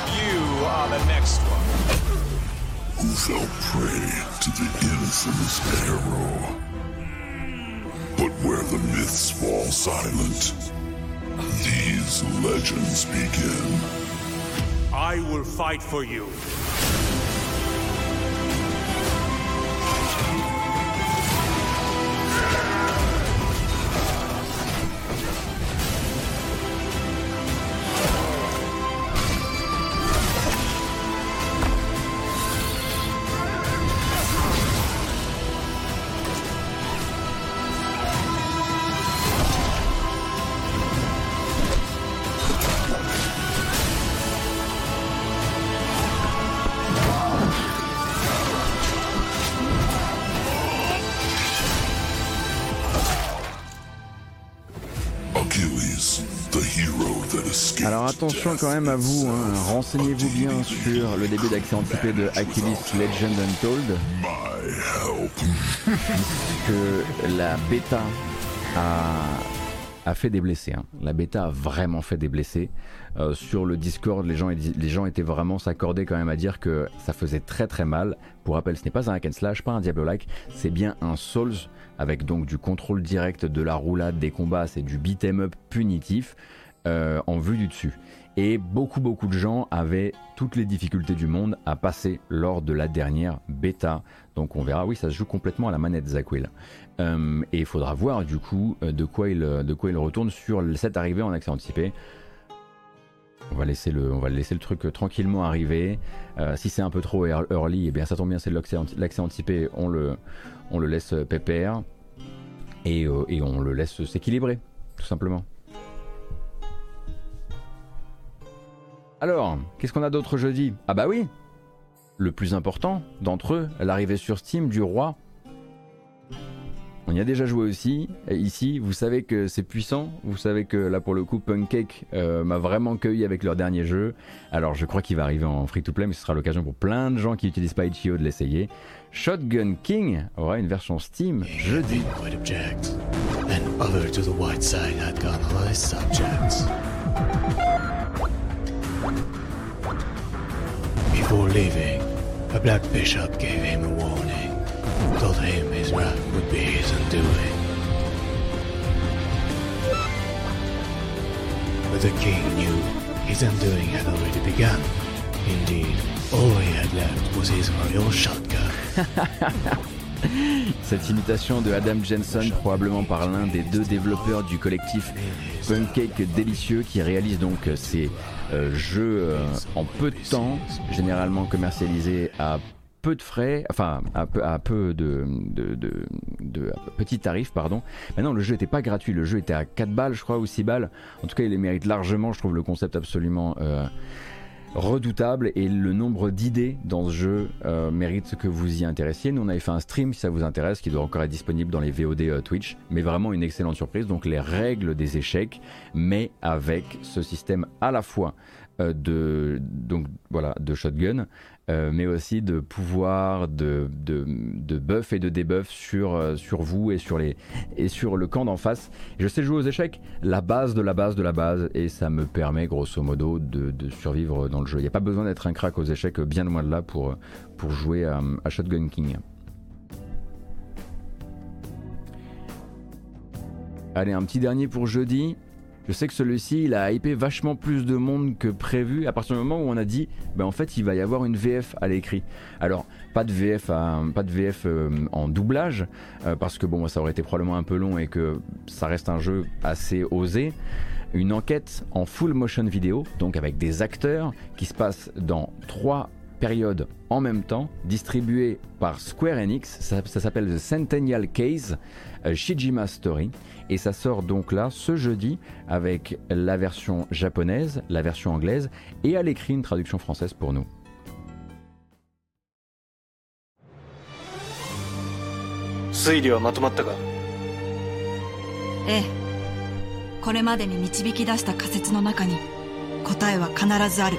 You are the next one. who fell prey to the innocence arrow. But where the myths fall silent, these legends begin. I will fight for you. Alors attention quand même à vous, hein, renseignez-vous bien sur le début d'accès anticipé de Achilles Legend Untold, que la bêta a, fait des blessés. hein. La bêta a vraiment fait des blessés. Euh, sur le Discord, les gens, les gens étaient vraiment s'accordaient quand même à dire que ça faisait très très mal. Pour rappel, ce n'est pas un hack and slash, pas un Diablo-like, c'est bien un Souls avec donc du contrôle direct de la roulade des combats, c'est du beat'em up punitif euh, en vue du dessus. Et beaucoup beaucoup de gens avaient toutes les difficultés du monde à passer lors de la dernière bêta. Donc on verra, oui, ça se joue complètement à la manette Zach Will. Euh, et il faudra voir du coup euh, de quoi il, de quoi il retourne sur cette arrivée en accès anticipé. On va laisser le, on va laisser le truc euh, tranquillement arriver. Euh, si c'est un peu trop ear- early, eh bien ça tombe bien, c'est l'accès anti- l'accès anticipé, on le, on le laisse euh, pépère et, euh, et on le laisse s'équilibrer, tout simplement. Alors, qu'est-ce qu'on a d'autre jeudi? Ah bah oui Le plus important d'entre eux, l'arrivée sur Steam du roi. On y a déjà joué aussi. Ici, vous savez que c'est puissant. Vous savez que là, pour le coup, Punkcake euh, m'a vraiment cueilli avec leur dernier jeu. Alors, je crois qu'il va arriver en free-to-play, mais ce sera l'occasion pour plein de gens qui n'utilisent pas de l'essayer. Shotgun King aura une version Steam jeudi. Before leaving, a black bishop gave him a warning. Told him his wrath would be his undoing. But the king knew his undoing had already begun. Indeed, all he had left was his royal shotgun. Cette imitation de Adam Jensen, probablement par l'un des deux développeurs du collectif Pancake Délicieux, qui réalise donc ces euh, jeux euh, en peu de temps, généralement commercialisés à peu de frais, enfin à peu, de, de, de, de- à petit tarif, pardon. Maintenant, le jeu n'était pas gratuit, le jeu était à 4 balles, je crois, ou 6 balles. En tout cas, il les mérite largement, je trouve le concept absolument euh, redoutable et le nombre d'idées dans ce jeu euh, mérite que vous y intéressiez. Nous, on avait fait un stream si ça vous intéresse, qui doit encore être disponible dans les VOD euh, Twitch, mais vraiment une excellente surprise. Donc les règles des échecs, mais avec ce système à la fois euh, de donc de shotgun, euh, mais aussi de pouvoir de, de, de buff et de debuff sur, euh, sur vous et sur, les, et sur le camp d'en face. Je sais jouer aux échecs, la base de la base de la base, et ça me permet grosso modo de, de survivre dans le jeu. Il n'y a pas besoin d'être un crack aux échecs bien loin de là pour, pour jouer à, à Shotgun King. Allez, un petit dernier pour jeudi. Je sais que celui-ci, il a hypé vachement plus de monde que prévu à partir du moment où on a dit, ben en fait, il va y avoir une VF à l'écrit. Alors, pas de VF, pas de VF euh, en doublage, euh, parce que bon, ça aurait été probablement un peu long et que ça reste un jeu assez osé. Une enquête en full motion vidéo, donc avec des acteurs qui se passent dans trois période en même temps, distribué par Square Enix. Ça, ça s'appelle The Centennial Case euh, Shijima Story. Et ça sort donc là ce jeudi avec la version japonaise, la version anglaise et à l'écrit une traduction française pour nous. 推理はまとまったかええこれまでに導き出した仮説の中に答えは必ずある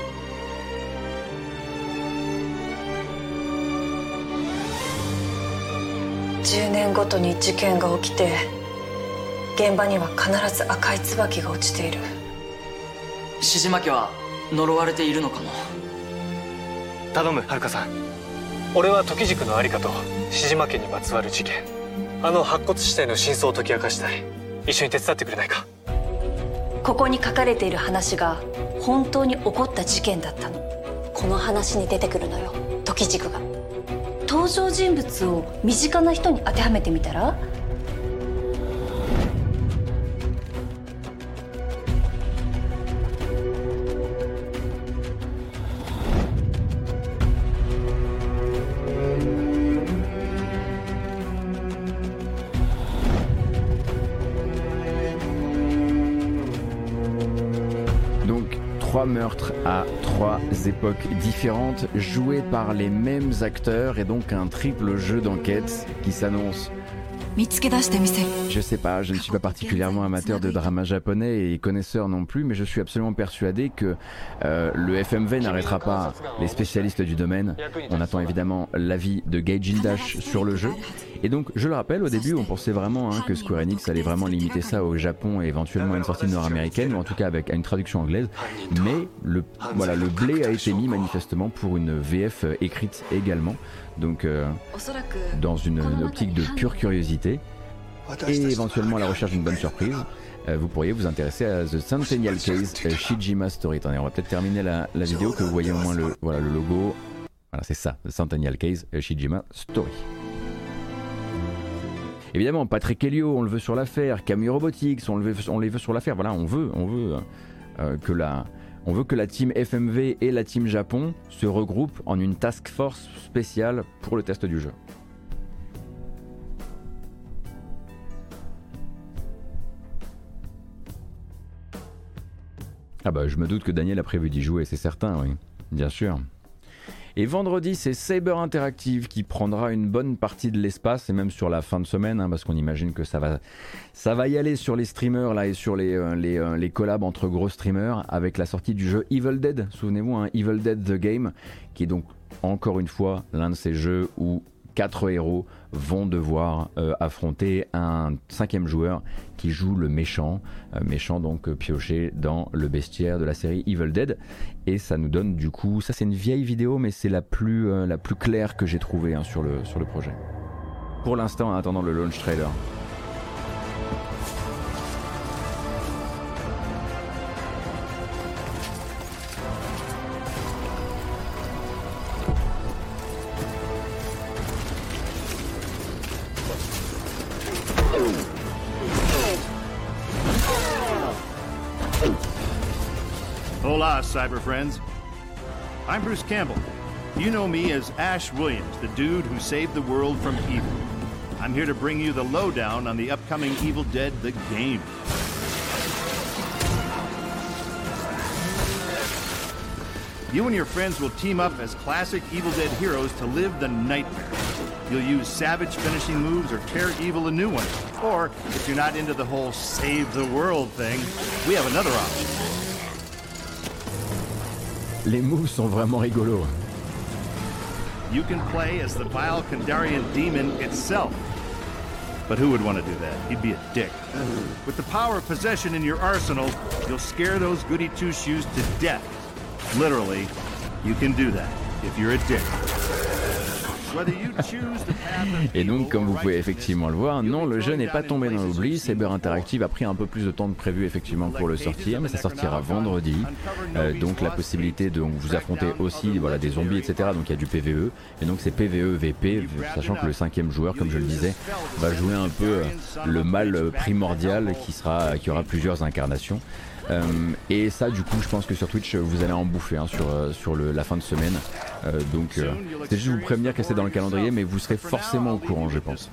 10年ごとに事件が起きて 現場には必ず赤い椿が落ちている。獅島家は呪われているのかも。頼む遥さん。俺は時軸のありかと獅島家にまつわる事件。あの白骨死体の真相を解き明かしたい。一緒に手伝ってくれないか。ここに書かれている話が本当に起こった事件だったの。この話に出てくるのよ時軸が。登場人物を身近な人に当てはめてみたら？Trois meurtres à trois époques différentes, joués par les mêmes acteurs et donc un triple jeu d'enquête qui s'annonce Je sais pas, je ne suis pas particulièrement amateur de drama japonais et connaisseur non plus, mais je suis absolument persuadé que euh, le FMV n'arrêtera pas les spécialistes du domaine. On attend évidemment l'avis de Gaijin Dash sur le jeu. Et donc, je le rappelle, au début, on pensait vraiment hein, que Square Enix allait vraiment limiter ça au Japon et éventuellement à une sortie nord-américaine, ou en tout cas avec à une traduction anglaise. Mais voilà, le blé a été mis manifestement pour une VF écrite également. Donc, euh, dans une, optique de pure curiosité et éventuellement à la recherche d'une bonne surprise, euh, vous pourriez vous intéresser à The Centennial Case euh, Shijima Story. Attendez, on va peut-être terminer la, vidéo que vous voyez au moins le, voilà, le logo. Voilà, c'est ça, The Centennial Case Shijima Story. Évidemment, Patrick Helio, on le veut sur l'affaire. Camus Robotics, on, les veut sur l'affaire. Voilà, on veut, on veut que la on veut que la team FMV et la team Japon se regroupent en une task force spéciale pour le test du jeu. Ah bah je me doute que Daniel a prévu d'y jouer, c'est certain, oui, bien sûr. Et vendredi, c'est Saber Interactive qui prendra une bonne partie de l'espace, et même sur la fin de semaine, hein, parce qu'on imagine que ça va, ça va y aller sur les streamers là et sur les, euh, euh, les collabs entre gros streamers, avec la sortie du jeu Evil Dead. Souvenez-vous, hein, Evil Dead The Game, qui est donc encore une fois l'un de ces jeux où quatre héros vont devoir euh, affronter un cinquième joueur qui joue le méchant, euh, méchant donc euh, pioché dans le bestiaire de la série Evil Dead. Et ça nous donne du coup, ça c'est une vieille vidéo, mais c'est la plus, la plus claire que j'ai trouvée hein, sur, le, sur le projet. Pour l'instant, en attendant le launch trailer. Cyber friends. I'm Bruce Campbell. You know me as Ash Williams, the dude who saved the world from evil. I'm here to bring you the lowdown on the upcoming Evil Dead the game. You and your friends will team up as classic Evil Dead heroes to live the nightmare. You'll use savage finishing moves or tear evil a new one. Or, if you're not into the whole save the world thing, we have another option. Les moves sont vraiment rigolos. You can play as the vile Kandarian demon itself. But who would want to do that? He'd be a dick. With the power of possession in your arsenal, you'll scare those goody two shoes to death. Literally, you can do that if you're a dick. Et donc, comme vous pouvez effectivement le voir, non, le jeu n'est pas tombé dans l'oubli. Saber Interactive a pris un peu plus de temps que prévu effectivement pour le sortir, mais ça sortira vendredi. Euh, donc la possibilité de vous affronter aussi voilà, des zombies, etc. Donc il y a du PVE. Et donc c'est PVE, VP, sachant que le cinquième joueur, comme je le disais, va jouer un peu le mal primordial qui, sera, qui aura plusieurs incarnations. Euh, et ça, du coup, je pense que sur Twitch, vous allez en bouffer hein, sur, euh, sur le, la fin de semaine. Euh, donc, c'est juste vous prévenir que c'est dans le calendrier, mais vous serez forcément au courant, je pense.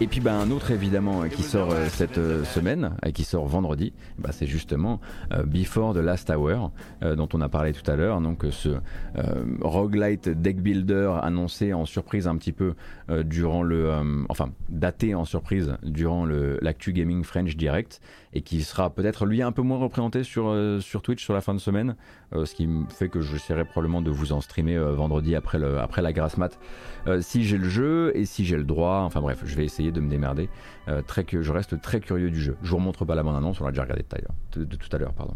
et puis bah, un autre évidemment qui sort cette semaine qui sort vendredi, bah, c'est justement Before the Last Hour dont on a parlé tout à l'heure. Donc ce roguelite deck builder annoncé en surprise un petit peu durant le, enfin daté en surprise durant l'actu gaming French Direct et qui sera peut-être lui un peu moins représenté sur, euh, sur Twitch sur la fin de semaine, euh, ce qui fait que j'essaierai probablement de vous en streamer euh, vendredi après, le, après la grasse mat, si j'ai le jeu et si j'ai le droit, enfin bref, je vais essayer de me démerder, très je reste très curieux du jeu. Je vous remontre pas la bande annonce, on l'a déjà regardé de tout à l'heure, pardon.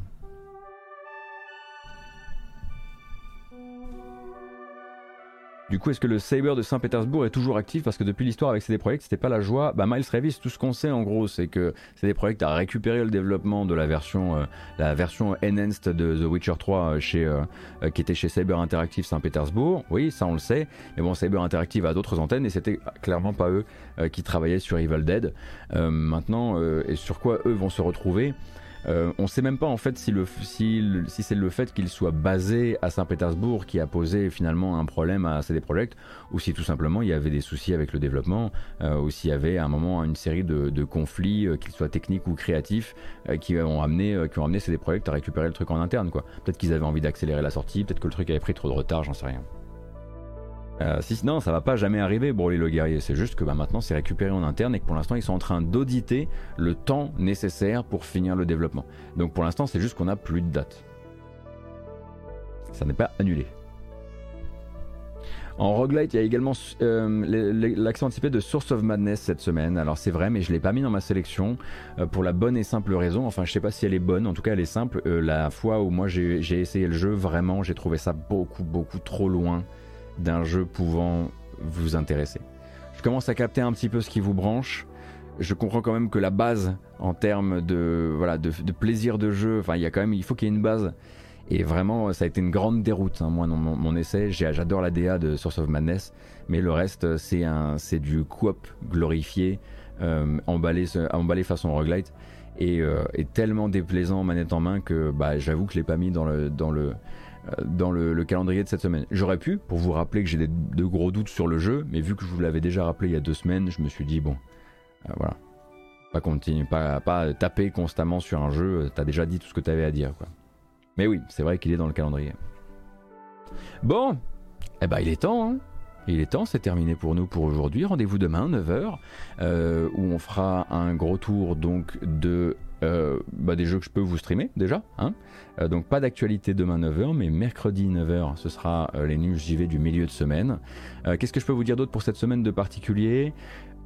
Du coup, est-ce que le Saber de Saint-Pétersbourg est toujours actif? Parce que depuis l'histoire avec CD Projekt, c'était pas la joie. Bah, Miles Revis, tout ce qu'on sait en gros, c'est que CD Projekt a récupéré le développement de la version, euh, la version enhanced de The Witcher 3 euh, chez, euh, qui était chez Saber Interactive Saint-Pétersbourg. Oui, ça on le sait. Mais bon, Saber Interactive a d'autres antennes et c'était clairement pas eux qui travaillaient sur Evil Dead. maintenant, et sur quoi eux vont se retrouver? Euh, on ne sait même pas en fait si, c'est le fait qu'il soit basé à Saint-Pétersbourg qui a posé finalement un problème à CD Projekt ou si tout simplement il y avait des soucis avec le développement euh, ou s'il y avait à un moment une série de, conflits, euh, qu'ils soient techniques ou créatifs, qui, ont amené, qui ont amené CD Projekt à récupérer le truc en interne. Peut-être qu'ils avaient envie d'accélérer la sortie, peut-être que le truc avait pris trop de retard, j'en sais rien. Euh, si, non, ça va pas jamais arriver, Broly le guerrier. C'est juste que bah, maintenant c'est récupéré en interne et que pour l'instant ils sont en train d'auditer le temps nécessaire pour finir le développement. Donc pour l'instant c'est juste qu'on a plus de date. Ça n'est pas annulé. En roguelite, il y a également euh, l'accent anticipé de Source of Madness cette semaine. Alors c'est vrai, mais je l'ai pas mis dans ma sélection euh, pour la bonne et simple raison. Enfin, je sais pas si elle est bonne. En tout cas, elle est simple. la fois où moi j'ai essayé le jeu, vraiment, j'ai trouvé ça beaucoup, beaucoup trop loin d'un jeu pouvant vous intéresser. Je commence à capter un petit peu ce qui vous branche. Je comprends quand même que la base en termes de, voilà, de, plaisir de jeu, enfin il y a quand même, il faut qu'il y ait une base. Et vraiment, ça a été une grande déroute, hein, moi, dans mon, essai. J'adore la DA de Source of Madness, mais le reste, c'est c'est du coop glorifié, euh, emballé, emballé façon roguelite, et, euh, et, tellement déplaisant manette en main que bah, j'avoue que je l'ai pas mis dans le, dans le, dans le, calendrier de cette semaine. J'aurais pu, pour vous rappeler que j'ai de gros doutes sur le jeu, mais vu que je vous l'avais déjà rappelé il y a deux semaines, je me suis dit, bon, euh, voilà, pas, continuer, pas, taper constamment sur un jeu, euh, t'as déjà dit tout ce que t'avais à dire. Quoi. Mais oui, c'est vrai qu'il est dans le calendrier. Bon, eh ben il est temps, hein il est temps, c'est terminé pour nous pour aujourd'hui. Rendez-vous demain, 9h, où on fera un gros tour donc de euh, bah, des jeux que je peux vous streamer déjà. Hein. Euh, donc pas d'actualité demain 9h, mais mercredi 9h, ce sera euh, les news JV du milieu de semaine. Qu'est-ce que je peux vous dire d'autre pour cette semaine de particulier?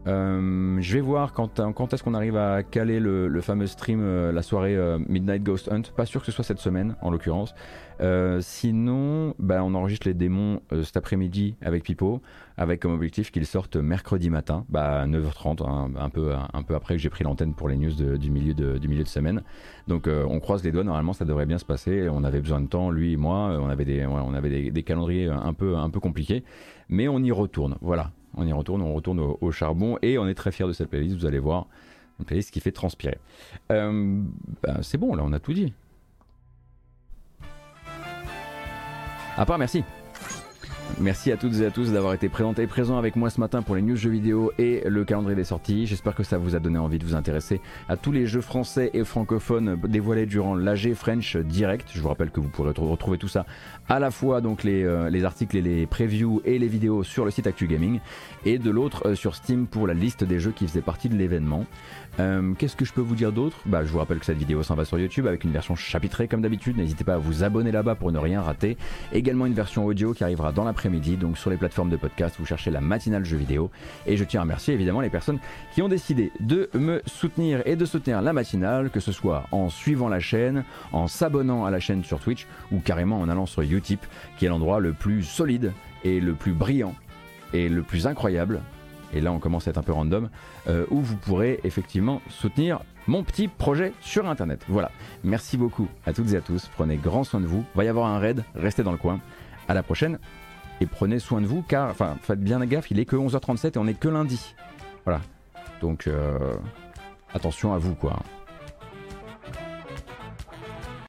Euh, je vais voir quand, quand est-ce qu'on arrive à caler le, fameux stream, euh, la soirée euh, Midnight Ghost Hunt. Pas sûr que ce soit cette semaine, en l'occurrence. sinon, bah, on enregistre les démons cet après-midi avec Pipo, avec comme objectif qu'ils sortent mercredi matin, bah, à 9h30, hein, un, peu, après que j'ai pris l'antenne pour les news du, milieu de, semaine. Donc on croise les doigts, normalement ça devrait bien se passer. On avait besoin de temps, lui et moi, on avait des calendriers un peu, un peu compliqués, mais on y retourne. Voilà, on y retourne, on retourne au, charbon et on est très fier de cette playlist, vous allez voir. Une playlist qui fait transpirer. Euh, ben, c'est bon, là on a tout dit. À part, merci. Merci à toutes et à tous d'avoir été présentés et présents avec moi ce matin pour les news jeux vidéo et le calendrier des sorties. J'espère que ça vous a donné envie de vous intéresser à tous les jeux français et francophones dévoilés durant l'AG French Direct. Je vous rappelle que vous pourrez retrouver tout ça à la fois donc les, euh, les articles et les previews et les vidéos sur le site Actu Gaming et de l'autre euh, sur Steam pour la liste des jeux qui faisaient partie de l'événement. Euh, qu'est-ce que je peux vous dire d'autre? Bah, Je vous rappelle que cette vidéo s'en va sur YouTube avec une version chapitrée comme d'habitude. N'hésitez pas à vous abonner là-bas pour ne rien rater. Également une version audio qui arrivera dans l'après-midi, donc sur les plateformes de podcast. Vous cherchez la matinale jeu vidéo. Et je tiens à remercier évidemment les personnes qui ont décidé de me soutenir et de soutenir la matinale, que ce soit en suivant la chaîne, en s'abonnant à la chaîne sur Twitch ou carrément en allant sur Utip, qui est l'endroit le plus solide et le plus brillant et le plus incroyable et là on commence à être un peu random, euh, où vous pourrez effectivement soutenir mon petit projet sur internet. Voilà, merci beaucoup à toutes et à tous, prenez grand soin de vous, va y avoir un raid, restez dans le coin, à la prochaine, et prenez soin de vous, car, enfin, faites bien gaffe, il est que 11h37 et on est que lundi. Voilà, donc euh, attention à vous quoi.